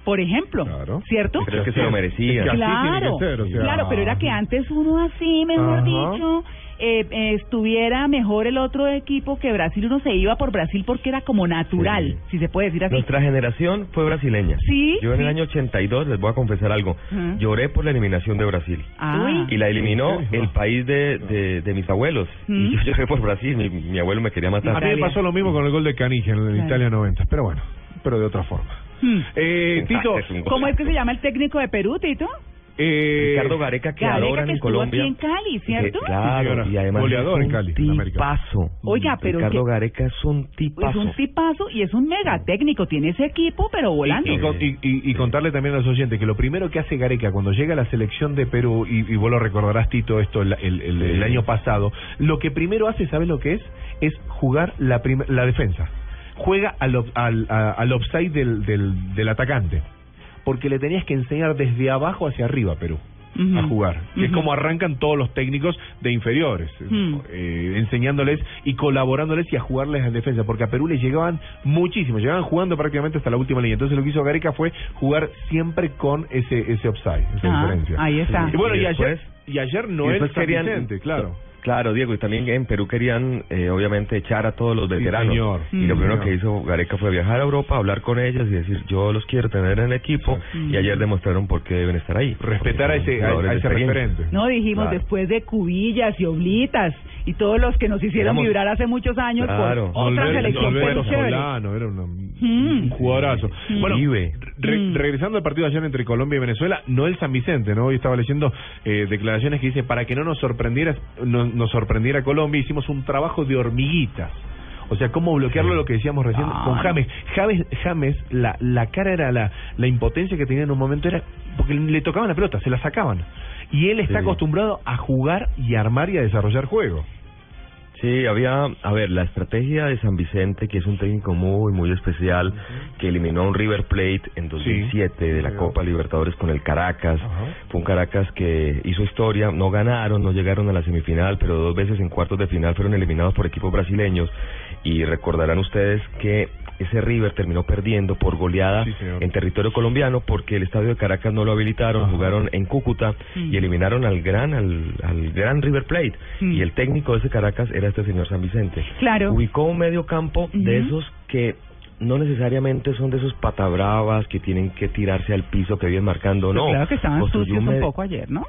por ejemplo, ¿cierto? Creo que se lo merecía. Claro, claro, pero era que antes uno así, mejor Ajá. dicho, eh, eh, estuviera mejor el otro equipo que Brasil, uno se iba por Brasil porque era como natural, si se puede decir así. Nuestra generación fue brasileña. Sí, Yo en el año 82, les voy a confesar algo, lloré por la eliminación de Brasil. Ah. Y la eliminó el país de, de, de mis abuelos. Mm. Y yo lloré por Brasil, mi, mi abuelo me quería matar. A mí me pasó lo mismo con el gol de Canigia en el Claro. Italia 90, pero bueno, pero de otra forma. Hmm. Eh, Tito, ¿Cómo es que se llama el técnico de Perú, Tito? Eh, Ricardo Gareca, que Gareca, adoran que en Colombia. aquí en Cali, ¿cierto? Que, claro, Sí, señora. y además Goleador es en Cali, un en tipazo. Oiga, pero Ricardo que- Gareca es un tipazo. Es un tipazo y es un mega técnico, tiene ese equipo, pero volando. Y, con- y- y- y contarle también a los oyentes que lo primero que hace Gareca cuando llega a la selección de Perú, y, y vos lo recordarás, Tito, esto el, el- el- el año pasado, lo que primero hace, ¿sabes lo que es? Es jugar la, prim- la defensa. Juega al, al, a- al offside del, del, del atacante. Porque le tenías que enseñar desde abajo hacia arriba, Perú. Ujú. a jugar, que es como arrancan todos los técnicos de inferiores, Hmm. eh, enseñándoles y colaborándoles y a jugarles en defensa, porque a Perú les llegaban muchísimo, llegaban jugando prácticamente hasta la última línea. Entonces lo que hizo Gareca fue jugar siempre con ese ese offside, esa Ah, diferencia. ahí está. Y bueno, y, Y ayer, después- y ayer Y después San querían- claro. Claro, Diego, y también en Perú querían, eh, obviamente, echar a todos los veteranos. señor. Y lo primero Señor. que hizo Gareca fue viajar a Europa, hablar con ellos y decir, yo los quiero tener en el equipo. Y ayer demostraron por qué deben estar ahí. Respetar a ese, a, ese referente. No, dijimos Claro. después de cubillas y oblitas y todos los que nos hicieron Éramos- vibrar hace muchos años Claro. por otra selección. Solano, era una- Mm. un jugadorazo. Mm. Bueno, Vive. re- Mm. regresando al partido de ayer entre Colombia y Venezuela, Noel San Vicente, ¿no? Hoy estaba leyendo eh, declaraciones que dice, para que no nos sorprendiera, no- nos sorprendiera Colombia, hicimos un trabajo de hormiguitas. O sea, cómo bloquearlo, lo que decíamos recién Ah, con no. James. James, James la, la cara era la, la impotencia que tenía en un momento, era porque le tocaban la pelota, se la sacaban. Y él está Sí. acostumbrado a jugar y a armar y a desarrollar juego. Sí, había, a ver, la estrategia de San Vicente, que es un técnico muy, muy especial, que eliminó a un River Plate en 2007 de la. Copa Libertadores con el Caracas. Fue un Caracas que hizo historia, no ganaron, no llegaron a la semifinal, pero dos veces en cuartos de final fueron eliminados por equipos brasileños. Y recordarán ustedes que ese River terminó perdiendo por goleada Sí, en territorio colombiano porque el estadio de Caracas no lo habilitaron, jugaron en Cúcuta y eliminaron al gran al, al gran River Plate y el técnico de ese Caracas era este señor San Vicente. Claro. Ubicó un medio campo de esos que no necesariamente son de esos patabravas que tienen que tirarse al piso que vienen marcando, Pero no. Claro que estaban sucios un poco ayer, ¿no?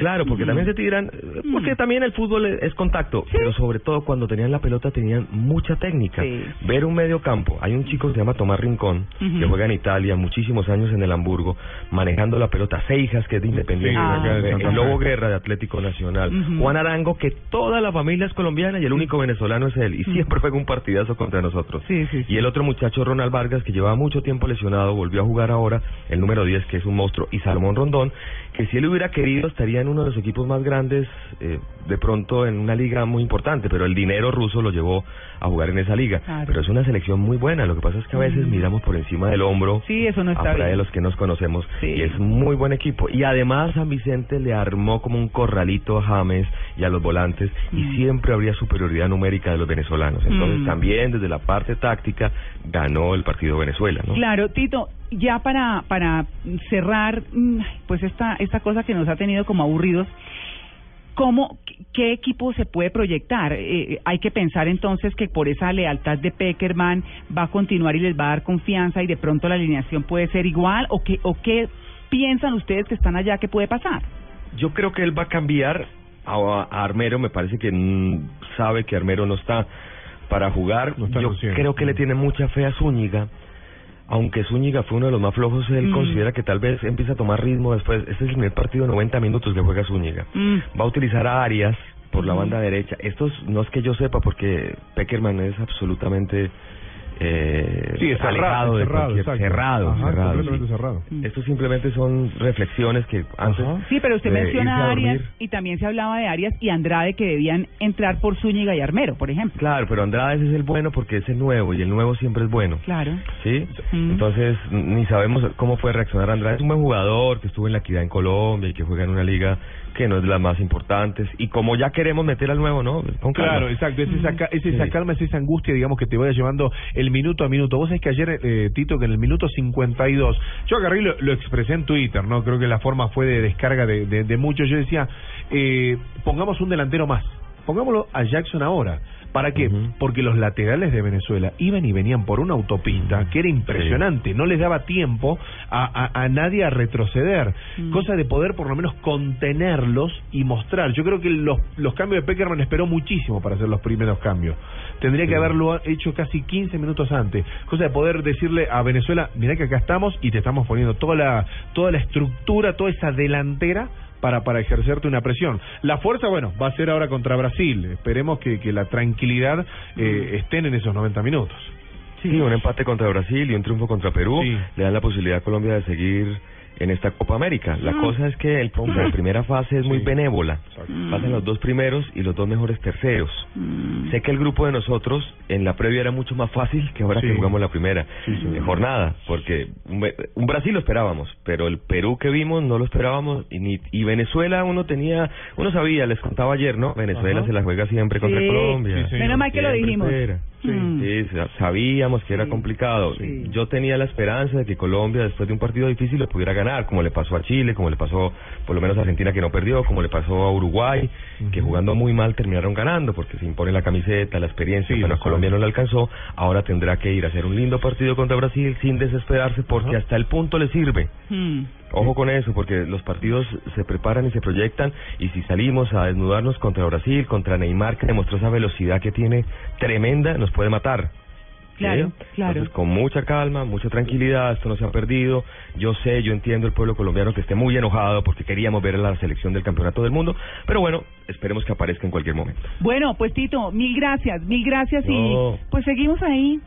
Claro, porque también se tiran, eh, porque también el fútbol es, contacto, pero sobre todo cuando tenían la pelota tenían mucha técnica. Sí. Ver un medio campo, hay un chico que se llama Tomás Rincón, que juega en Italia, muchísimos años en el Hamburgo, manejando la pelota, Seijas, que es de Independiente, Sí, el Lobo. Guerra de Atlético Nacional. Juan Arango, que toda la familia es colombiana y el único venezolano es él, y siempre juega un partidazo contra nosotros. Y el otro muchacho, Ronald Vargas, que llevaba mucho tiempo lesionado, volvió a jugar ahora, el número 10, que es un monstruo, y Salomón Rondón, que si él hubiera querido estaría en uno de los equipos más grandes, eh, de pronto en una liga muy importante, pero el dinero ruso lo llevó a jugar en esa liga. Claro. Pero es una selección muy buena, lo que pasa es que a veces Mm. miramos por encima del hombro Sí, eso no está afuera de los que nos conocemos, Sí. y es muy buen equipo. Y además San Vicente le armó como un corralito a James y a los volantes, y siempre habría superioridad numérica de los venezolanos. Entonces Mm. también desde la parte táctica ganó el partido Venezuela, ¿no? Claro, Tito, ya para para cerrar, mm, pues esta esta cosa que nos ha tenido como aburridos, ¿cómo, qué- equipo se puede proyectar? Eh, hay que pensar entonces que por esa lealtad de Peckerman va a continuar y les va a dar confianza y de pronto la alineación puede ser igual o qué, o qué piensan ustedes que están allá que puede pasar? Yo creo que él va a cambiar a, a Armero. Me parece que sabe que Armero no está para jugar. está Yo consciente. creo que le tiene mucha fe a Zúñiga. Aunque Zúñiga fue uno de los más flojos, él Mm. considera que tal vez empieza a tomar ritmo después. Este es el primer partido de 90 minutos que juega Zúñiga. Mm. Va a utilizar a Arias por la banda derecha. Esto es- no es que yo sepa porque Peckerman es absolutamente eh, Sí, es cerrado, alejado de cerrado, cualquier cerrado, Ajá, cerrado, completamente sí. cerrado. Estos simplemente son reflexiones que antes Sí, pero usted menciona a Arias y también se hablaba de Arias y Andrade que debían entrar por Zúñiga y Armero, por ejemplo. Claro, pero Andrade ese es el bueno porque es el nuevo y el nuevo siempre es bueno. Claro. ¿Sí? Mm. Entonces, ni sabemos cómo fue reaccionar Andrade. Es un buen jugador que estuvo en la equidad en Colombia y que juega en una liga que no es de las más importantes. Y como ya queremos meter al nuevo, ¿no? Con. Claro, exacto. Es esa, es esa calma, es esa angustia, digamos, que te vaya llevando el minuto a minuto. Vos sabés que ayer, eh, Tito, que en el minuto 52, yo agarré lo, lo expresé en Twitter, ¿no? Creo que la forma fue de descarga de, de, de muchos. Yo decía, eh, pongamos un delantero más. Pongámoslo a Jackson ahora. ¿Para qué? Porque los laterales de Venezuela iban y venían por una autopista que era impresionante, no les daba tiempo a, a, a nadie a retroceder, cosa de poder por lo menos contenerlos y mostrar. Yo creo que los, los cambios de Peckerman esperó muchísimo para hacer los primeros cambios. Tendría que haberlo hecho casi 15 minutos antes, cosa de poder decirle a Venezuela, mira que acá estamos y te estamos poniendo toda la, toda la estructura, toda esa delantera para, para ejercerte una presión. La fuerza, bueno, va a ser ahora contra Brasil. Esperemos que, que la tranquilidad eh, estén en esos 90 minutos. Sí, un empate contra Brasil y un triunfo contra Perú le dan la posibilidad a Colombia de seguir en esta Copa América. La Mm. cosa es que el la primera fase es muy benévola. Mm. Pasan los dos primeros y los dos mejores terceros. Sé que el grupo de nosotros en la previa era mucho más fácil que ahora Sí. que jugamos la primera Sí, sí. eh, jornada, porque un, Brasil lo esperábamos, pero el Perú que vimos no lo esperábamos y, ni, y Venezuela uno tenía, uno sabía, les contaba ayer, ¿no? Venezuela Ajá. se la juega siempre contra Sí. Colombia. Menos mal que lo dijimos. Sí. Sabíamos que era complicado. Yo tenía la esperanza de que Colombia, después de un partido difícil, lo pudiera ganar, como le pasó a Chile, como le pasó por lo menos a Argentina que no perdió, como le pasó a Uruguay, que jugando muy mal terminaron ganando, porque se impone la camiseta, la experiencia. Sí, bueno, lo Colombia no le alcanzó, ahora tendrá que ir a hacer un lindo partido contra Brasil sin desesperarse, porque hasta el punto le sirve. Hmm. Ojo con eso, porque los partidos se preparan y se proyectan, y si salimos a desnudarnos contra Brasil, contra Neymar, que demostró esa velocidad que tiene tremenda, nos puede matar. Claro, ¿Sí? claro. Entonces, con mucha calma, mucha tranquilidad, esto no se ha perdido. Yo sé, yo entiendo el pueblo colombiano que esté muy enojado porque queríamos ver a la selección del campeonato del mundo, pero bueno, esperemos que aparezca en cualquier momento. Bueno, pues Tito, mil gracias, mil gracias No. y pues seguimos ahí.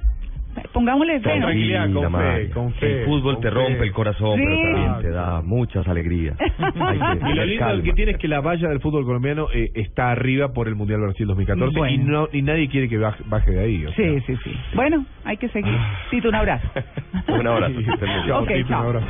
Pongámosle fe, ¿no? Tranquila, con fe, con fe, El fútbol con te fe. rompe el corazón, Sí. pero también te da muchas alegrías. *laughs* Hay que Y lo lindo calma. que tiene es que la valla del fútbol colombiano eh, está arriba por el Mundial Brasil 2014 y Bueno. no y nadie quiere que baje, baje de ahí. o sea. Sí, sí, sí. Bueno, hay que seguir. *laughs* Tito, un abrazo. Un abrazo. que estén muy bien. Chao, Ok, Tito, chao. un abrazo.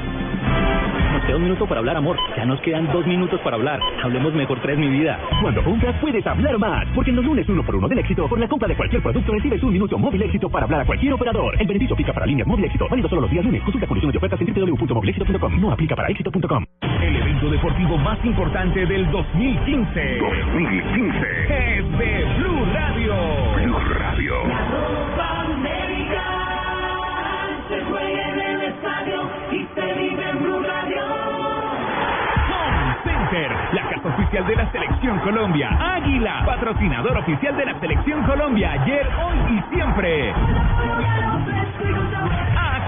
Nos queda un minuto para hablar, amor. Ya nos quedan dos minutos para hablar. Hablemos mejor tres, mi vida. Cuando compras puedes hablar más, porque en los lunes uno por uno del éxito, por la compra de cualquier producto recibes un minuto móvil éxito para hablar a cualquier operador. El beneficio aplica para líneas móvil éxito, válido solo los días lunes. Consulta condiciones de ofertas en www.movilexito.com. No aplica para éxito.com. El evento deportivo más importante del 2015. 2015. Es de Blue Radio. Blue Radio. Se juega en el estadio se vive en Blue Radio. Home Center, la casa oficial de la Selección Colombia. Águila, patrocinador oficial de la Selección Colombia. Ayer, hoy y siempre.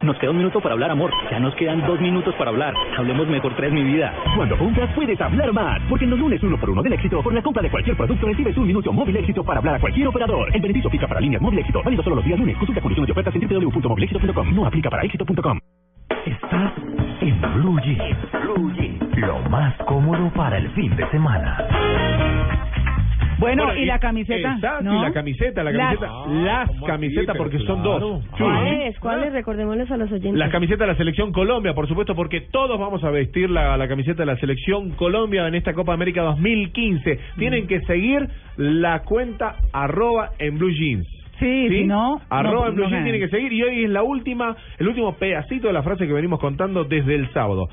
Nos queda un minuto para hablar, amor. Ya nos quedan dos minutos para hablar. Hablemos mejor tres, mi vida. Cuando compras puedes hablar más, porque en los lunes uno por uno del éxito, por la compra de cualquier producto recibes un minuto móvil éxito para hablar a cualquier operador. El beneficio aplica para líneas móvil éxito, válido solo los días lunes. Consulta condiciones de ofertas en www.movilexito.com. No aplica para éxito.com. Estás en Blue Jeans. Lo más cómodo para el fin de semana. Bueno, ¿y la camiseta? Exacto, ¿No? y la camiseta, la Las- camiseta. Las camisetas, porque son dos. ¿Cuáles? ¿Cuáles? Recordémosles a los oyentes. La camiseta de la selección Colombia, por supuesto, porque todos vamos a vestir la, la camiseta de la selección Colombia en esta Copa América 2015. Tienen que seguir la cuenta arroba en blue jeans. Sí, si no, arroba no- en blue no jeans tienen que seguir y hoy es la última, el último pedacito de la frase que venimos contando desde el sábado.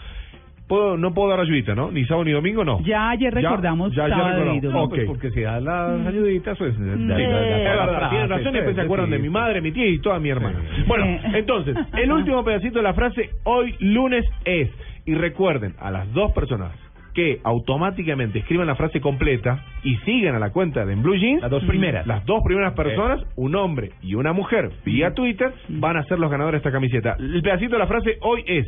Puedo, no puedo dar ayudita, ¿no? Ni sábado ni domingo, no. Ya ayer recordamos ya, ya recordamos. domingo. Ok. porque si da las ayuditas, pues... Tienen razón, y después se acuerdan de mi madre, mi tía y toda mi hermana. Bueno, entonces, *laughs* el último pedacito de la frase hoy lunes es, y recuerden a las dos personas que automáticamente escriban la frase completa y sigan a la cuenta de En Blue Jeans, las dos primeras. las dos primeras personas, un hombre y una mujer, vía Twitter, van a ser los ganadores de esta camiseta. El pedacito de la frase hoy es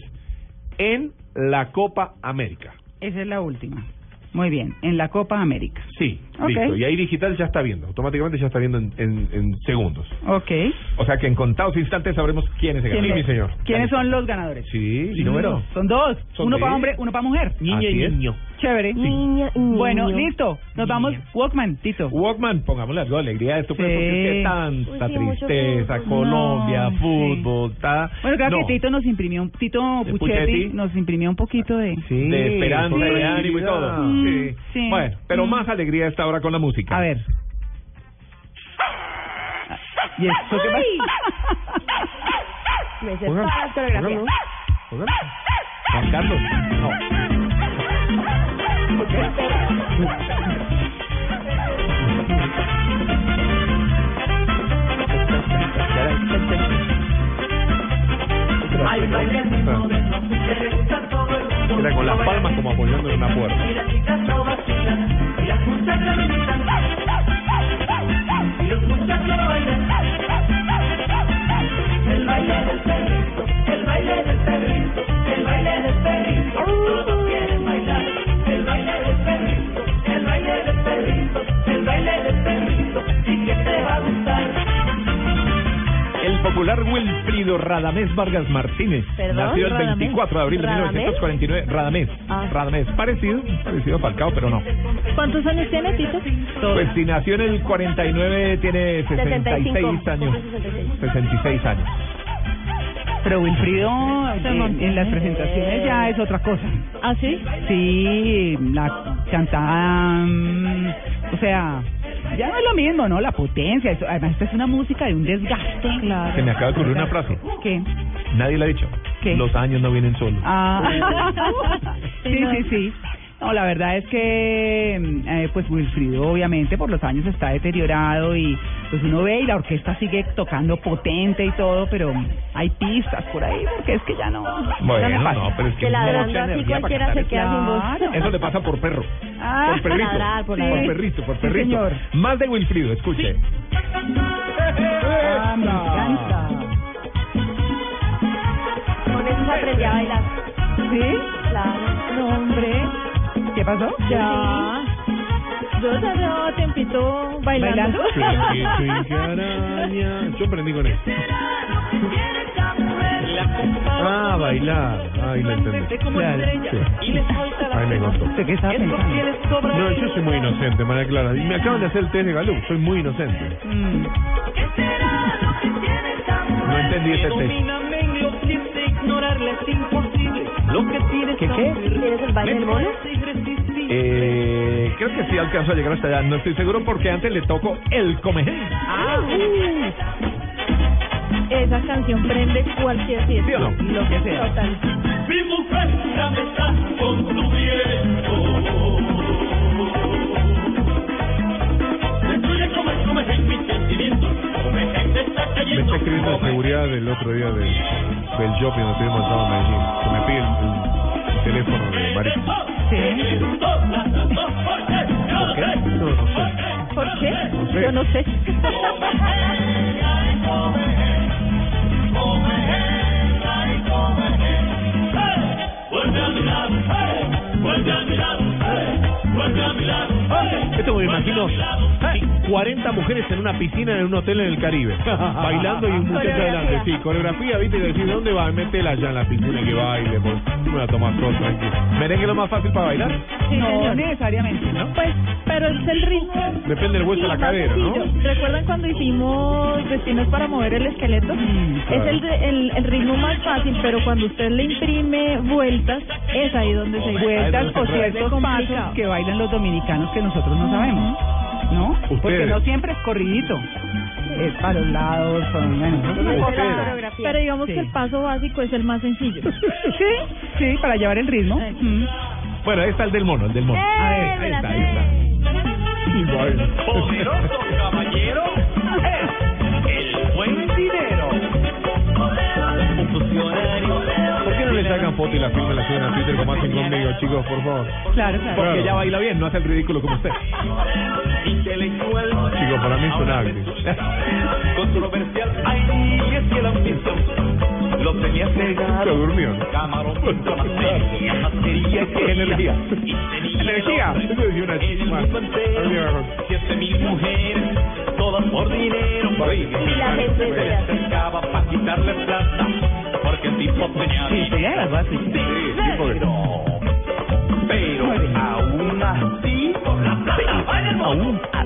en la Copa América. Esa es la última. Muy bien, en la Copa América. Sí, Ok. listo. Y ahí digital ya está viendo, automáticamente ya está viendo en, en- en segundos. Ok. O sea que en contados instantes sabremos quiénes se ¿Quién ganan. Sí, mi señor. ¿Quiénes son los ganadores? Sí, ¿Y número? Son dos. Son uno para hombre, uno para mujer. Niña y es. Chévere. Niña y niño. Bueno, listo. Nos vamos. Walkman, Tito. Walkman, pongámosle algo de alegría a esto, Sí. porque es que tanta Uy, sí, tristeza. Colombia, No, fútbol, ta... Bueno, creo no, que Tito nos imprimió, un Tito ¿De Puchetti nos imprimió un poquito de... Sí, de esperanza, sí. de ánimo y todo. Mm, Sí. sí. Bueno, pero Mm. más alegría a esta hora con la música. A ver. ¿Y esto qué pasa? *laughs* Me sé Póngale, todas las coreografías. póngale. Juan Carlos. No. Era con las palmas como apoyando en una puerta. El baile del perrito, el baile del perrito, el baile del perrito. El popular Wilfrido Radamés Vargas Martínez ¿Perdón? nació el Radamés. 24 de abril de ¿Radamés? 1949. Radamés. Ah. Radamés. Parecido, parecido a Falcao, pero no. ¿Cuántos años tiene Tito? Pues si nació en el 49, tiene 66 75, años. cumple 66. 66 años. Pero Wilfrido montó. en las presentaciones ya es otra cosa. ¿Ah, sí? Sí, la cantada, mm, o sea, ya no es lo mismo, ¿no? La potencia, eso- además esta es una música de un desgaste. Claro. Se me acaba de ocurrir una frase. ¿Qué? Nadie le ha dicho. ¿Qué? Los años no vienen solos. Ah, *laughs* sí, sí, sí. No, la verdad es que, mm, eh, pues Wilfrido obviamente por los años está deteriorado y pues uno ve y la orquesta sigue tocando potente y todo, pero hay pistas por ahí porque es que ya no. ya Bueno, pasa. no, pero es que Que ladrando así cualquiera se queda sin voz. Claro. Eso le pasa por perro. Ah, por perrito. ladrar, por Sí. ladrar. perrito, por Sí, perrito. señor. Más de Wilfrido, escuche. Ah, me encanta. Con eso se aprendió a bailar. ¿Sí? Claro. No, hombre. ¿Qué pasó? Ya. Yo ya llevo tiempito bailando. ¿Bailando? Yo aprendí con eso. Ah, bailar. Ay, lo entendí. Claro. Sí. Ahí me. ¿Usted qué pensando? No, yo soy muy inocente, María Clara. Y me acaban de hacer el test de Gallup. Soy muy inocente. Mm. No entendí ese test. ¿Qué qué? ¿Tienes el baile del mono? Eh, creo que sí alcanzó a llegar hasta allá. No estoy seguro porque antes le tocó el comején. Ah, Esa canción prende cualquier fiesta. ¿Sí o no? Lo que sea. Total. Mi mujer ya me está consumiendo. Destruye como el. Comején me está escribiendo de seguridad del otro día de, del shopping donde montado en Medellín. Que me pide el, el teléfono de Marita. Sí. ¿Por qué? No, no sé. ¿Por qué? No sé. Yo no sé. Vuelve a mi lado, vuelve a mi Esto me imagino. 40 mujeres en una piscina en un hotel en el Caribe, *laughs* bailando y un muchacho adelante. Sí, coreografía, viste, y decir, ¿dónde va? Métela allá en la piscina que baile, pues. Tú me la tomas todo tranquilo. ¿Merengue es lo más fácil para bailar? No necesariamente, ¿no? Pues, pero es el ritmo. Depende del hueso de la cadera, ¿no? ¿Recuerdan cuando hicimos destinos para mover el esqueleto? Es el, el, el ritmo más fácil, pero cuando usted le imprime vueltas, es ahí donde se Vueltas o ciertos pasos que bailan los dominicanos que nosotros no sabemos. ¿No? Porque no siempre es corridito. Es para los lados, para cosa- Pero digamos que el paso básico es el más sencillo. *laughs* Sí, sí, para llevar el ritmo. Mm. Bueno, ahí está el del mono, el del mono. Eh, A ver, ahí está, ahí está. Igual. Poderoso caballero es el buen dinero. ¿Por qué no le sacan foto y la filman y la suben a Twitter como hacen conmigo, chicos, por favor? Claro, claro. Porque ella baila bien, no hace el ridículo como usted. Intelectual. Chicos, para mí es un acting. *laughs* Controversial. Ay, es que la ambición lo tenía cegado. Se durmió. Camarón que Energía. Energía. Siete mil mujeres, todas por dinero. Y la gente se acercaba para quitarle plata, porque el tipo tenía Sí, las bases. dinero. Pero aún así, así, la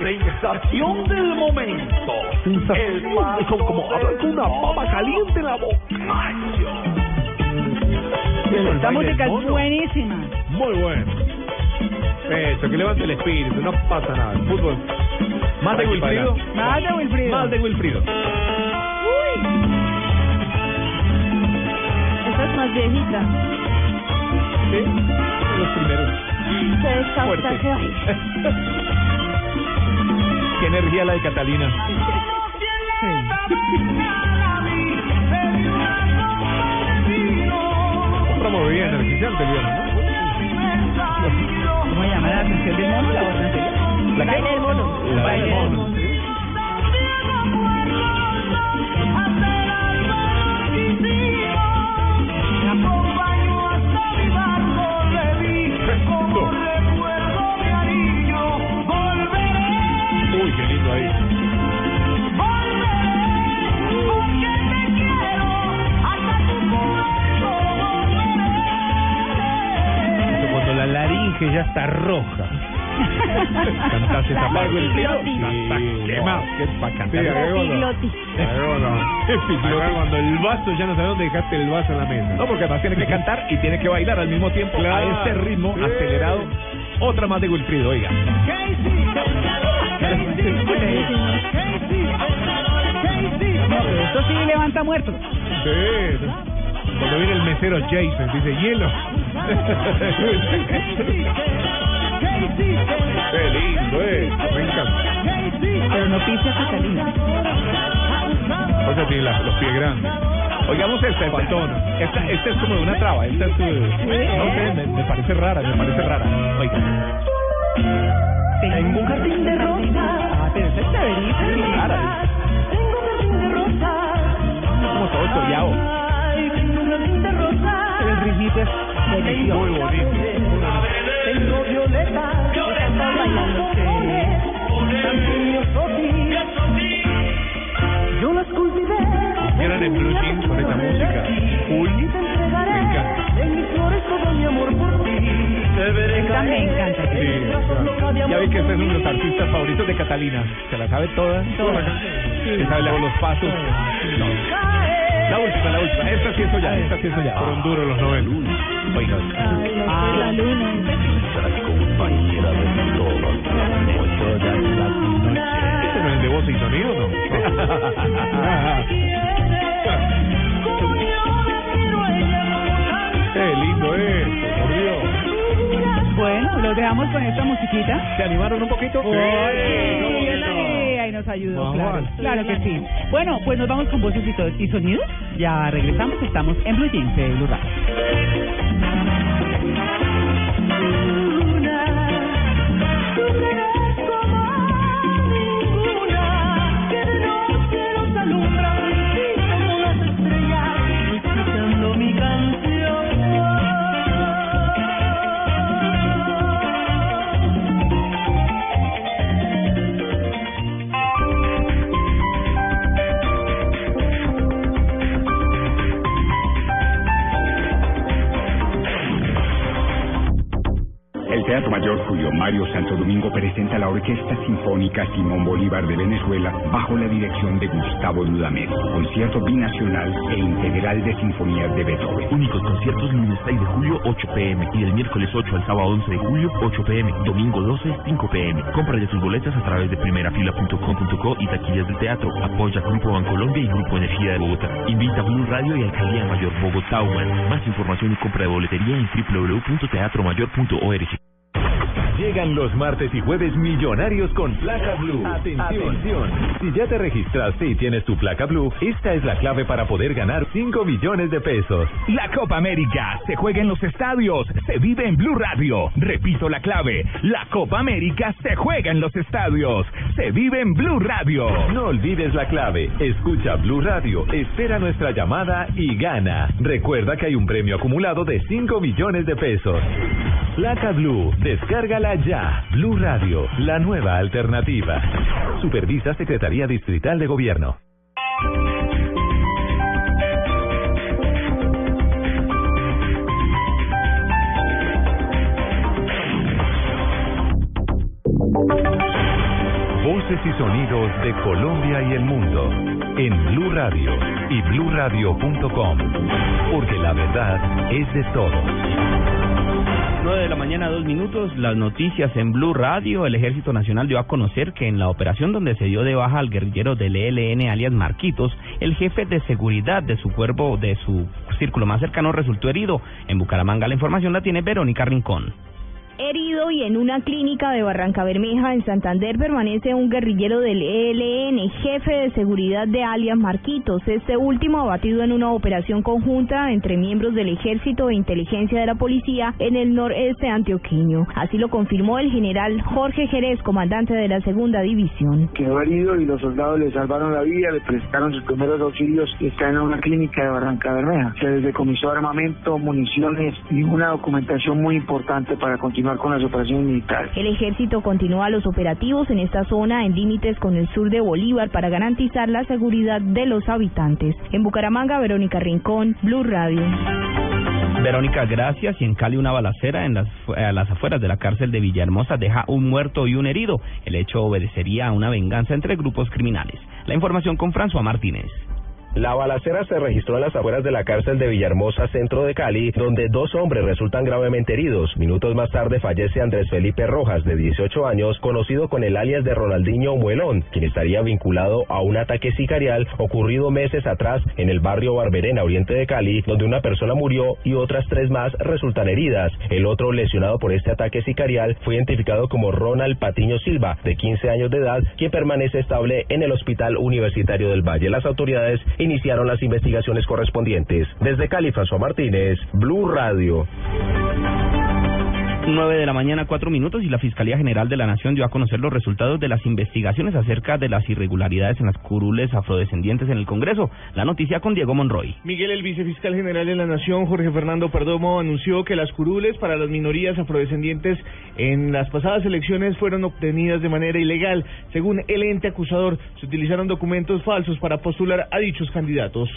sensación del momento. El paso como hablar con una papa caliente en la boca. Esta música es buenísima. Muy bueno. Eso, que levante el espíritu, no pasa nada. El fútbol. Más de Wilfrido. Más de Wilfrido. Más de Wilfrido. Esa es más viejita. Sí, los primeros. Se descausa Fuerte. *laughs* Qué energía la de Catalina. Un promo bebida energizante, ¿no? ¿Cómo llama la atención del mono? La sería. ¿La? Baile del mono. La Baile del del mono. Laringe ya está roja. *laughs* Cantás esa parte. Sí, quemado. qué pa' cantar. Epigloti. Ahora cuando el vaso ya no sabes dónde dejaste el vaso en la mesa. No, porque además tiene que cantar y tiene que bailar al mismo tiempo Claro. a ese ritmo Sí. acelerado. Otra más de Wilfrido, oiga. Esto sí levanta muertos. Sí. Cuando viene el mesero Jason, dice hielo. Qué lindo, eh. Me encanta. Pero no pise a Catalina. O sea, tiene las- los pies grandes. Oigamos esta, esta, Patón. esta, esta es como de una traba, esta es, eh, no sé, me, me parece rara, me parece rara. Oiga. Tengo un jardín de rosas. Ah, pero esa es Tengo un jardín de rosas. como todo chollado. Ay, tengo un jardín de rosas. El ritmito es delicioso. Muy bonito. Tengo violetas. Estamos bailando. Yo las cultivé. Quieran en blue jeans con esta música. Full. Y te entregaré en mis flores todo mi amor por ti. Te veré Esta me encanta. Sí, de Ya vi que este es uno de los ti. artistas favoritos de Catalina. Se la sabe toda. Toda. Se sabe luego los pasos. No. La última, la última. Esta sí es ya, esta sí es ya. Fueron duros los 90. Oiga. Ah, la luna. ¿Este no es de voz y sonido, no? Qué lindo esto, por Dios. Bueno, los dejamos con esta musiquita. ¿Se animaron un poquito? Sí, ahí nos ayudó, claro, claro que sí. Bueno, pues nos vamos con voces y, y sonidos. Ya regresamos, estamos en Blue Jeans de Blue Radio. Mayor Julio Mario Santo Domingo presenta la Orquesta Sinfónica Simón Bolívar de Venezuela bajo la dirección de Gustavo Dudamel. Concierto binacional e integral de sinfonías de Beethoven. Únicos conciertos lunes 6 de julio 8 pm y del miércoles 8 al sábado 11 de julio 8 pm, domingo 12 5 pm. Compra de tus boletas a través de primerafila.com.co y taquillas del teatro. Apoya Grupo Bancolombia y Grupo Energía de Bogotá. Invita a Blue Radio y Alcaldía Mayor Bogotá. Más información y compra de boletería en www.teatromayor.org. Llegan los martes y jueves millonarios con placa blue. Atención. Si ya te registraste y tienes tu placa blue, esta es la clave para poder ganar 5 millones de pesos. La Copa América se juega en los estadios, se vive en Blue Radio. Repito la clave, la Copa América se juega en los estadios, se vive en Blue Radio. No olvides la clave. Escucha Blue Radio, espera nuestra llamada y gana. Recuerda que hay un premio acumulado de 5 millones de pesos. Placa Blue, descárgala ya. Blue Radio, la nueva alternativa. Supervisa Secretaría Distrital de Gobierno. Voces y sonidos de Colombia y el mundo en Blue Radio y bluradio.com, porque la verdad es de todos. 9 de la mañana, dos minutos. Las noticias en Blue Radio. El Ejército Nacional dio a conocer que en la operación donde se dio de baja al guerrillero del ELN, alias Marquitos, el jefe de seguridad de su cuerpo, de su círculo más cercano, resultó herido. En Bucaramanga la información la tiene Verónica Rincón. Herido y en una clínica de Barranca Bermeja, en Santander, permanece un guerrillero del ELN, jefe de seguridad de alias Marquitos. Este último abatido en una operación conjunta entre miembros del Ejército e Inteligencia de la Policía en el noreste antioqueño. Así lo confirmó el general Jorge Jerez, comandante de la segunda división. Quedó herido y los soldados le salvaron la vida, le prestaron sus primeros auxilios y está en una clínica de Barranca Bermeja. Se les decomisó armamento, municiones y una documentación muy importante para continuar con las operaciones militares. El ejército continúa los operativos en esta zona en límites con el sur de Bolívar para garantizar la seguridad de los habitantes. En Bucaramanga, Verónica Rincón, Blue Radio. Verónica, gracias. Y en Cali una balacera en las, a las afueras de la cárcel de Villahermosa deja un muerto y un herido. El hecho obedecería a una venganza entre grupos criminales. La información con François Martínez. La balacera se registró en las afueras de la cárcel de Villahermosa, centro de Cali, donde dos hombres resultan gravemente heridos. Minutos más tarde fallece Andrés Felipe Rojas, de 18 años, conocido con el alias de Ronaldinho Muelón, quien estaría vinculado a un ataque sicarial ocurrido meses atrás en el barrio Barberena, oriente de Cali, donde una persona murió y otras tres más resultan heridas. El otro lesionado por este ataque sicarial fue identificado como Ronald Patiño Silva, de 15 años de edad, quien permanece estable en el Hospital Universitario del Valle. Las autoridades iniciaron las investigaciones correspondientes. Desde Cali, François Martínez, Blue Radio. 9 de la mañana, cuatro minutos, y la Fiscalía General de la Nación dio a conocer los resultados de las investigaciones acerca de las irregularidades en las curules afrodescendientes en el Congreso. La noticia con Diego Monroy. Miguel, el vicefiscal general de la Nación, Jorge Fernando Perdomo, anunció que las curules para las minorías afrodescendientes en las pasadas elecciones fueron obtenidas de manera ilegal. Según el ente acusador, se utilizaron documentos falsos para postular a dichos candidatos.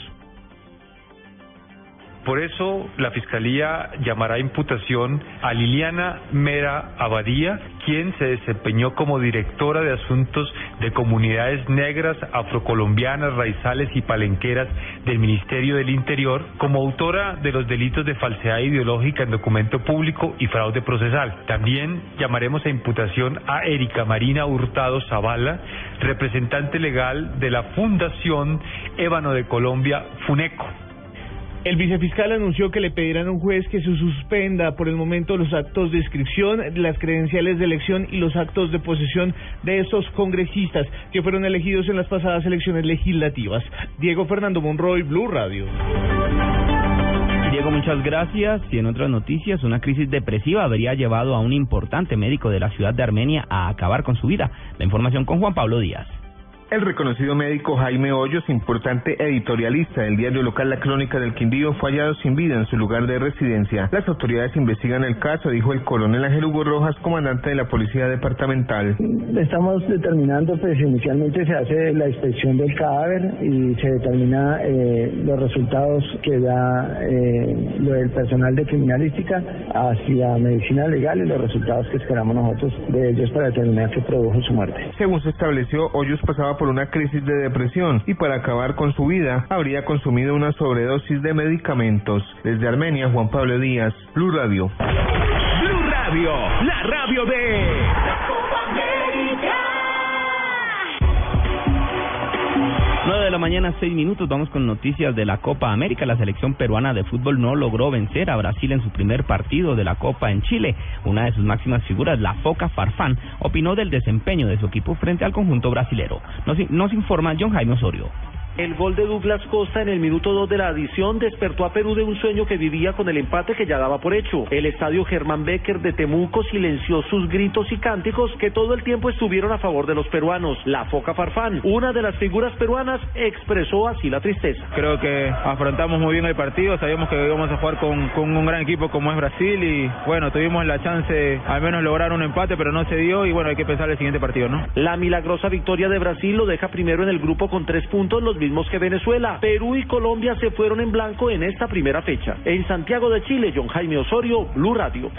Por eso la Fiscalía llamará a imputación a Liliana Mera Abadía, quien se desempeñó como directora de asuntos de comunidades negras, afrocolombianas, raizales y palenqueras del Ministerio del Interior, como autora de los delitos de falsedad ideológica en documento público y fraude procesal. También llamaremos a imputación a Erika Marina Hurtado Zavala, representante legal de la Fundación Ébano de Colombia, FUNECO. El vicefiscal anunció que le pedirán a un juez que se suspenda por el momento los actos de inscripción, las credenciales de elección y los actos de posesión de estos congresistas que fueron elegidos en las pasadas elecciones legislativas. Diego Fernando Monroy, Blue Radio. Diego, muchas gracias. Y en otras noticias, una crisis depresiva habría llevado a un importante médico de la ciudad de Armenia a acabar con su vida. La información con Juan Pablo Díaz. El reconocido médico Jaime Hoyos, importante editorialista del diario local La Crónica del Quindío, fue hallado sin vida en su lugar de residencia. Las autoridades investigan el caso, dijo el coronel Ángel Hugo Rojas, comandante de la Policía Departamental. Estamos determinando, pues inicialmente se hace la inspección del cadáver y se determina eh, los resultados que da eh, lo del personal de criminalística hacia medicina legal y los resultados que esperamos nosotros de ellos para determinar qué produjo su muerte. Según se estableció, Hoyos pasaba por una crisis de depresión y para acabar con su vida habría consumido una sobredosis de medicamentos. Desde Armenia, Juan Pablo Díaz, Blue Radio. Blue Radio, la radio de... 9 de la mañana, 6 minutos. Vamos con noticias de la Copa América. La selección peruana de fútbol no logró vencer a Brasil en su primer partido de la Copa en Chile. Una de sus máximas figuras, la Foca Farfán, opinó del desempeño de su equipo frente al conjunto brasilero. Nos, nos informa John Jaime Osorio. El gol de Douglas Costa en el minuto 2 de la adición despertó a Perú de un sueño que vivía con el empate que ya daba por hecho. El estadio Germán Becker de Temuco silenció sus gritos y cánticos que todo el tiempo estuvieron a favor de los peruanos. La Foca Farfán, una de las figuras peruanas, expresó así la tristeza. Creo que afrontamos muy bien el partido, sabíamos que íbamos a jugar con, con un gran equipo como es Brasil y bueno, tuvimos la chance al menos lograr un empate, pero no se dio y bueno, hay que pensar el siguiente partido, ¿no? La milagrosa victoria de Brasil lo deja primero en el grupo con tres puntos, los mismos que Venezuela. Perú y Colombia se fueron en blanco en esta primera fecha. En Santiago de Chile, John Jaime Osorio, Blue Radio.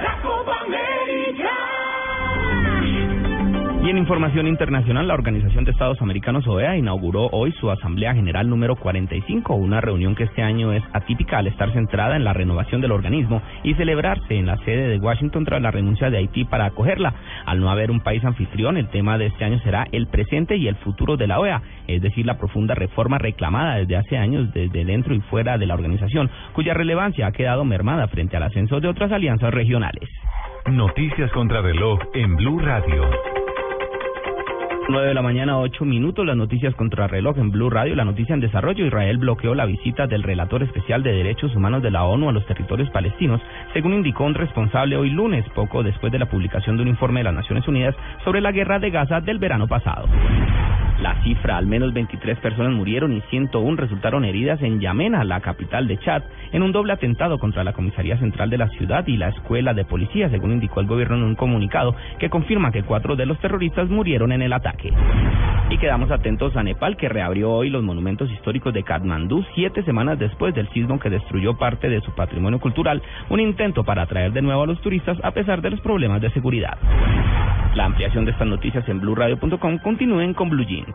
Y en información internacional, la Organización de Estados Americanos OEA inauguró hoy su Asamblea General número 45, una reunión que este año es atípica al estar centrada en la renovación del organismo y celebrarse en la sede de Washington tras la renuncia de Haití para acogerla. Al no haber un país anfitrión, el tema de este año será el presente y el futuro de la OEA, es decir, la profunda reforma reclamada desde hace años desde dentro y fuera de la organización, cuya relevancia ha quedado mermada frente al ascenso de otras alianzas regionales. Noticias contra reloj en Blue Radio. 9 de la mañana, 8 minutos, las noticias contra reloj en Blue Radio. La noticia en desarrollo, Israel bloqueó la visita del relator especial de derechos humanos de la ONU a los territorios palestinos, según indicó un responsable hoy lunes, poco después de la publicación de un informe de las Naciones Unidas sobre la guerra de Gaza del verano pasado. La cifra, al menos 23 personas murieron y 101 resultaron heridas en Yamena, la capital de Chad, en un doble atentado contra la comisaría central de la ciudad y la escuela de policía, según indicó el gobierno en un comunicado que confirma que cuatro de los terroristas murieron en el ataque. Y quedamos atentos a Nepal, que reabrió hoy los monumentos históricos de Katmandú siete semanas después del sismo que destruyó parte de su patrimonio cultural, un intento para atraer de nuevo a los turistas a pesar de los problemas de seguridad. La ampliación de estas noticias en blueradio.com continúen con Blue Jeans.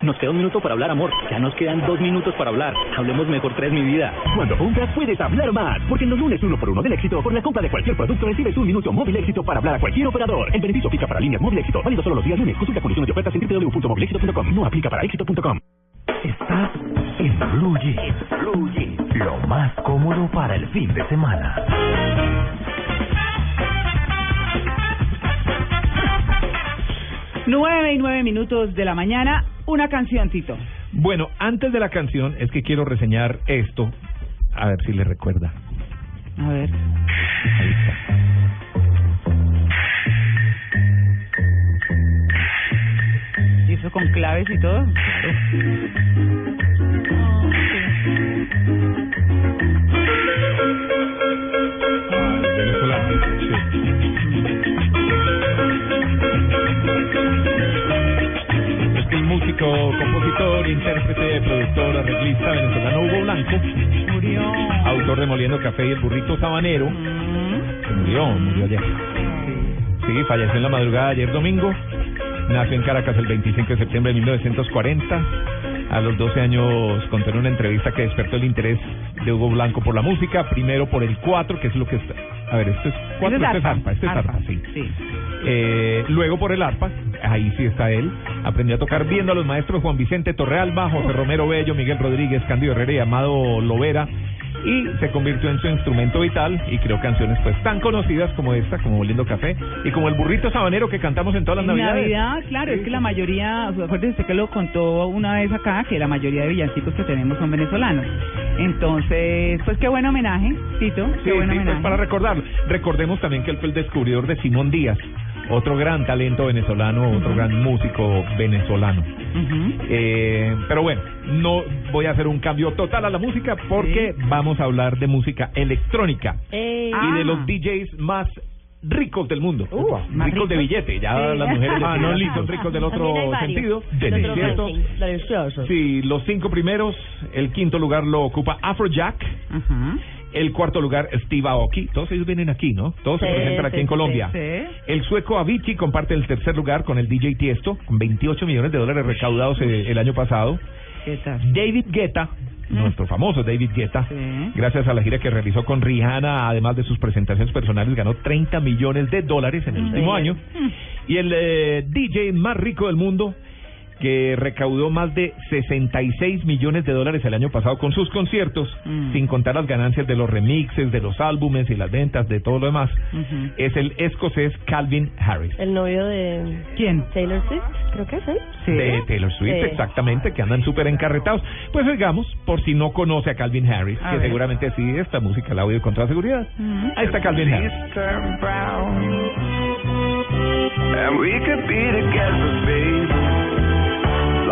Nos queda un minuto para hablar, amor. Ya nos quedan dos minutos para hablar. Hablemos mejor tres, mi vida. Cuando compras puedes hablar más, porque en los lunes uno por uno del éxito, por la compra de cualquier producto recibes un minuto móvil éxito para hablar a cualquier operador. El beneficio aplica para líneas móvil éxito, válido solo los días lunes. Consulta condiciones de ofertas en www.movilexito.com. No aplica para éxito.com. Estás en Blue Jeans. Blue Jeans. Lo más cómodo para el fin de semana. Nueve y nueve minutos de la mañana, una canción, Tito. Bueno, antes de la canción es que quiero reseñar esto, a ver si le recuerda. A ver. Ahí está. ¿Y eso con claves y todo? Es músico, compositor, intérprete, productor, arreglista venezolano Hugo Blanco murió. autor de Moliendo Café y el burrito sabanero, que murió, murió ayer. Sí, falleció en la madrugada de ayer domingo. Nació en Caracas el 25 de septiembre de 1940. A los 12 años contó en una entrevista que despertó el interés de Hugo Blanco por la música, primero por el 4, que es lo que está... A ver, esto es 4, Este es es arpa, arpa, este es arpa. arpa, sí. Sí. Eh, luego por el arpa, ahí sí está él. Aprendió a tocar viendo a los maestros Juan Vicente Torrealba, José Romero Bello, Miguel Rodríguez, Candido Herrera y Amado Lovera. Y se convirtió en su instrumento vital y creó canciones pues tan conocidas como esta, como Oliendo Café y como el burrito sabanero que cantamos en todas las En navidades. Navidad, claro, es que la mayoría, acuérdese usted que lo contó una vez acá, que la mayoría de villancicos que tenemos son venezolanos. Entonces, pues qué buen homenaje, Tito, Sí, qué buen sí, pues homenaje. para recordarlo. Recordemos también que él fue el descubridor de Simón Díaz, otro gran talento venezolano, otro gran músico venezolano. Eh, pero bueno, no voy a hacer un cambio total a la música porque vamos a hablar de música electrónica y de los DJs más ricos del mundo. ricos de billete, ya Sí. las mujeres *laughs* Ah, no, "Ah, listo. son ricos del otro sentido. Del otro ranking. Delicioso. Sí, los cinco primeros, el quinto lugar lo ocupa Afrojack. El cuarto lugar, Steve Aoki. Todos ellos vienen aquí, ¿no? Todos se presentan aquí sí, en Colombia. sí. El sueco Avicii comparte el tercer lugar con el DJ Tiesto, con 28 millones de dólares recaudados eh, el año pasado. David Guetta, nuestro famoso David Guetta, gracias a la gira que realizó con Rihanna, además de sus presentaciones personales, ganó 30 millones de dólares en el último año. Y el eh, DJ más rico del mundo, que recaudó más de 66 millones de dólares el año pasado con sus conciertos, sin contar las ganancias de los remixes, de los álbumes y las ventas, de todo lo demás, es el escocés Calvin Harris. El novio de... ¿Quién? Taylor Swift, creo que es él. De Taylor Swift, Sí. exactamente, que andan súper encarretados. Pues oigamos, por si no conoce a Calvin Harris, A que ver. seguramente sí, esta música la oído con toda seguridad. Ahí está Calvin Harris. And we could be together, baby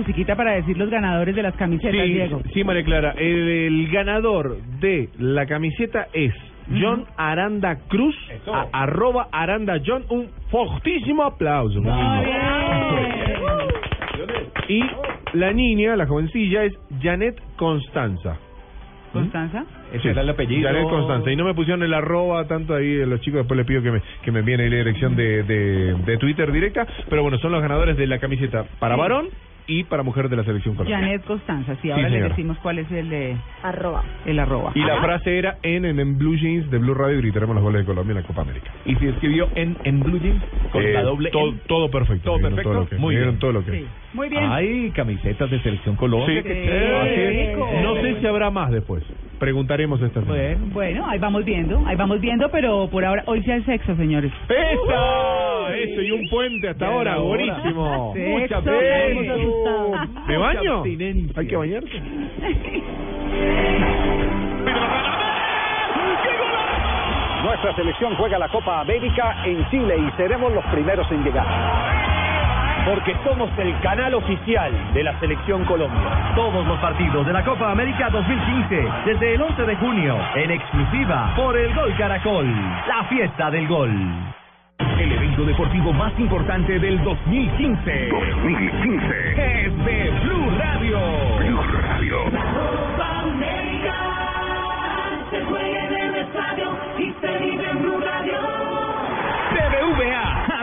musiquita para decir los ganadores de las camisetas, Sí, Diego. sí, María Clara. El, el ganador de la camiseta es John Aranda Cruz, a- arroba Aranda John. Un fortísimo aplauso. muy lindo. Y la niña, la jovencilla, es Janet Constanza. ¿Constanza? Ese era el apellido. Janet Constanza. Y no me pusieron el arroba tanto ahí los chicos. Después les pido que me, que me envíen ahí la dirección de, de, de Twitter directa. Pero bueno, son los ganadores de la camiseta para Sí. varón y para mujer de la selección colombiana. Janet Constanza, sí, Sí, ahora le decimos cuál es el de... Arroba. El arroba. Y la frase era en, en, en Blue Jeans de Blue Radio y gritaremos los goles de Colombia en la Copa América. Y si escribió en, en Blue Jeans, con Eh, la doble todo, todo perfecto. Todo perfecto. Todo lo que, Muy bien. todo lo que. Sí. Muy bien. Hay camisetas de selección Colombia. Sí, que- rico. No sé si habrá más después. Preguntaremos esta semana. Bueno, bueno, ahí vamos viendo, ahí vamos viendo, pero por ahora, hoy sí hay sexo, señores. ¡Esa! Eso y un puente hasta Bien, ahora, ahora. buenísimo. *laughs* Veces. asustados. ¿Me baño? Mucha. Hay que bañarse. Nuestra selección juega la Copa América en Chile y seremos los primeros en llegar. Porque somos el canal oficial de la Selección Colombia. Todos los partidos de la Copa América 2015, desde el 11 de junio, en exclusiva por el Gol Caracol, la fiesta del gol. El evento deportivo más importante del 2015. 2015. Es de Blue Radio. Blue Radio. Copa América se juega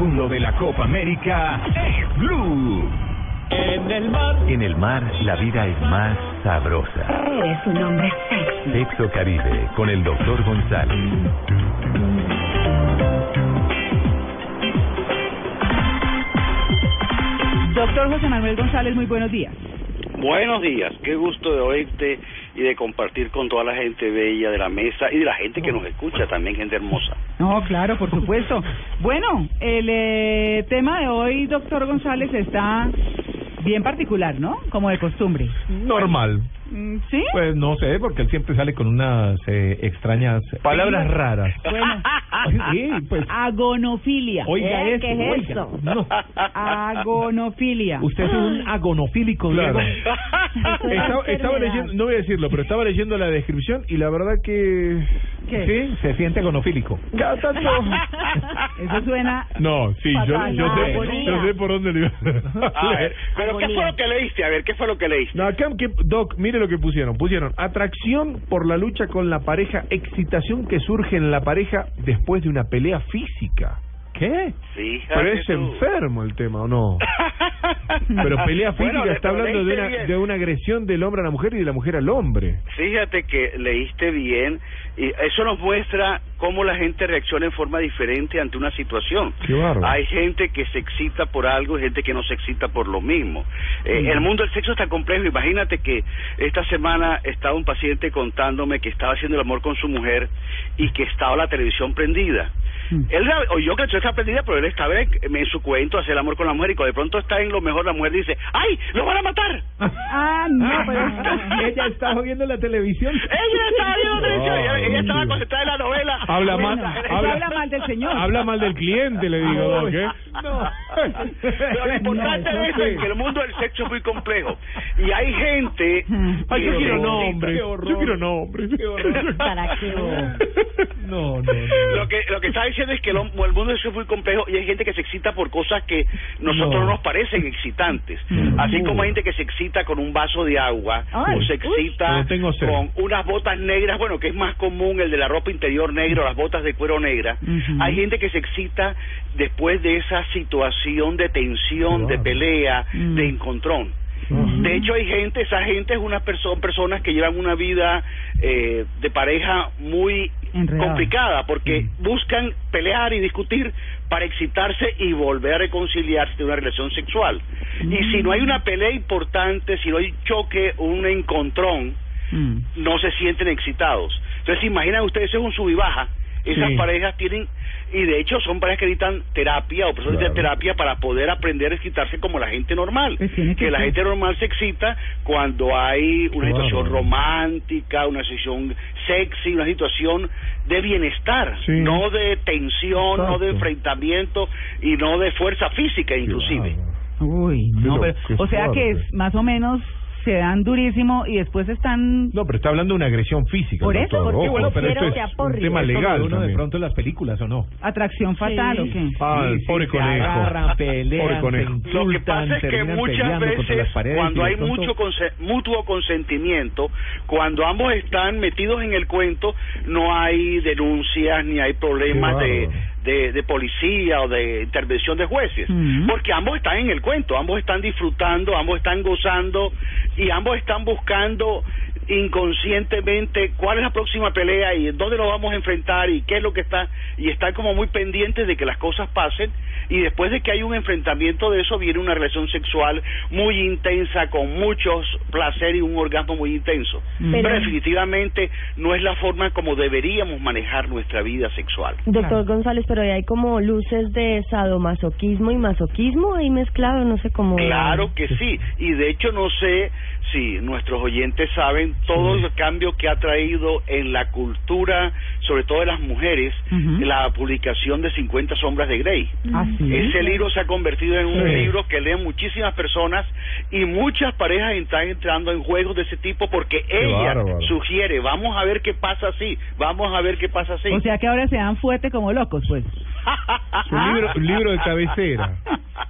de la Copa América es Blue. En el mar. En el mar, la vida es más sabrosa. Eres un hombre sexy. Sexo Caribe, con el doctor González. Doctor José Manuel González, muy buenos días. Buenos días, qué gusto de oírte y de compartir con toda la gente bella de la mesa y de la gente que nos escucha también, gente hermosa. No, claro, por supuesto. Bueno, el eh, tema de hoy, doctor González, está bien particular, ¿no? Como de costumbre. Normal. Mm, ¿Sí? Pues no sé, porque él siempre sale con unas eh, extrañas palabras raras. *laughs* Bueno, Sí, pues. agonofilia. Oiga ¿Eh? esto, ¿Qué es oiga. eso? No. Agonofilia. Usted es un agonofílico, Claro. *laughs* Estaba, estaba leyendo, no voy a decirlo, pero estaba leyendo la descripción y la verdad que... Sí, se siente agonofílico. Cada tanto... *laughs* Eso suena. No, sí, yo, yo, sé, Agonía. yo sé por dónde le iba A ver, pero ¿qué fue lo que leíste? A ver, ¿qué fue lo que leíste? No, acá, que, Doc, mire lo que pusieron. Pusieron atracción por la lucha con la pareja, excitación que surge en la pareja después de una pelea física. ¿Qué? Fíjate Pero es tú. enfermo el tema, ¿o no? *laughs* Pero pelea física Bueno, está hablando de una, bien. de una agresión del hombre a la mujer y de la mujer al hombre. Fíjate que leíste bien y eso nos muestra cómo la gente reacciona en forma diferente ante una situación. Qué. Hay gente que se excita por algo y gente que no se excita por lo mismo. Eh, Mm. El mundo del sexo está complejo. Imagínate que esta semana estaba un paciente contándome que estaba haciendo el amor con su mujer y que estaba la televisión prendida. Él la- oyó que la estaba prendida, pero él estaba en, en su cuento hacer el amor con la mujer y cuando de pronto está en lo mejor la mujer dice, ¡ay, lo van a matar! Ah, no, pero. *laughs* Ella estaba viendo la televisión. Ella estaba viendo la televisión, ella, ella estaba concentrada en la novela. Habla Bueno, mal, habla, habla mal del señor. Habla mal del cliente, le digo. Pero *laughs* lo importante *laughs* No, de eso eso es sí. que el mundo del sexo es muy complejo. Y hay gente... Ay, yo que quiero nombres, yo quiero nombres. ¿Para qué? No, no, no. Lo que lo que está diciendo es que el, mundo es muy complejo y hay gente que se excita por cosas que nosotros No. no nos parecen excitantes. Mm. Así como hay gente que se excita con un vaso de agua Ay, o se excita con unas botas negras, bueno, que es más común el de la ropa interior negra o las botas de cuero negra. Hay gente que se excita después de esa situación de tensión, de pelea, Mm. de encontrón. De hecho, hay gente, esa gente es una perso personas que llevan una vida eh, de pareja muy Complicada porque buscan pelear y discutir para excitarse y volver a reconciliarse de una relación sexual. Y si no hay una pelea importante, si no hay choque, un encontrón, Mm. no se sienten excitados. Entonces, imaginen ustedes, es un sub y baja. Esas Sí. parejas tienen, y de hecho son parejas que necesitan terapia o personas que necesitan terapia para poder aprender a excitarse como la gente normal. Pues que que la gente normal se excita cuando hay una Claro. situación romántica, una situación sexy, una situación de bienestar, Sí. no de tensión, no de enfrentamiento y no de fuerza física inclusive. Uy, no, Pero, O sea que es más o menos se dan durísimo y después están. No, pero está hablando de una agresión física. Por doctor. eso, porque Ojo, bueno, pero esto que es un tema legal uno de pronto en las películas o no. ¿Atracción fatal o qué? Ah, el Sí, pobre sí, se conejo. agarran, *laughs* pelean, Pobre conejo. se Lo que insultan, pasa es que muchas veces paredes cuando hay pronto- mucho conse- mutuo consentimiento, cuando ambos están metidos en el cuento, no hay denuncias ni hay problemas de. De, de policía o de intervención de jueces, porque ambos están en el cuento, ambos están disfrutando, ambos están gozando y ambos están buscando inconscientemente cuál es la próxima pelea y en dónde nos vamos a enfrentar y qué es lo que está y están como muy pendientes de que las cosas pasen y después de que hay un enfrentamiento de eso viene una relación sexual muy intensa con muchos placer y un orgasmo muy intenso. Pero- pero definitivamente no es la forma como deberíamos manejar nuestra vida sexual. Doctor González, pero ahí hay como luces de sadomasoquismo y masoquismo ahí mezclado, no sé cómo. Claro que sí, y de hecho no sé si nuestros oyentes saben todo el cambio que ha traído en la cultura, sobre todo de las mujeres, la publicación de 50 sombras de Grey. ¿Ah, sí? Ese libro se ha convertido en un Sí. libro que leen muchísimas personas y muchas parejas están entrando en juegos de ese tipo porque ella bárbaro. sugiere, vamos a ver qué pasa así, vamos a ver qué pasa así. O sea que ahora se dan fuerte como locos, pues. Un libro, un libro de cabecera.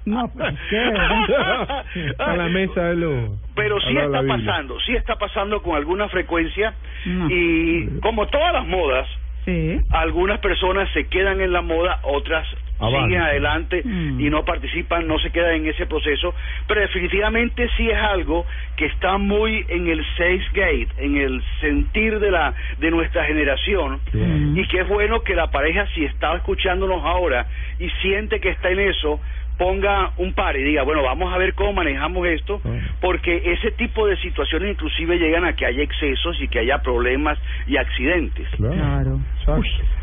No, pues, ¿qué? *laughs* A la mesa de los. Pero sí está pasando, sí está pasando con alguna frecuencia No. y como todas las modas, Sí. algunas personas se quedan en la moda, otras Siguen adelante Mm. y no participan, no se quedan en ese proceso, pero definitivamente sí es algo que está muy en el safe gate, en el sentir de la de nuestra generación Mm. y que es bueno que la pareja si está escuchándonos ahora y siente que está en eso ponga un par y diga, bueno, vamos a ver cómo manejamos esto, porque ese tipo de situaciones inclusive llegan a que haya excesos y que haya problemas y accidentes. Claro.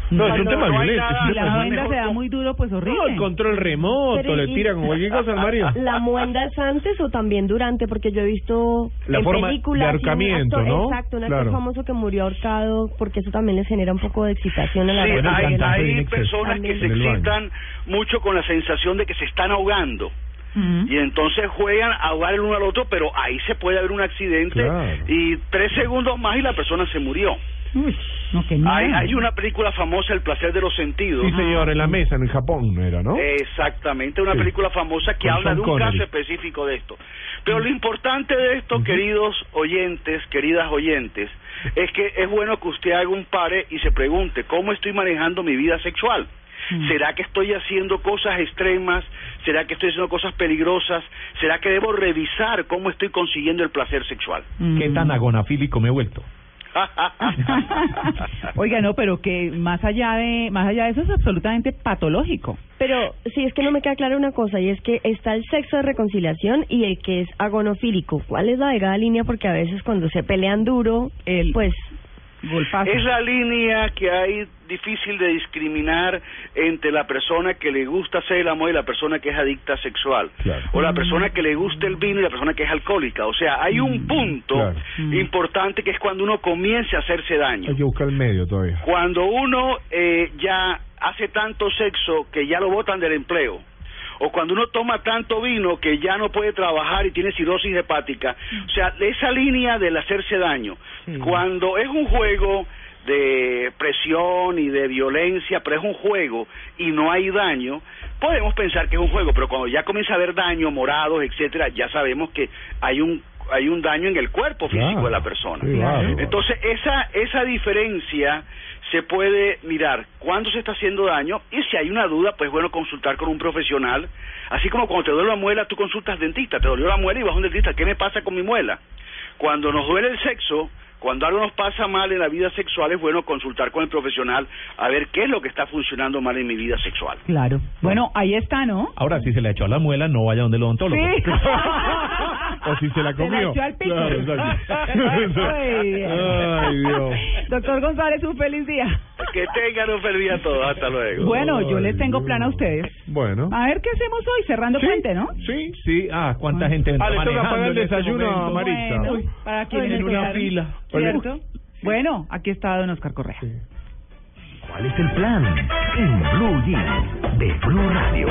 No, es un tema no hay violento. nada- la venda se da muy duro, pues horrible. No, el control remoto, Pero le y- tira con cualquier cosa al marido. *laughs* ¿La muenda es antes o también durante? Porque yo he visto La en forma películas... de ahorcamiento, actor- ¿no? Exacto, un actor Claro. famoso que murió ahorcado porque eso también les genera un poco de excitación a la Sí, hay, ver. hay personas que se También. excitan mucho con la sensación de que se están ahogando. Y entonces juegan a ahogar el uno al otro, pero ahí se puede haber un accidente Claro. y tres segundos más y la persona se murió. Uy, no, que no. Hay, hay una película famosa, El placer de los sentidos. Sí, señor, en la mesa, en Japón era, ¿no? Exactamente, una Sí. película famosa que Con habla Sean de un Connery. caso específico de esto. Pero lo importante de esto, queridos oyentes, queridas oyentes, es que es bueno que usted haga un pare y se pregunte, ¿cómo estoy manejando mi vida sexual? ¿Será que estoy haciendo cosas extremas? ¿Será que estoy haciendo cosas peligrosas? ¿Será que debo revisar cómo estoy consiguiendo el placer sexual? ¿Qué tan agonafílico me he vuelto? *laughs* Oiga, no, pero que más allá de más allá de eso es absolutamente patológico. Pero sí, es que no me queda clara una cosa, y es que está el sexo de reconciliación y el que es agonofílico. ¿Cuál es la delgada línea? Porque a veces cuando se pelean duro, pues... Golpazo. Es la línea que hay difícil de discriminar entre la persona que le gusta hacer el amor y la persona que es adicta sexual. O la persona que le gusta el vino y la persona que es alcohólica. O sea, hay un punto Claro. importante que es cuando uno comienza a hacerse daño. Hay que buscar el medio todavía. Cuando uno eh, ya hace tanto sexo que ya lo botan del empleo. O cuando uno toma tanto vino que ya no puede trabajar y tiene cirrosis hepática. O sea, esa línea del hacerse daño. Cuando es un juego de presión y de violencia, pero es un juego y no hay daño, podemos pensar que es un juego, pero cuando ya comienza a haber daño, morados, etcétera, ya sabemos que hay un hay un daño en el cuerpo físico Claro. de la persona. Sí, claro. Entonces, esa esa diferencia se puede mirar cuándo se está haciendo daño y si hay una duda, pues bueno, consultar con un profesional. Así como cuando te duele la muela, tú consultas al dentista, te dolió la muela y vas a un dentista, ¿qué me pasa con mi muela? Cuando nos duele el sexo, cuando algo nos pasa mal en la vida sexual, es bueno consultar con el profesional a ver qué es lo que está funcionando mal en mi vida sexual. Claro. Bueno, ahí está, ¿no? Ahora, si se le echó a la muela, no vaya donde el odontólogo. Sí. *laughs* O si se la *laughs* Se la comió. echó al pico. Claro, *laughs* exacto. Ay, Dios. Doctor González, un feliz día. Que tengan un feliz día todos. Hasta luego. Bueno, yo les tengo plan a ustedes. Bueno. A ver qué hacemos hoy, cerrando puente, ¿no? Sí. Sí, ah, cuánta gente Ah, le toca pagar el este desayuno a. Maritza. Bueno, Uy. para quienes en una quedaron, fila. ¿Cierto? Bueno, aquí está don Oscar Correa. ¿Cuál es el plan? En Blue Jeans de Blue Radio.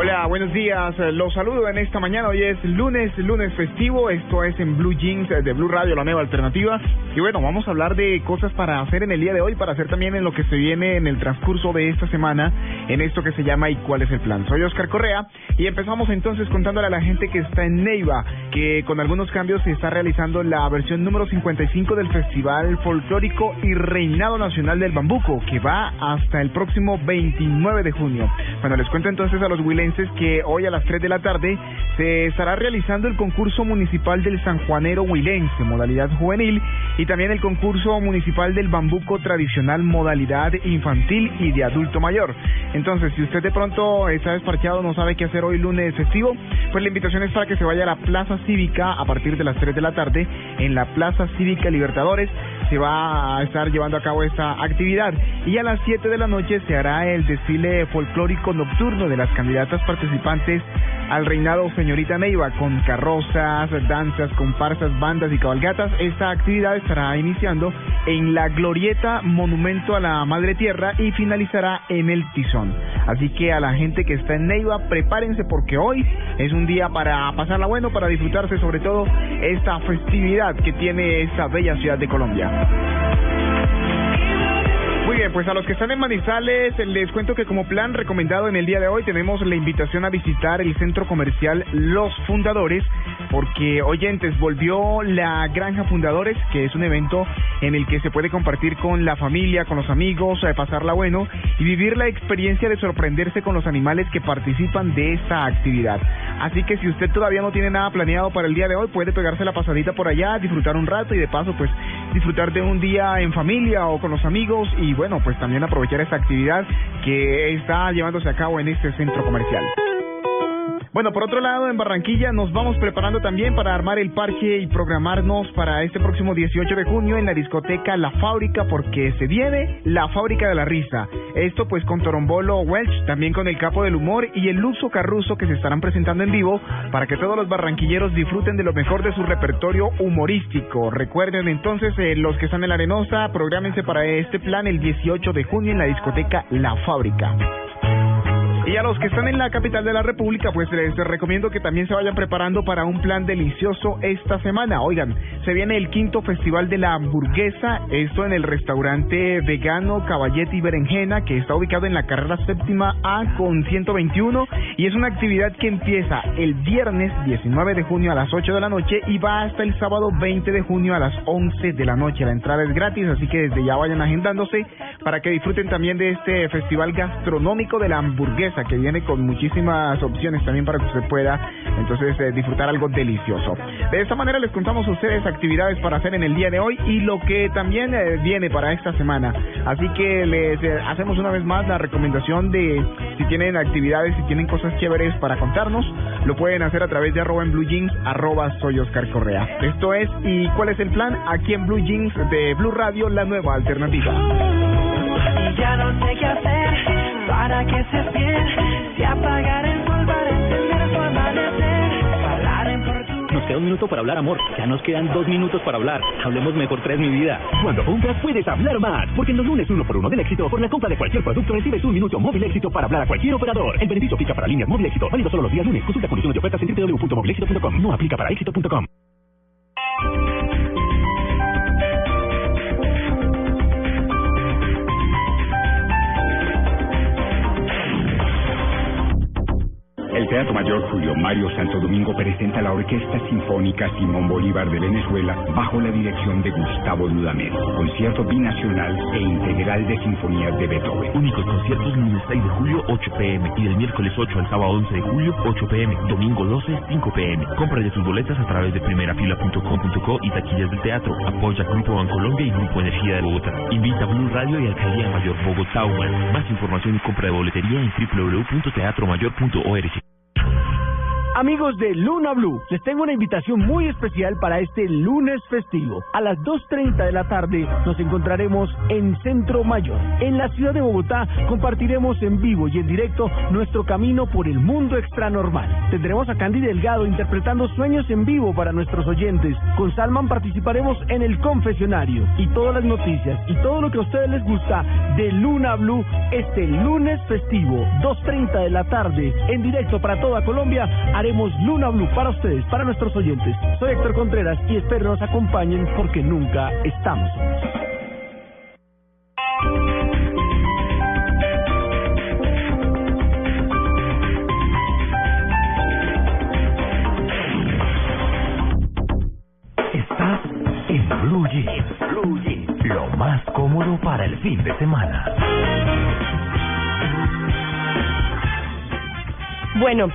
Hola, buenos días. Eh, Los saludo en esta mañana. Hoy es lunes, lunes festivo. Esto es en Blue Jeans eh, de Blue Radio, la nueva alternativa. Y bueno, vamos a hablar de cosas para hacer en el día de hoy, para hacer también en lo que se viene en el transcurso de esta semana, en esto que se llama ¿Y cuál es el plan? Soy Oscar Correa y empezamos entonces contándole a la gente que está en Neiva, que con algunos cambios se está realizando la versión número 55 del Festival Folclórico y Reinado Nacional del Bambuco, que va hasta el próximo 29 de junio. Bueno, les cuento entonces a los huilenses que hoy a las 3 de la tarde se estará realizando el concurso municipal del Sanjuanero Huilense, modalidad juvenil, y también el concurso municipal del Bambuco tradicional, modalidad infantil y de adulto mayor. Entonces, si usted de pronto está desparchado, no sabe qué hacer hoy lunes festivo, pues la invitación es para que se vaya a la Plaza Cívica a partir de las 3 de la tarde en la Plaza Cívica Libertadores se va a estar llevando a cabo esta actividad. Y a las 7 de la noche se hará el desfile folclórico nocturno de las candidatas participantes al reinado Señorita Neiva con carrozas, danzas, comparsas, bandas y cabalgatas. Esta actividad estará iniciando en la glorieta Monumento a la Madre Tierra y finalizará en el Tizón. Así que a la gente que está en Neiva, prepárense porque hoy es un día para pasarla bueno, para disfrutarse sobre todo esta festividad que tiene esta bella ciudad de Colombia. Muy bien, pues a los que están en Manizales les cuento que como plan recomendado en el día de hoy tenemos la invitación a visitar el centro comercial Los Fundadores porque oyentes volvió la Granja Fundadores que es un evento en el que se puede compartir con la familia, con los amigos, eh, pasarla bueno y vivir la experiencia de sorprenderse con los animales que participan de esta actividad. Así que si usted todavía no tiene nada planeado para el día de hoy puede pegarse la pasadita por allá, disfrutar un rato y de paso pues disfrutar de un día en familia o con los amigos y bueno, pues también aprovechar esta actividad que está llevándose a cabo en este centro comercial. Bueno, por otro lado, en Barranquilla nos vamos preparando también para armar el parque y programarnos para este próximo 18 de junio en la discoteca La Fábrica porque se viene la Fábrica de la Risa. Esto pues con Torombolo Welch, también con el Capo del Humor y el Luxo Carruso que se estarán presentando en vivo para que todos los barranquilleros disfruten de lo mejor de su repertorio humorístico. Recuerden entonces eh, los que están en la Arenosa, prográmense para este plan el 18 de junio en la discoteca La Fábrica. Y a los que están en la capital de la República, pues les recomiendo que también se vayan preparando para un plan delicioso esta semana. Oigan, se viene el quinto festival de la hamburguesa, esto en el restaurante vegano Caballete y Berenjena, que está ubicado en la carrera séptima A con 121, y es una actividad que empieza el viernes 19 de junio a las 8 de la noche y va hasta el sábado 20 de junio a las 11 de la noche. La entrada es gratis, así que desde ya vayan agendándose para que disfruten también de este festival gastronómico de la hamburguesa que viene con muchísimas opciones también para que usted pueda entonces eh, disfrutar algo delicioso. De esta manera les contamos a ustedes actividades para hacer en el día de hoy y lo que también eh, viene para esta semana. Así que les eh, hacemos una vez más la recomendación de si tienen actividades, si tienen cosas chéveres para contarnos, lo pueden hacer a través de arroba en blue jeans, arroba soy Oscar Correa. Esto es, ¿y cuál es el plan? Aquí en Blue Jeans de Blue Radio, la nueva alternativa. Y ya no sé qué hacer para que. Si apagar el sol para encender tu amanecer. Hablar en portugués. Nos queda un minuto para hablar, amor. Ya nos quedan dos minutos para hablar. Hablemos mejor tres, mi vida. Cuando compras puedes hablar más, porque en los lunes uno por uno del éxito, por la compra de cualquier producto recibes un minuto móvil éxito para hablar a cualquier operador. El beneficio aplica para líneas móvil éxito, válido solo los días lunes. Consulta condiciones de ofertas en www.movilexito.com. No aplica para éxito.com. Teatro Mayor Julio Mario Santo Domingo presenta la Orquesta Sinfónica Simón Bolívar de Venezuela bajo la dirección de Gustavo Dudamel. Concierto binacional e integral de sinfonías de Beethoven. Únicos conciertos lunes 6 de julio 8 pm y del miércoles 8 al sábado 11 de julio 8 pm, domingo 12 5 pm. Compra de tus boletas a través de primerafila.com.co y taquillas del teatro. Apoya Grupo Bancolombia y Grupo Energía de Bogotá. Invita a Blue Radio y Alcaldía Mayor Bogotá. Más información y compra de boletería en www.teatromayor.org. Amigos de Luna Blue, les tengo una invitación muy especial para este lunes festivo. A las 2.30 de la tarde nos encontraremos en Centro Mayor. En la ciudad de Bogotá compartiremos en vivo y en directo nuestro camino por el mundo extranormal. Tendremos a Candy Delgado interpretando sueños en vivo para nuestros oyentes. Con Salman participaremos en el confesionario y todas las noticias y todo lo que a ustedes les gusta de Luna Blue este lunes festivo, 2.30 de la tarde, en directo para toda Colombia haremos Luna Blue para ustedes, para nuestros oyentes. Soy Héctor Contreras y espero nos acompañen porque nunca estamos. Estás en Blue Jeans. Blue Jeans. Lo más cómodo para el fin de semana. Bueno,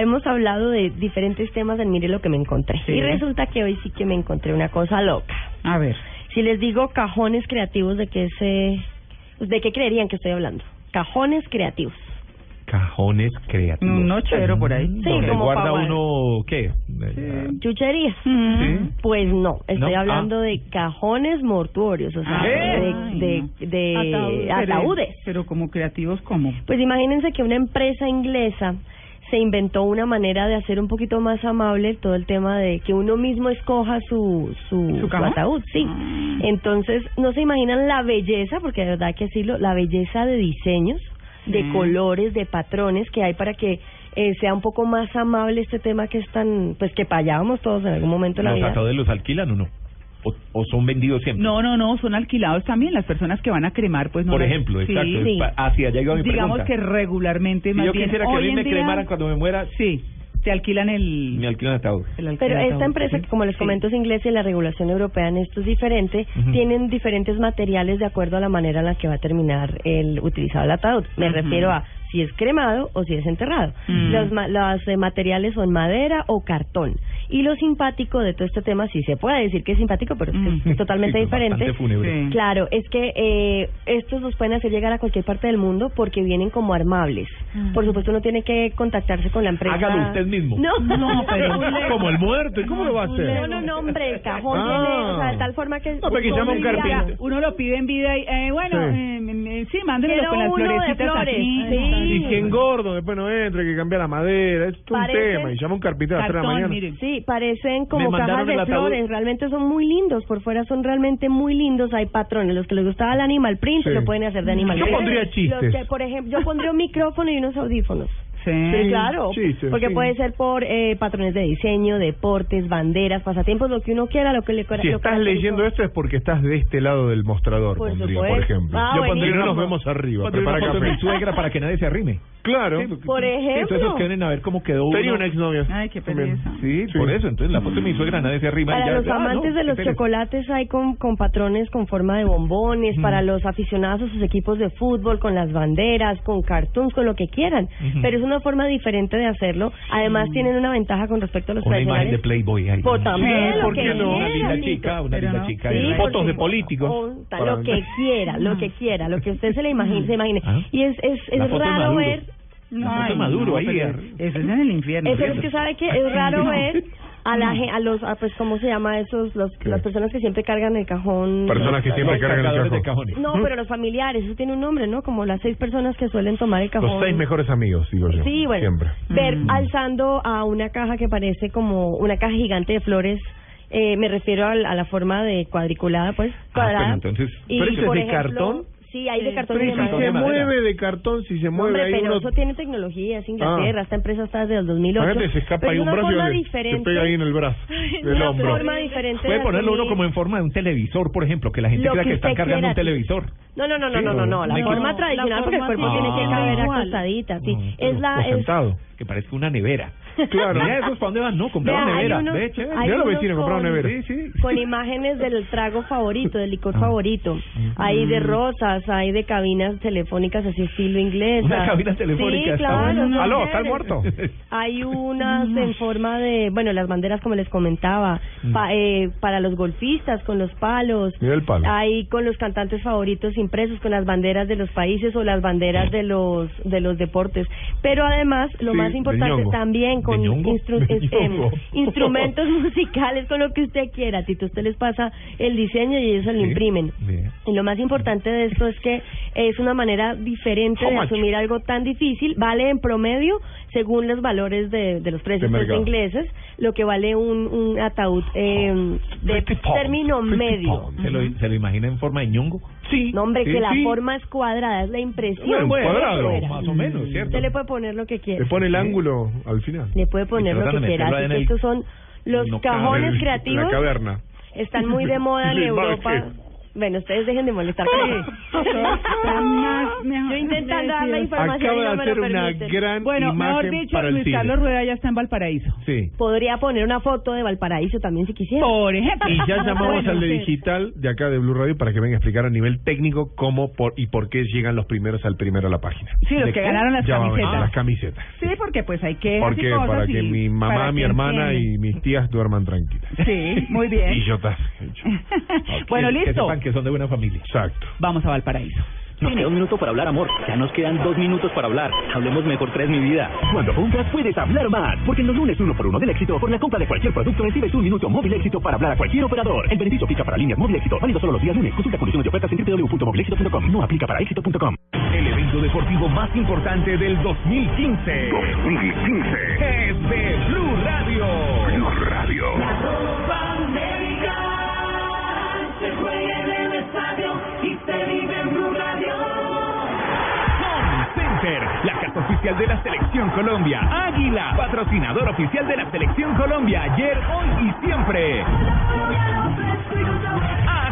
hemos hablado de diferentes temas en Mire lo que me encontré. Sí. Y resulta que hoy sí que me encontré una cosa loca. A ver. Si les digo cajones creativos, ¿de qué se, de qué creerían que estoy hablando? Cajones creativos. Cajones creativos. Un nochero por ahí. Sí, ¿Dónde como guarda uno qué? ¿Chucherías? Pues no, estoy ¿No? hablando de cajones mortuorios, o sea, Ay, de, de, de Ataúdes. ataúdes. Pero como creativos, ¿cómo? Pues imagínense que una empresa inglesa se inventó una manera de hacer un poquito más amable todo el tema de que uno mismo escoja su, su, ataúd, sí. Ah. Entonces, no se imaginan la belleza, porque de verdad que así lo, la belleza de diseños, de mm. colores, de patrones que hay para que eh, sea un poco más amable este tema que es tan, pues que payábamos todos en algún momento la vida. Los ataúdes los alquilan o no? O, son vendidos siempre? No, no, no, son alquilados también. Las personas que van a cremar, pues. Por ejemplo, exacto. Sí. Hacia allá Digamos que regularmente. Si más yo quisiera que a mí me cremaran cuando me muera. Sí. Te alquilan el. Me alquilan ataúd. Pero esta empresa, como les comento es inglesa y la regulación europea en esto es diferente, tienen diferentes materiales de acuerdo a la manera en la que va a terminar el utilizado el ataúd. Me refiero a si es cremado o si es enterrado. Mm. Los, los eh, materiales son madera o cartón. Y lo simpático de todo este tema, si sí se puede decir que es simpático, pero mm. es, totalmente sí, diferente. Sí. Claro, es que eh, estos los pueden hacer llegar a cualquier parte del mundo porque vienen como armables. Ah. Por supuesto, uno tiene que contactarse con la empresa. Hágalo usted mismo. No, no pero *laughs* como el muerto, y ¿cómo lo va a hacer? No, no, no, hombre, cajón, ah. o sea, de tal forma que. No, porque llama un carpintero. Uno lo pide en vida y, eh, bueno, sí, eh, eh, mándenlo con las florecitas flores. así. Y que engordo, después no entre, que cambia la madera. Es un tema. Y llama un carpintero a las 3 de la mañana. Sí, parecen como cajas de flores, realmente son muy lindos, por fuera son realmente muy lindos, hay patrones, los que les gustaba el animal print sí. lo pueden hacer de animal yo print. Yo pondría chistes. Por ejemplo, yo pondría un micrófono y unos audífonos. Sí, claro, porque puede ser por eh, patrones de diseño, deportes, banderas, pasatiempos, lo que uno quiera, lo que le Si estás leyendo esto es porque estás de este lado del mostrador, por, pondría, por ejemplo. Ah, yo pondría, no nos vemos arriba, prepara café. Mi suegra para que nadie se arrime. Claro. Sí, por ejemplo. Entonces quieren a ver cómo quedó uno. Tenía una exnovia. Ay, qué pereza. Sí, sí, por eso. Entonces la foto me hizo granada hacia arriba. Para y ya, los amantes ah, no, de los chocolates hay con, con patrones con forma de bombones, mm. para los aficionados a sus equipos de fútbol, con las banderas, con cartoons, con lo que quieran. Mm -hmm. Pero es una forma diferente de hacerlo. Además mm. tienen una ventaja con respecto a los una tradicionales. imagen de Playboy ahí. Pues también, sí, lo que no? Una linda chica, una linda chica. fotos de políticos. Lo que quiera, lo que *laughs* quiera, lo que usted se le imagine. Ah. Ah. Y es raro ver no, no maduro no, ahí. Eso es en el infierno. Eso es que sabe que es raro ver a la a los a, pues cómo se llama esos los, las personas que siempre cargan el cajón personas que siempre cargan el cajón de cajones. no pero los familiares eso tiene un nombre no como las seis personas que suelen tomar el cajón los seis mejores amigos digo yo sí bueno siempre. ver mm. alzando a una caja que parece como una caja gigante de flores eh, me refiero a, a, la forma de cuadriculada pues, ah, pues cuadrada ah, pero entonces y, pero eso es por de ejemplo, cartón Sí, hay de cartón y de madera. Si se mueve de cartón, si se mueve. Hombre, hay pero eso tiene tecnología, es ah. Inglaterra, esta empresa está desde el 2008. Fíjate, se escapa ahí un brazo se pega ahí en el brazo, del hombro. Forma diferente Puede ponerlo uno como en forma de un televisor, por ejemplo, que la gente crea que, está cargando un televisor. No, no, no, no, no, no, no, la forma tradicional, porque el cuerpo tiene que caber acostadita, sí. Es la... Que parezca una nevera. Claro. Mira, esos para dónde van, no, compraron nevera. unos- De hecho, compraron con- nevera. Con imágenes del trago favorito, del licor ah. favorito. Hay de mm. rosas, hay de cabinas telefónicas así estilo inglesa. Una cabina telefónica, Sí, claro. Aló, ¿está muerto? *laughs* Hay unas mm. en forma de, bueno, las banderas como les comentaba, mm. pa- eh, para los golfistas con los palos. Mira el palo. Hay con los cantantes favoritos impresos con las banderas de los países o las banderas de los de los deportes. Pero además, lo más importante también con instru este, *laughs* instrumentos *laughs* musicales, con lo que usted quiera. Tito, usted les pasa el diseño y ellos se lo imprimen. Y lo más importante de esto es que es una manera diferente de asumir algo tan difícil. Vale en promedio según los valores de, de los precios de ingleses, lo que vale un, un ataúd eh, oh, de término medio. ¿Se lo, ¿Se lo imagina en forma de ñongo? Sí. No, hombre, sí, que la forma es cuadrada, es la impresión. Bueno, bueno cuadrado, más o menos, ¿cierto? Usted le puede poner lo que quiera. Le pone el ángulo al final. Le puede poner lo que quiera. Así que el... estos son los no cajones creativos. La caverna. Están muy de *laughs* moda en Europa. Bueno, ustedes dejen de molestar. *laughs* Sí. Yo intentando dar la información. Acaba de no hacer una gran bueno, mejor dicho, para el Luis. Carlos Rueda ya está en Valparaíso. Sí. Podría poner una foto de Valparaíso también si quisiera. Por ejemplo. Y ya llamamos bueno, al de digital de acá de Blue Radio para que venga a explicar a nivel técnico cómo por, y por qué llegan los primeros al primero a la página. Sí, los que qué? ganaron las camisetas. las camisetas. Sí, porque pues hay que. Porque cosas para que mi mamá, mi hermana y mis tías duerman tranquilas. Sí, muy bien. *laughs* y yo, yo. *laughs* Okay. Bueno, listo que son de buena familia. Exacto. Vamos a Valparaíso. Tiene un minuto para hablar, amor. Ya nos quedan dos minutos para hablar. Hablemos mejor tres, mi vida. Cuando compras, puedes hablar más. Porque en los lunes uno por uno del éxito, por la compra de cualquier producto, recibes un minuto móvil éxito para hablar a cualquier operador. El beneficio aplica para líneas móvil éxito. Válido solo los días lunes. Consulta condiciones de ofertas en www.movilexito.com. No aplica para éxito.com. El evento deportivo más importante del 2015. 2015. Es de Blue Radio. Blue Radio. La se juega en el estadio y se vive en Blue Radio. Center, la casa oficial de la Selección Colombia. Águila, patrocinador oficial de la Selección Colombia. Ayer, hoy y siempre.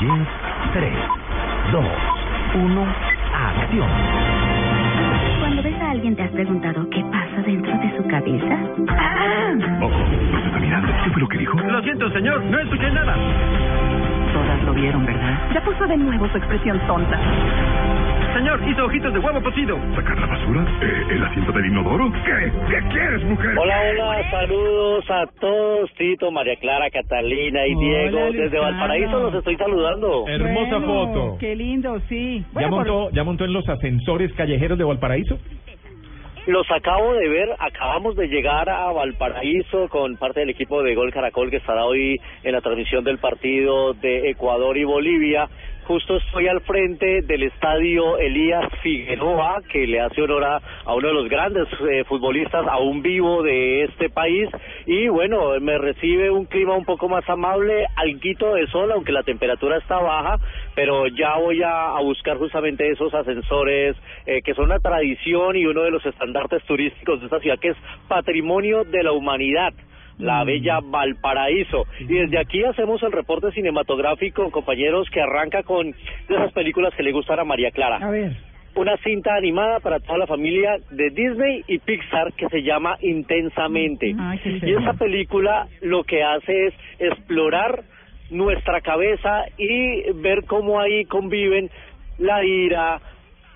Jeans, 3, 2, 1, acción. Cuando ves a alguien te has preguntado qué pasa dentro de su cabeza. ¡Ah! Ojo, nos está mirando. ¿Qué fue lo que dijo? Lo siento, señor, no escuché nada. Todas lo vieron, ¿verdad? Ya puso de nuevo su expresión tonta. Señor, hizo ojitos de huevo cocido. ¿Sacar la basura? Eh, ¿El asiento del inodoro? ¿Qué? ¿Qué quieres, mujer? Hola, hola, saludos a todos, Tito, María Clara, Catalina y Hola, Diego. Desde. Valparaíso los estoy saludando. Bueno, Qué lindo, sí. ¿Ya Bueno, por- montó, ¿Ya montó en los ascensores callejeros de Valparaíso? Los acabo de ver, acabamos de llegar a Valparaíso con parte del equipo de Gol Caracol que estará hoy en la transmisión del partido de Ecuador y Bolivia. Justo estoy al frente del estadio Elías Figueroa, que le hace honor a, uno de los grandes eh, futbolistas aún vivo de este país. Y bueno, me recibe un clima un poco más amable, alguito de sol, aunque la temperatura está baja, pero ya voy a, a buscar justamente esos ascensores eh, que son una tradición y uno de los estandartes turísticos de esta ciudad, que es patrimonio de la humanidad la bella Valparaíso. Y desde aquí hacemos el reporte cinematográfico, compañeros, que arranca con de esas películas que le gustan a María Clara. A ver. Una cinta animada para toda la familia de Disney y Pixar que se llama Intensamente. Ay, qué Y esa película lo que hace es explorar nuestra cabeza y ver cómo ahí conviven la ira,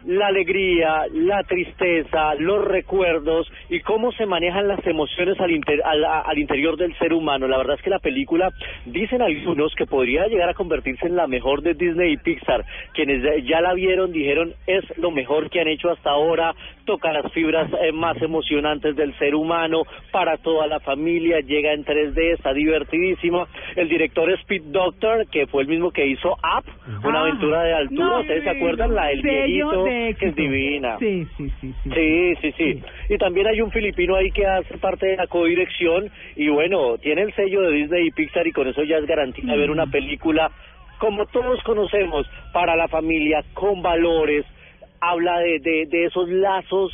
la alegría, la tristeza, los recuerdos y cómo se manejan las emociones al, inter- al, interior del ser humano. La verdad es que la película, dicen algunos que podría llegar a convertirse en la mejor de Disney y Pixar. Quienes ya la vieron dijeron es lo mejor que han hecho hasta ahora, toca las fibras eh, más emocionantes del ser humano para toda la familia, llega en 3D, está divertidísima. El director es Pete Doctor, que fue el mismo que hizo Up, una Ah, aventura de altura. no, ¿Ustedes se acuerdan? La del viejito, de que es divina. Sí, sí, sí, sí. Sí, sí, sí. Y también hay un filipino ahí que hace parte de la codirección y bueno, tiene el sello de Disney y Pixar y con eso ya es garantía de ver una película como todos conocemos, para la familia, con valores, habla de, de, esos lazos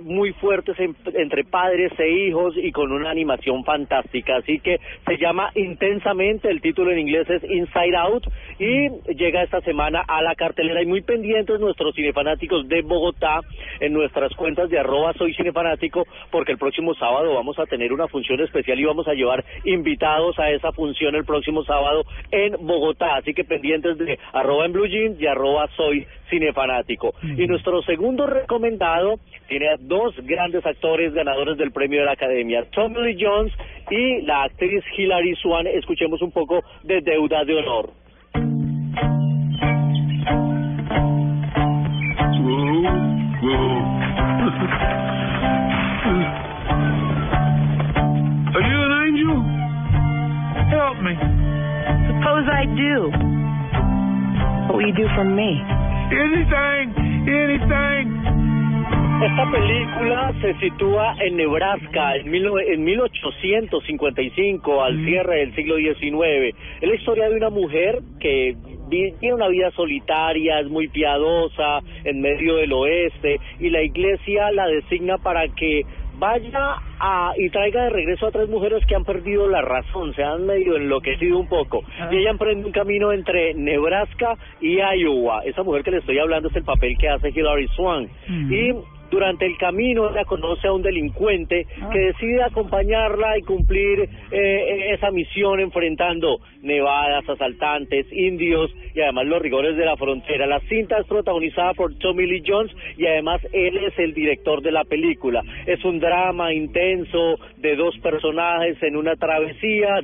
muy fuertes en- entre padres e hijos y con una animación fantástica. Así que se llama intensamente, el título en inglés es Inside Out y llega esta semana a la cartelera y muy pendientes nuestros cinefanáticos de Bogotá en nuestras cuentas de arroba soy cinefanático porque el próximo sábado vamos a tener una función especial y vamos a llevar invitados a esa función el próximo sábado en Bogotá. Así que pendientes de arroba en blue jeans y arroba soy cinefanático. Y nuestro segundo recomendado tiene a dos grandes actores ganadores del premio de la Academia, Tommy Lee Jones y la actriz Hilary Swan. Escuchemos un poco de Deuda de Honor. Are you an angel? Help me. Suppose I do. What will you do for me? Anything, anything. Esta película se sitúa en Nebraska en, mil en 1855, al cierre del siglo XIX. Es la historia de una mujer que tiene una vida solitaria, es muy piadosa, en medio del oeste, y la iglesia la designa para que vaya a, y traiga de regreso a tres mujeres que han perdido la razón, se han medio enloquecido un poco. Y ella emprende un camino entre Nebraska y Iowa. Esa mujer que le estoy hablando es el papel que hace Hilary Swan. Y Durante el camino ella conoce a un delincuente que decide acompañarla y cumplir eh, esa misión enfrentando nevadas, asaltantes, indios y además los rigores de la frontera. La cinta es protagonizada por Tommy Lee Jones y además él es el director de la película. Es un drama intenso de dos personajes en una travesía.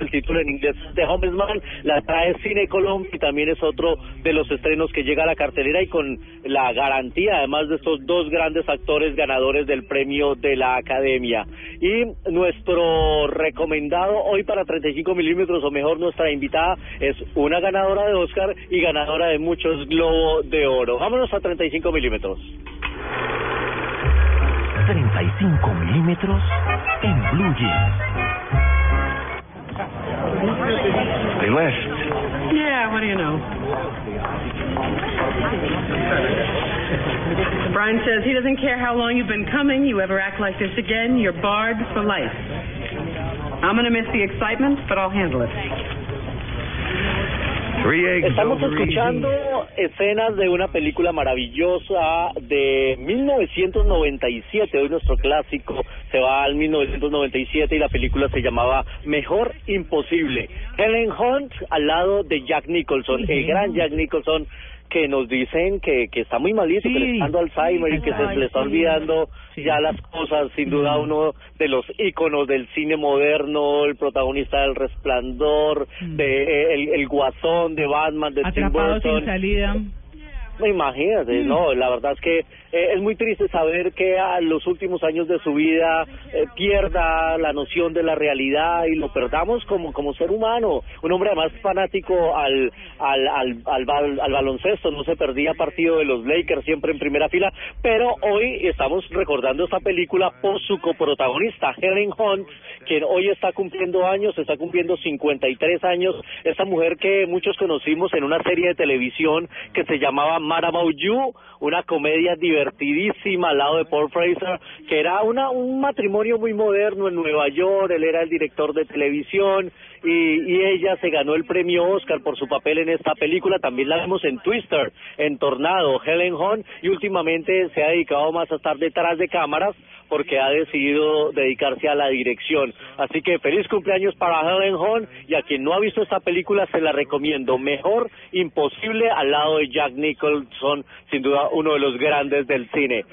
El título en inglés es The Homesman. La trae Cine Colombia y también es otro de los estrenos que llega a la cartelera y con la garantía además de estos dos grandes actores ganadores del premio de la Academia. Y nuestro recomendado hoy para 35 milímetros o mejor nuestra invitada es una ganadora de Oscar y ganadora de muchos Globo de Oro. Vámonos a 35 milímetros. 35 milímetros en Blue Jeans. They left. Yeah, what do you know? Brian says he doesn't care how long you've been coming. You ever act like this again, you're barred for life. I'm going to miss the excitement, but I'll handle it. Estamos escuchando escenas de una película maravillosa de 1997. Hoy nuestro clásico se va al 1997 y la película se llamaba Mejor Imposible. Helen Hunt al lado de Jack Nicholson, el gran Jack Nicholson que nos dicen que, que está muy malito, que le está dando Alzheimer y que se le está olvidando ya las cosas. Sin duda uno de los íconos del cine moderno, el protagonista del Resplandor, de eh, el, el Guasón, de Batman, de Tim Atrapado Burton. sin salida. No, imagínate, Mm. no, la verdad es que eh, es muy triste saber que a los últimos años de su vida eh, pierda la noción de la realidad y lo perdamos como como ser humano. Un hombre además fanático al al al al, bal- al baloncesto, no se perdía partido de los Lakers siempre en primera fila, pero hoy estamos recordando esta película por su coprotagonista Helen Hunt, quien hoy está cumpliendo años, está cumpliendo 53 años, esta mujer que muchos conocimos en una serie de televisión que se llamaba About You, una comedia divertidísima al lado de Paul Fraser, que era una un matrimonio muy moderno en Nueva York, él era el director de televisión y, ella se ganó el premio Oscar por su papel en esta película, también la vemos en Twister, en Tornado, Helen Hunt, y últimamente se ha dedicado más a estar detrás de cámaras porque ha decidido dedicarse a la dirección. Así que feliz cumpleaños para Helen Hunt y a quien no ha visto esta película se la recomiendo. Mejor imposible al lado de Jack Nicholson, sin duda uno de los grandes del cine.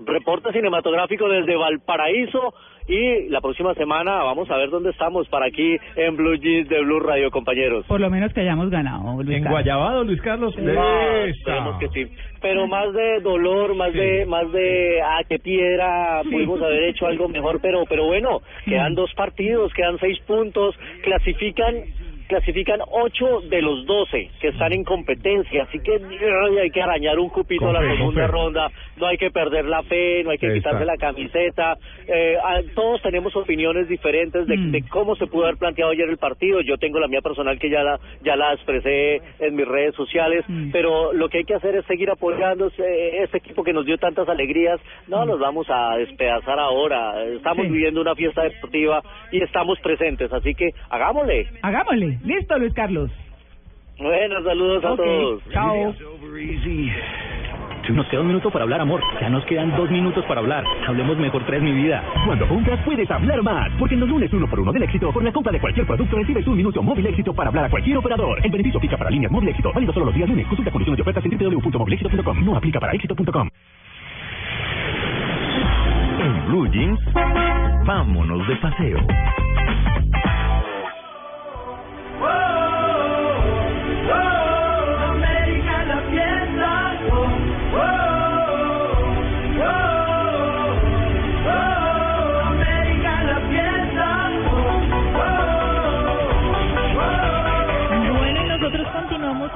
Reporte cinematográfico desde Valparaíso y la próxima semana vamos a ver dónde estamos para aquí en Blue Jeans de Blue Radio, compañeros. Por lo menos que hayamos ganado. Luis En Carlos. Guayabado, Luis Carlos. Ah, Esa. esperemos que sí. Pero más de dolor, más de, más de, ah, qué piedra, pudimos haber hecho algo mejor, pero, pero bueno, quedan dos partidos, quedan seis puntos, clasifican, clasifican ocho de los doce que están en competencia, así que ay, hay que arañar un cupito a la segunda ronda, no hay que perder la fe, no hay que Ahí quitarse está. la camiseta, eh, ah, todos tenemos opiniones diferentes de, de cómo se pudo haber planteado ayer el partido, yo tengo la mía personal que ya la, ya la expresé en mis redes sociales, pero lo que hay que hacer es seguir apoyando ese equipo que nos dio tantas alegrías, no nos vamos a despedazar ahora, estamos Sí. viviendo una fiesta deportiva y estamos presentes, así que hagámosle. Hagámosle. Listo, Luis Carlos. Buenos saludos a todos. Chao. Nos queda un minuto para hablar, amor. Ya nos quedan dos minutos para hablar. Hablemos mejor tres, mi vida. Cuando compras puedes hablar más, porque en los lunes uno por uno del éxito, por la compra de cualquier producto recibes un minuto móvil éxito para hablar a cualquier operador. El beneficio aplica para líneas móvil éxito, válido solo los días lunes. Consulta condiciones de ofertas en www.movilexito.com. No aplica para éxito.com. En Blue Jeans, vámonos de paseo. América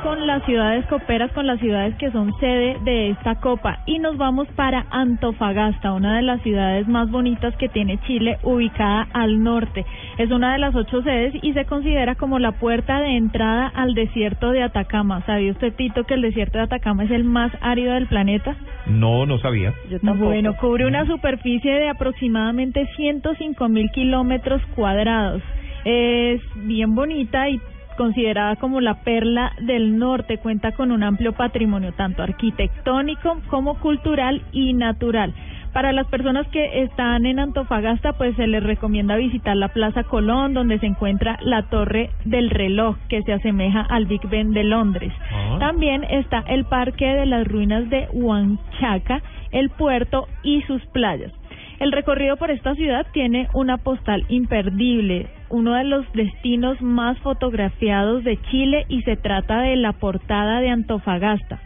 con las ciudades coperas, con las ciudades que son sede de esta copa. Y nos vamos para Antofagasta, una de las ciudades más bonitas que tiene Chile, ubicada al norte. Es una de las ocho sedes y se considera como la puerta de entrada al desierto de Atacama. ¿Sabía usted, Tito, que el desierto de Atacama es el más árido del planeta? No, no sabía. Bueno, cubre una superficie de aproximadamente 105 mil kilómetros cuadrados. Es bien bonita y considerada como la perla del norte, cuenta con un amplio patrimonio tanto arquitectónico como cultural y natural. Para las personas que están en Antofagasta, pues se les recomienda visitar la Plaza Colón, donde se encuentra la Torre del Reloj, que se asemeja al Big Ben de Londres. Ah. También está el Parque de las Ruinas de Huanchaca, el puerto y sus playas. El recorrido por esta ciudad tiene una postal imperdible, uno de los destinos más fotografiados de Chile y se trata de la portada de Antofagasta.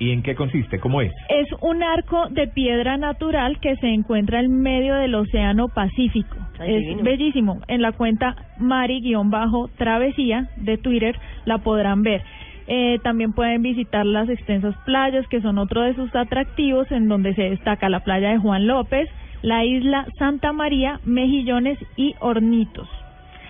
¿Y en qué consiste? ¿Cómo es? Es un arco de piedra natural que se encuentra en medio del Océano Pacífico. Ay, es divino. bellísimo. En la cuenta Mari-Travesía de Twitter la podrán ver. Eh, también pueden visitar las extensas playas, que son otro de sus atractivos, en donde se destaca la playa de Juan López, la isla Santa María, Mejillones y Hornitos.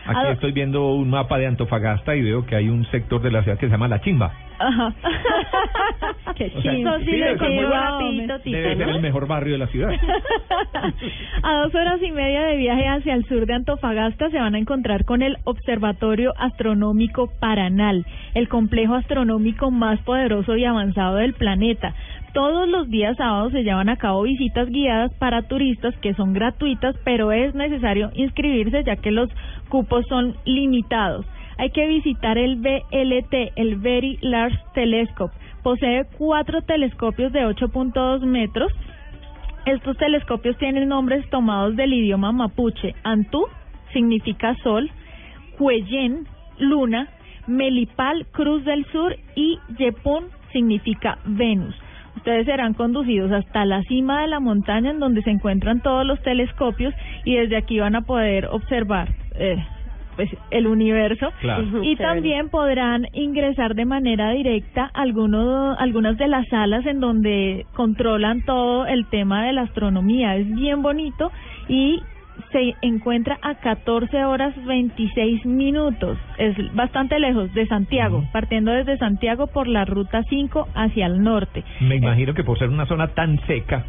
Aquí ¿A dó- estoy viendo un mapa de Antofagasta y veo que hay un sector de la ciudad que se llama La Chimba. Ajá. *laughs* Qué O sea, chido. sí, debe ser muy rapidito, Debe ser el mejor barrio de la ciudad. *laughs* A dos horas y media de viaje hacia el sur de Antofagasta se van a encontrar con el Observatorio Astronómico Paranal, el complejo astronómico más poderoso y avanzado del planeta. Todos los días sábados se llevan a cabo visitas guiadas para turistas que son gratuitas, pero es necesario inscribirse ya que los cupos son limitados. Hay que visitar el VLT, el Very Large Telescope. Posee cuatro telescopios de 8.2 metros estos telescopios tienen nombres tomados del idioma mapuche. Antú significa sol, Cuellén, luna, Melipal, cruz del sur y Yepun significa Venus. Ustedes serán conducidos hasta la cima de la montaña en donde se encuentran todos los telescopios y desde aquí van a poder observar eh, pues el universo. Claro. Y también podrán ingresar de manera directa a algunos algunas de las salas en donde controlan todo el tema de la astronomía. Es bien bonito y se encuentra a 14 horas 26 minutos. Es bastante lejos de Santiago, partiendo desde Santiago por la ruta 5 hacia el norte. Me imagino que por ser una zona tan seca,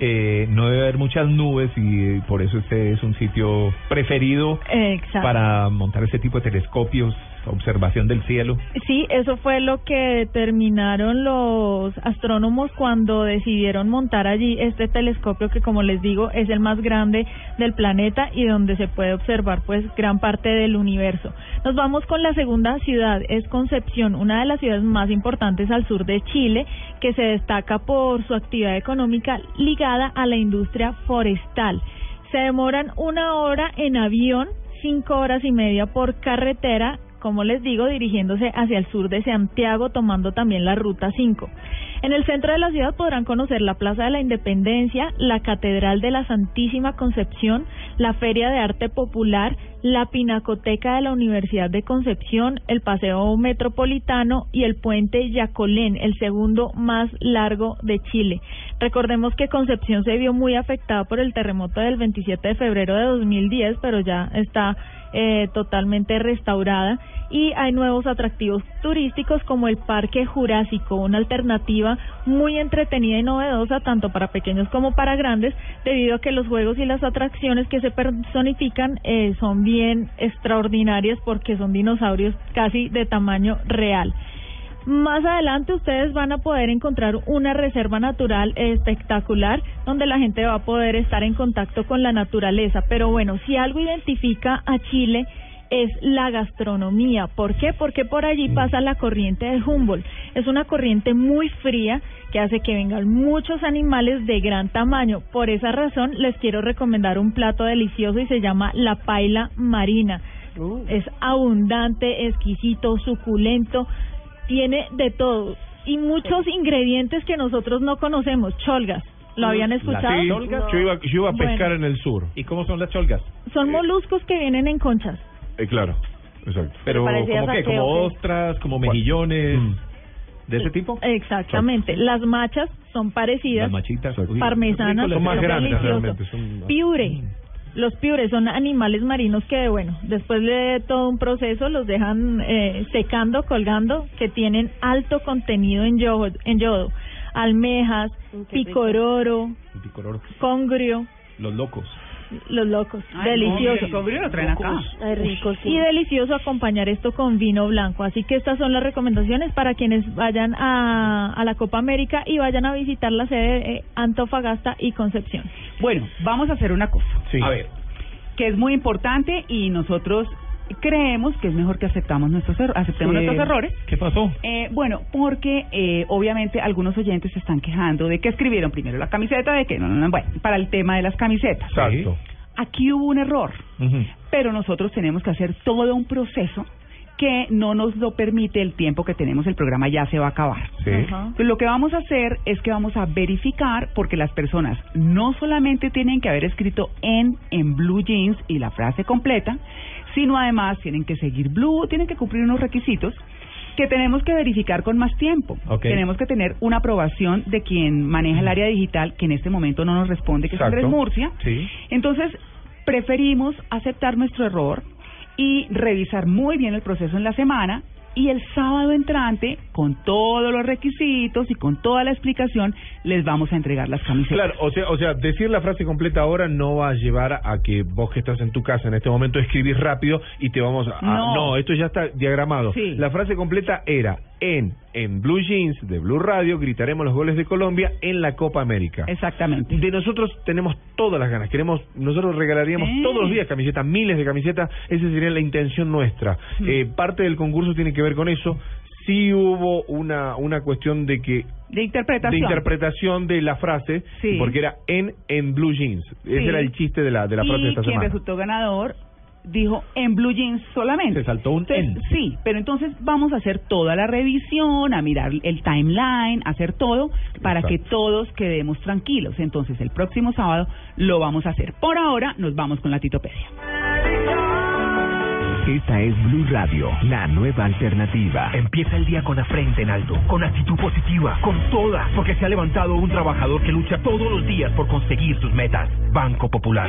eh, no debe haber muchas nubes y eh, por eso este es un sitio preferido Exacto. para montar ese tipo de telescopios, observación del cielo. Sí, eso fue lo que determinaron los astrónomos cuando decidieron montar allí este telescopio que como les digo es el más grande del planeta y donde se puede observar pues gran parte del universo. Nos vamos con la segunda ciudad, es Concepción, una de las ciudades más importantes al sur de Chile que se destaca por su actividad económica ligada a la industria forestal. Se demoran una hora en avión, cinco horas y media por carretera como les digo, dirigiéndose hacia el sur de Santiago, tomando también la ruta 5. En el centro de la ciudad podrán conocer la Plaza de la Independencia, la Catedral de la Santísima Concepción, la Feria de Arte Popular, la Pinacoteca de la Universidad de Concepción, el Paseo Metropolitano y el Puente Yacolén, el segundo más largo de Chile. Recordemos que Concepción se vio muy afectada por el terremoto del 27 de febrero de 2010, pero ya está eh, totalmente restaurada y hay nuevos atractivos turísticos como el Parque Jurásico, una alternativa muy entretenida y novedosa tanto para pequeños como para grandes debido a que los juegos y las atracciones que se personifican eh, son bien extraordinarias porque son dinosaurios casi de tamaño real. Más adelante ustedes van a poder encontrar una reserva natural espectacular donde la gente va a poder estar en contacto con la naturaleza. Pero bueno, si algo identifica a Chile es la gastronomía. ¿Por qué? Porque por allí pasa la corriente de Humboldt. Es una corriente muy fría que hace que vengan muchos animales de gran tamaño. Por esa razón les quiero recomendar un plato delicioso y se llama la paila marina. Es abundante, exquisito, suculento, tiene de todo y muchos ingredientes que nosotros no conocemos. Cholgas, ¿lo habían escuchado? Sí, yo iba, yo iba a Bueno. pescar en el sur. ¿Y cómo son las cholgas? Son moluscos que vienen en conchas. Eh, claro, exacto. Pero, ¿como qué? ¿Como ostras, como mejillones? ¿De ese tipo? Exactamente. Las machas son parecidas. Las machitas. parmesanas. son más son grandes realmente. Son Piure. Los piures son animales marinos que, bueno, después de todo un proceso los dejan eh, secando, colgando, que tienen alto contenido en yodo, en yodo. Almejas, rico. picororo, picororo. congrio, Los locos. Los locos. Ay, delicioso. no, el sobrio lo traen acá. Ay, rico, sí. Y delicioso acompañar esto con vino blanco. Así que estas son las recomendaciones para quienes vayan a, a la Copa América y vayan a visitar la sede de eh, Antofagasta y Concepción. Bueno, vamos a hacer una cosa. A ver. Que es muy importante y nosotros creemos que es mejor que aceptamos nuestros erro- aceptemos Sí. nuestros errores. ¿Qué pasó? Eh, bueno, porque eh, obviamente algunos oyentes se están quejando de que escribieron primero la camiseta, de que no, no, no, bueno, para el tema de las camisetas. Exacto. Aquí hubo un error, pero nosotros tenemos que hacer todo un proceso que no nos lo permite el tiempo que tenemos, el programa ya se va a acabar. Sí. Entonces, lo que vamos a hacer es que vamos a verificar porque las personas no solamente tienen que haber escrito en en blue jeans y la frase completa, sino además tienen que seguir blue, tienen que cumplir unos requisitos que tenemos que verificar con más tiempo. Tenemos que tener una aprobación de quien maneja el área digital que en este momento no nos responde, que es. Andrés Murcia. Sí. Entonces, preferimos aceptar nuestro error y revisar muy bien el proceso en la semana y el sábado entrante, con todos los requisitos y con toda la explicación, les vamos a entregar las camisetas. Claro, o sea, o sea, decir la frase completa ahora no va a llevar a que vos que estás en tu casa en este momento escribís rápido y te vamos a... No. esto ya está diagramado. Sí. La frase completa era en en Blue Jeans de Blue Radio gritaremos los goles de Colombia en la Copa América. Exactamente. De nosotros tenemos todas las ganas. Queremos, nosotros regalaríamos Sí. todos los días camisetas, miles de camisetas. Esa sería la intención nuestra. Mm. Eh, parte del concurso tiene que ver con eso. Sí hubo una una cuestión de que De interpretación. de interpretación de la frase, Sí. porque era en en blue jeans. Ese era el chiste de la de la frase de y esta quien semana. resultó ganador dijo en blue jeans solamente. Se saltó un en. Sí, pero entonces vamos a hacer toda la revisión, a mirar el timeline, a hacer todo para que todos quedemos tranquilos. Entonces el próximo sábado lo vamos a hacer. Por ahora nos vamos con la titopedia. Esta es Blue Radio, la nueva alternativa. Empieza el día con la frente en alto, con actitud positiva, con toda, porque se ha levantado un trabajador que lucha todos los días por conseguir sus metas. Banco Popular.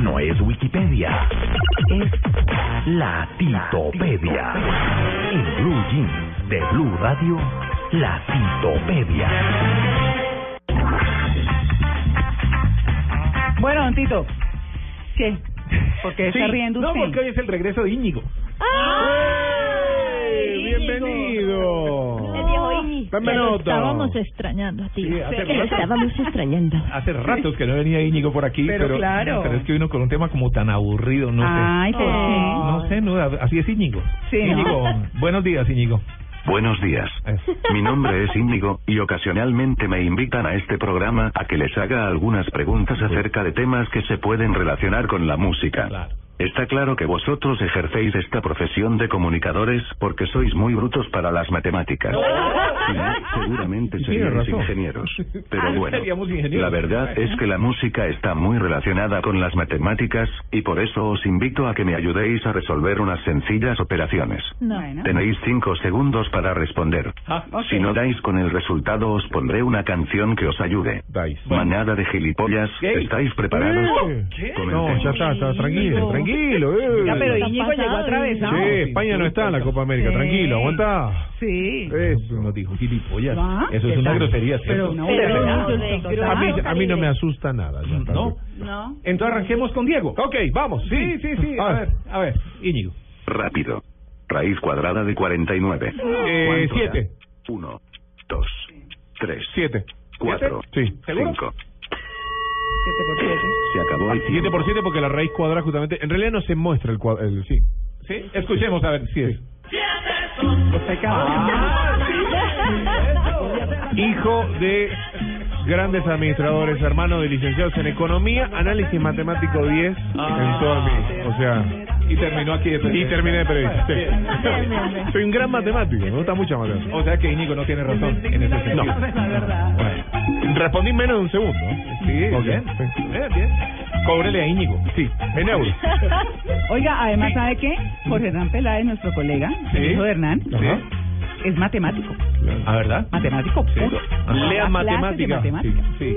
No es Wikipedia. Es la Titopedia. En Blue Jeans de Blue Radio, la Titopedia. Bueno, don Tito. ¿Qué? ¿Por qué está Sí, riendo no, porque hoy es el regreso de Íñigo. ¡Bienvenido! Dame lo nota. estábamos extrañando a ti. Sí, hace Que lo rato- estábamos extrañando. *laughs* Hace ratos que no venía Íñigo por aquí, Pero pero, claro. pero es que vino con un tema como tan aburrido, no Ay, sé. ¿por qué? No sé, no, así es Íñigo. Sí, ¿no? Íñigo, buenos días, Íñigo. Buenos días. Mi nombre es Íñigo, y ocasionalmente me invitan a este programa a que les haga algunas preguntas acerca de temas que se pueden relacionar con la música. Está claro que vosotros ejercéis esta profesión de comunicadores porque sois muy brutos para las matemáticas. *laughs* Si no, seguramente seríais ingenieros. *laughs* Pero bueno, la verdad es que la música está muy relacionada con las matemáticas, y por eso os invito a que me ayudéis a resolver unas sencillas operaciones. Tenéis cinco segundos para responder. Ah. Si no dais con el resultado os pondré una canción que os ayude. Manada de gilipollas. ¿estáis preparados? No, ya está, está tranquilo, tranquilo. Eh. Ya, pero Íñigo llegó atravesado. Sí, España no está en la Copa América, Sí. tranquilo, aguanta. Sí. Eso. No dijo gilipollas. ¿Ah? Eso es una grosería, Pero ¿cierto? no, Pero no, no, total. A mí, a mí no me asusta nada. ya. ¿No? No. Entonces arranquemos con Diego. Ok, vamos. Sí, sí, sí. A ver, a ver, Íñigo. Rápido. Raíz cuadrada de 49. Eh, ¿Cuánto siete. da? Uno, dos, tres, Siete. Cuatro, Sí. ¿Seguro? cinco. Siete por siete. Se acabó el 7 tiempo. por 7 porque la raíz cuadrada justamente... En realidad no se muestra el cuadrado. Sí. Sí, escuchemos a ver si es. Hijo de grandes administradores, hermano de licenciados en economía, análisis matemático 10 en toda mi... O sea... Y terminó aquí de Y periodista. terminé de periodista. sí. Soy un gran matemático, me gusta mucho matemática. O sea que Íñigo no tiene razón en ese sentido. No. La verdad. Respondí en menos de un segundo. Sí, Ok. bien. Sí. Bien, bien. Cóbrele a Íñigo. Sí, en euros. Oiga, además, ¿sabe qué? Jorge Hernán Peláez, nuestro colega, Sí. el hijo de Hernán, es matemático. ¿Ah, verdad? Matemático puro. Matemáticas. matemática. Sí, sí.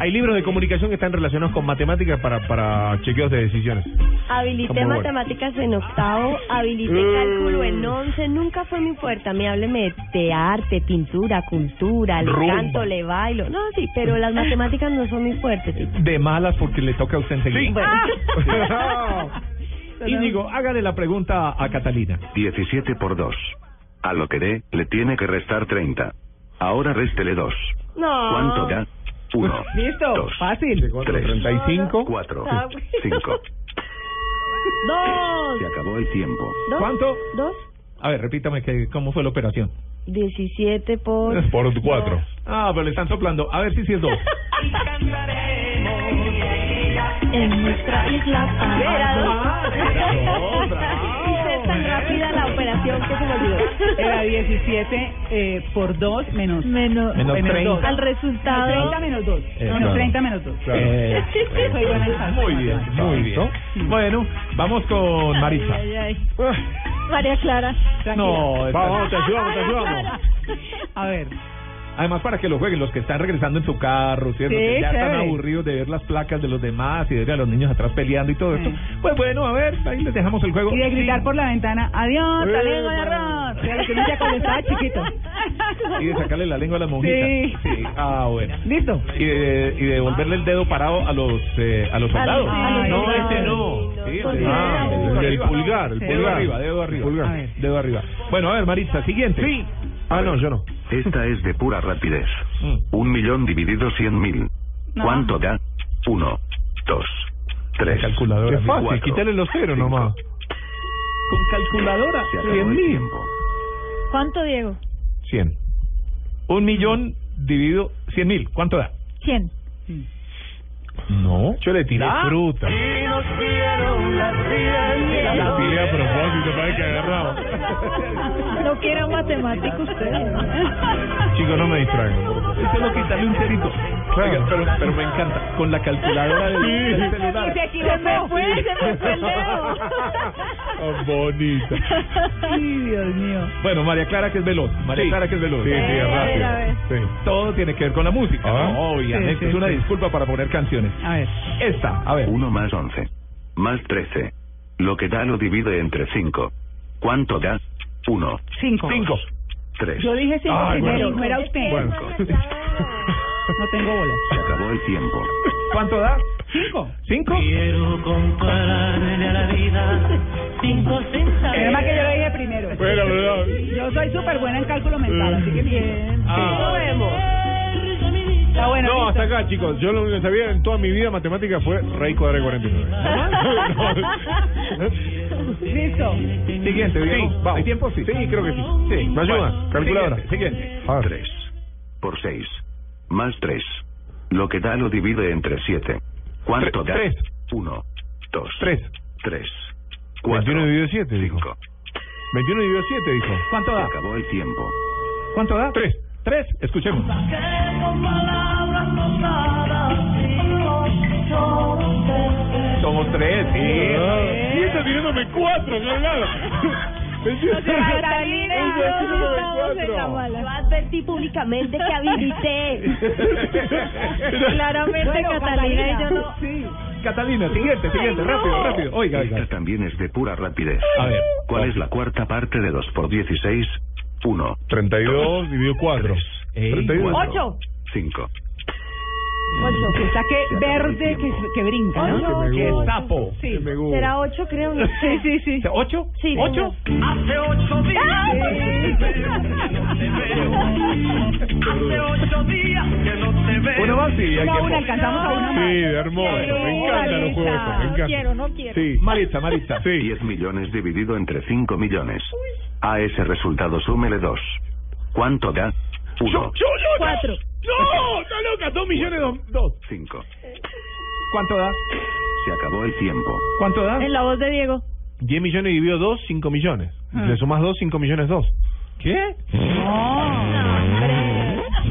Hay libros de comunicación que están relacionados con matemáticas para, para chequeos de decisiones. Habilité bueno. matemáticas en octavo, habilité Eh. cálculo en once, nunca fue mi fuerte. A mí hábleme de arte, pintura, cultura, le Rumba. canto, le bailo. No, sí, pero las matemáticas no son mi fuerte. sí. De malas porque le toca a usted enseguida. Bueno. *laughs* *laughs* Íñigo, hágale la pregunta a Catalina. 17 por 2. A lo que dé, le tiene que restar 30. Ahora réstele 2. No. ¿Cuánto da? 1. *laughs* Listo, 2. fácil. 3. 35. 4. Ah, 5. *laughs* Dos. Se acabó el tiempo. ¿Dos? ¿Cuánto? Dos. A ver, repítame que, cómo fue la operación. 17 por... *laughs* Por 4. Ah, pero le están soplando. A ver si sí es dos. En nuestra isla Era dos. bravo. Hice tan rápida la operación que se me olvidó. Era 17 eh, por 2 menos... menos, Menos 30. dos. al resultado 30 menos 2. Eh, menos claro. 30 menos 2. Eh, Soy buena muy bien, muy bien. Bueno, vamos con. Ay, ay, ay. María Clara. No, Vamos, te ayudamos, te ayudamos. A ver. Además, para que lo jueguen los que están regresando en su carro, ¿cierto? Sí, que ya están chévere. aburridos de ver las placas de los demás y de ver a los niños atrás peleando y todo esto. Sí. Pues bueno, a ver, ahí les dejamos el juego. Y de gritar Sí. por la ventana, adiós, Eh, talego de arroz. Lo que cuando estaba *laughs* chiquito. Y de sacarle la lengua a las monjitas. Sí. Ah, bueno. ¿Listo? Y de, y de devolverle el dedo parado a los eh, a los soldados. Ay, no, ay, este no. Sí, ah, el El arriba. pulgar, el Sí. Dedo pulgar. arriba, dedo arriba. Pulgar. Dedo arriba. Bueno, a ver, Maritza, siguiente. Sí. Ah, no, yo no. Esta es de pura rapidez. *laughs* Mm. Un millón dividido cien mil. No. ¿Cuánto da? 1, 2, 3. Calculadora. Qué fácil, Cuatro. quítale los ceros Cinco. nomás. Con calculadora. Cien mil. ¿Cuánto, Diego? 100. Un millón dividido cien mil. ¿Cuánto da? 100. No. Yo le tiré Ah. fruta. Y nos dieron la ciencia. La tiré a propósito para que agarraba. No quiera matemático usted. Chicos, no me distraigan. Solo quitarle un cerito. Claro. Oiga, pero, pero me encanta. Con la calculadora del, del celular. Y se Se me fue, se me fue el dedo. Ah, bonita. Ay, Dios mío. Bueno, María Clara que es veloz. María Sí. Clara que es veloz. Sí, sí, A ver, es a ver. rápido. Sí. Todo tiene que ver con la música. Ah. ¿no? Obviamente. Sí, sí, es una sí. disculpa para poner canciones. A ver. Esta, a ver. 1 más 11. Más 13. Lo que da lo divide entre 5. ¿Cuánto da? 1, Cinco. Cinco. 3. Yo dije cinco Ay, primero, bueno. no era usted. Bueno. *laughs* No tengo bola. Se acabó el tiempo. ¿Cuánto da? Cinco. ¿Cinco? Quiero compararle a la vida cinco sin saber. Menos mal que yo lo dije primero. Bueno, pero no. Yo soy súper buena en cálculo mental, así que bien. Ah. vemos. Está bueno. No, listo. hasta acá, chicos. Yo lo único que sabía en toda mi vida matemática fue raíz cuadrada de 49. Listo. Siguiente. Sí, vamos. ¿Hay tiempo? Sí. Sí, creo que sí. Sí. ¿Me ayuda? Bueno, Calculadora. Siguiente. siguiente. A ver. 3. Por 6. Más 3. Lo que da lo divide entre 7. ¿Cuánto da? tres. 1, 2, Tres. 3, 21 4, dividido 7, dijo. 5. 21 dividido 7, dijo. ¿Cuánto Se da? acabó el tiempo. ¿Cuánto da? Tres. Tres. Escuchemos. Somos tres. Sí. Ah, Y está tirándome 4, cargado. Catalina, Ella estamos tirándome en la cuatro. mala. *laughs* Yo advertí públicamente que habilité. *laughs* Claramente Bueno, Catalina y yo no. Sí. Catalina, siguiente, siguiente. Rápido, rápido. Oiga, Esta oiga. también es de pura rapidez. A ver. ¿Cuál es la cuarta parte de 2 por 16? 1, 32 dividido 4. Ey, 32. Ocho. 5. Ocho. Que saque verde que, que brinca, ¿no? Ocho. ¡Qué Ocho. sapo! Sí. Que me gusta. Será ocho, creo. No sé. Sí, sí, sí. ¿Ocho? Sí, ¿Ocho? Hace ocho días Hace ocho días que no te veo. Uno más, sí. hay Una una, alcanzamos a una más. Sí, hermoso. Me encantan los juegos No quiero, no quiero. Sí. Maritza, Maritza. Sí. 10 millones dividido entre 5 millones. A ese resultado súmele 2. ¿Cuánto da? Yo, 1, yo, yo. Cuatro. No, está loca. 2 millones, dos. dos. 5. ¿Cuánto da? Se acabó el tiempo. ¿Cuánto da? En la voz de Diego. 10 millones dividido 2, 5 millones. Le sumas 2, 5 millones 2. ¿Qué? No.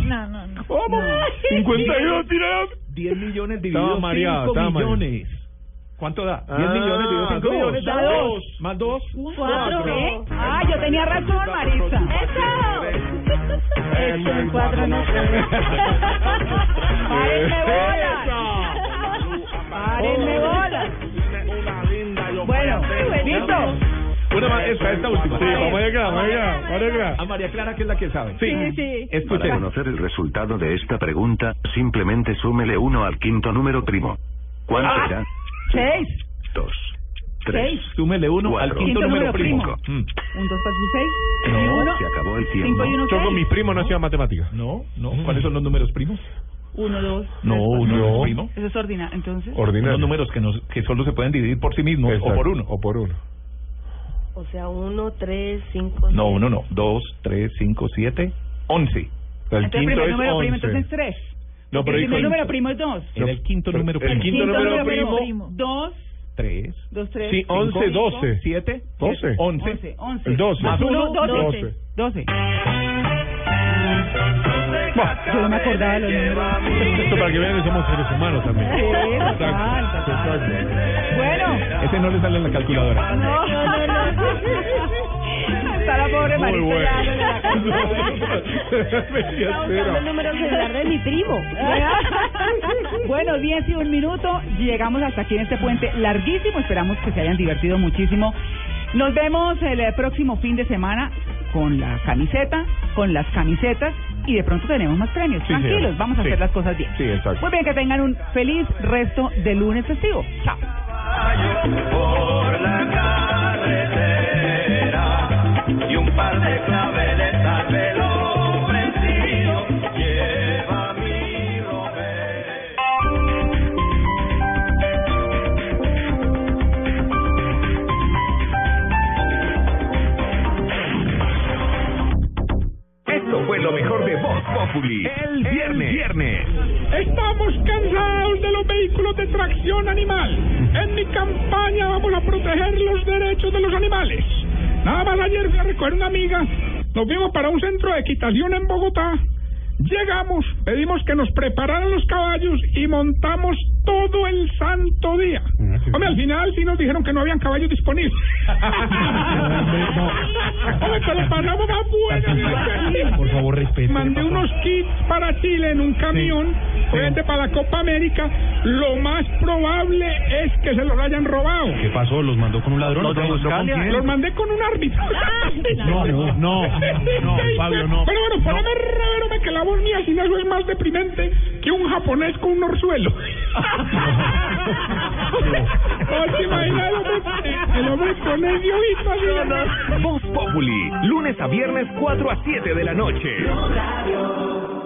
No, no, no. ¿Cómo? 52, tira. 10 millones dividido mareado, 5 estaba mareado. ¿Cuánto da? 10 Ah, millones dividido 5 dos. millones da Da 2. dos. Más 2. ¿Cuatro? ¿Qué? Ah, yo tenía razón, Marisa. Eso *laughs* en cuatro no se ve. *laughs* ¡Párenme bolas! ¡Párenme bolas! Bueno, ¿listo? Una más, esta, esta última. Sí, vamos a llegar, vamos a llegar, vamos a María Clara, que es la que sabe. Sí. sí. Para Escuchen. conocer el resultado de esta pregunta, simplemente súmele uno al quinto número primo. ¿Cuánto Ah. será? Seis. Dos, tres, Seis. Súmele uno al Cuatro. quinto, Quinto número número primo. primo. Mm. Un, dos, su seis. No, uno. se acabó el Cinco y tiempo. uno, Yo con primos no hacía matemáticas. No, no. ¿Cuáles son los números primos? Uno, dos. No, tres, cuatro. no. primo. Eso es ordinario. Entonces. Ordinario. Los números que, nos, que solo se pueden dividir por sí mismos o por uno. O por uno. O sea, uno, tres, cinco. No, uno no. Dos, tres, cinco, siete, once. El Entonces, quinto primer es número primo, 11. entonces tres. No, pero el primer el- número primo es dos. Era el quinto número el primo. quinto número primo- Dos, Tres. dos, tres. Sí, cinco, 11, cinco, 12. Siete. Doce. Once. Once, once. El doce. Más uno, Doce. doce. Doce. Yo no me acordaba de los números. Esto para que vean que somos seres humanos también. Exacto. Bueno. Ese no le sale en la calculadora. Está la pobre Muy Marisa bueno. ya en la el número celular de mi primo. *laughs* Bueno, 10 y un minuto. Llegamos hasta aquí en este puente larguísimo. Esperamos que se hayan divertido muchísimo. Nos vemos el eh, próximo fin de semana con la camiseta, con las camisetas y de pronto tenemos más premios. Sí, Tranquilos, señora. vamos a Sí. hacer las cosas bien. Sí, exacto. Muy bien, que tengan un feliz resto de lunes festivo. Chao. Par de claveles al velo prendido lleva mi Esto fue lo mejor de Voz Populi. El viernes. viernes. Estamos cansados de los vehículos de tracción animal. En mi campaña vamos a proteger los derechos de los animales. Nada más ayer fui a recoger una amiga. Nos fuimos para un centro de equitación en Bogotá. Llegamos, pedimos que nos prepararan los caballos y montamos todo el santo día. Hombre, al final sí nos dijeron que no habían caballos disponibles. *laughs* Hombre, pero pasamos más buena. Por favor, respete. Mandé unos kits para Chile en un camión, obviamente para la Copa América. Lo más probable es que se los hayan robado. ¿Qué pasó? ¿Los mandó con un ladrón? Los, ¿Los con quién? los mandé con un árbitro. No, no, no, *laughs* no, Fabio, no. Pero bueno, poneme reverme que la mía sin eso es más deprimente que un japonés con un orzuelo. *laughs* ¿No te imaginas el hombre, el hombre con el ojito así? Voz Populi. Lunes a viernes 4 a 7 de la noche. Radio.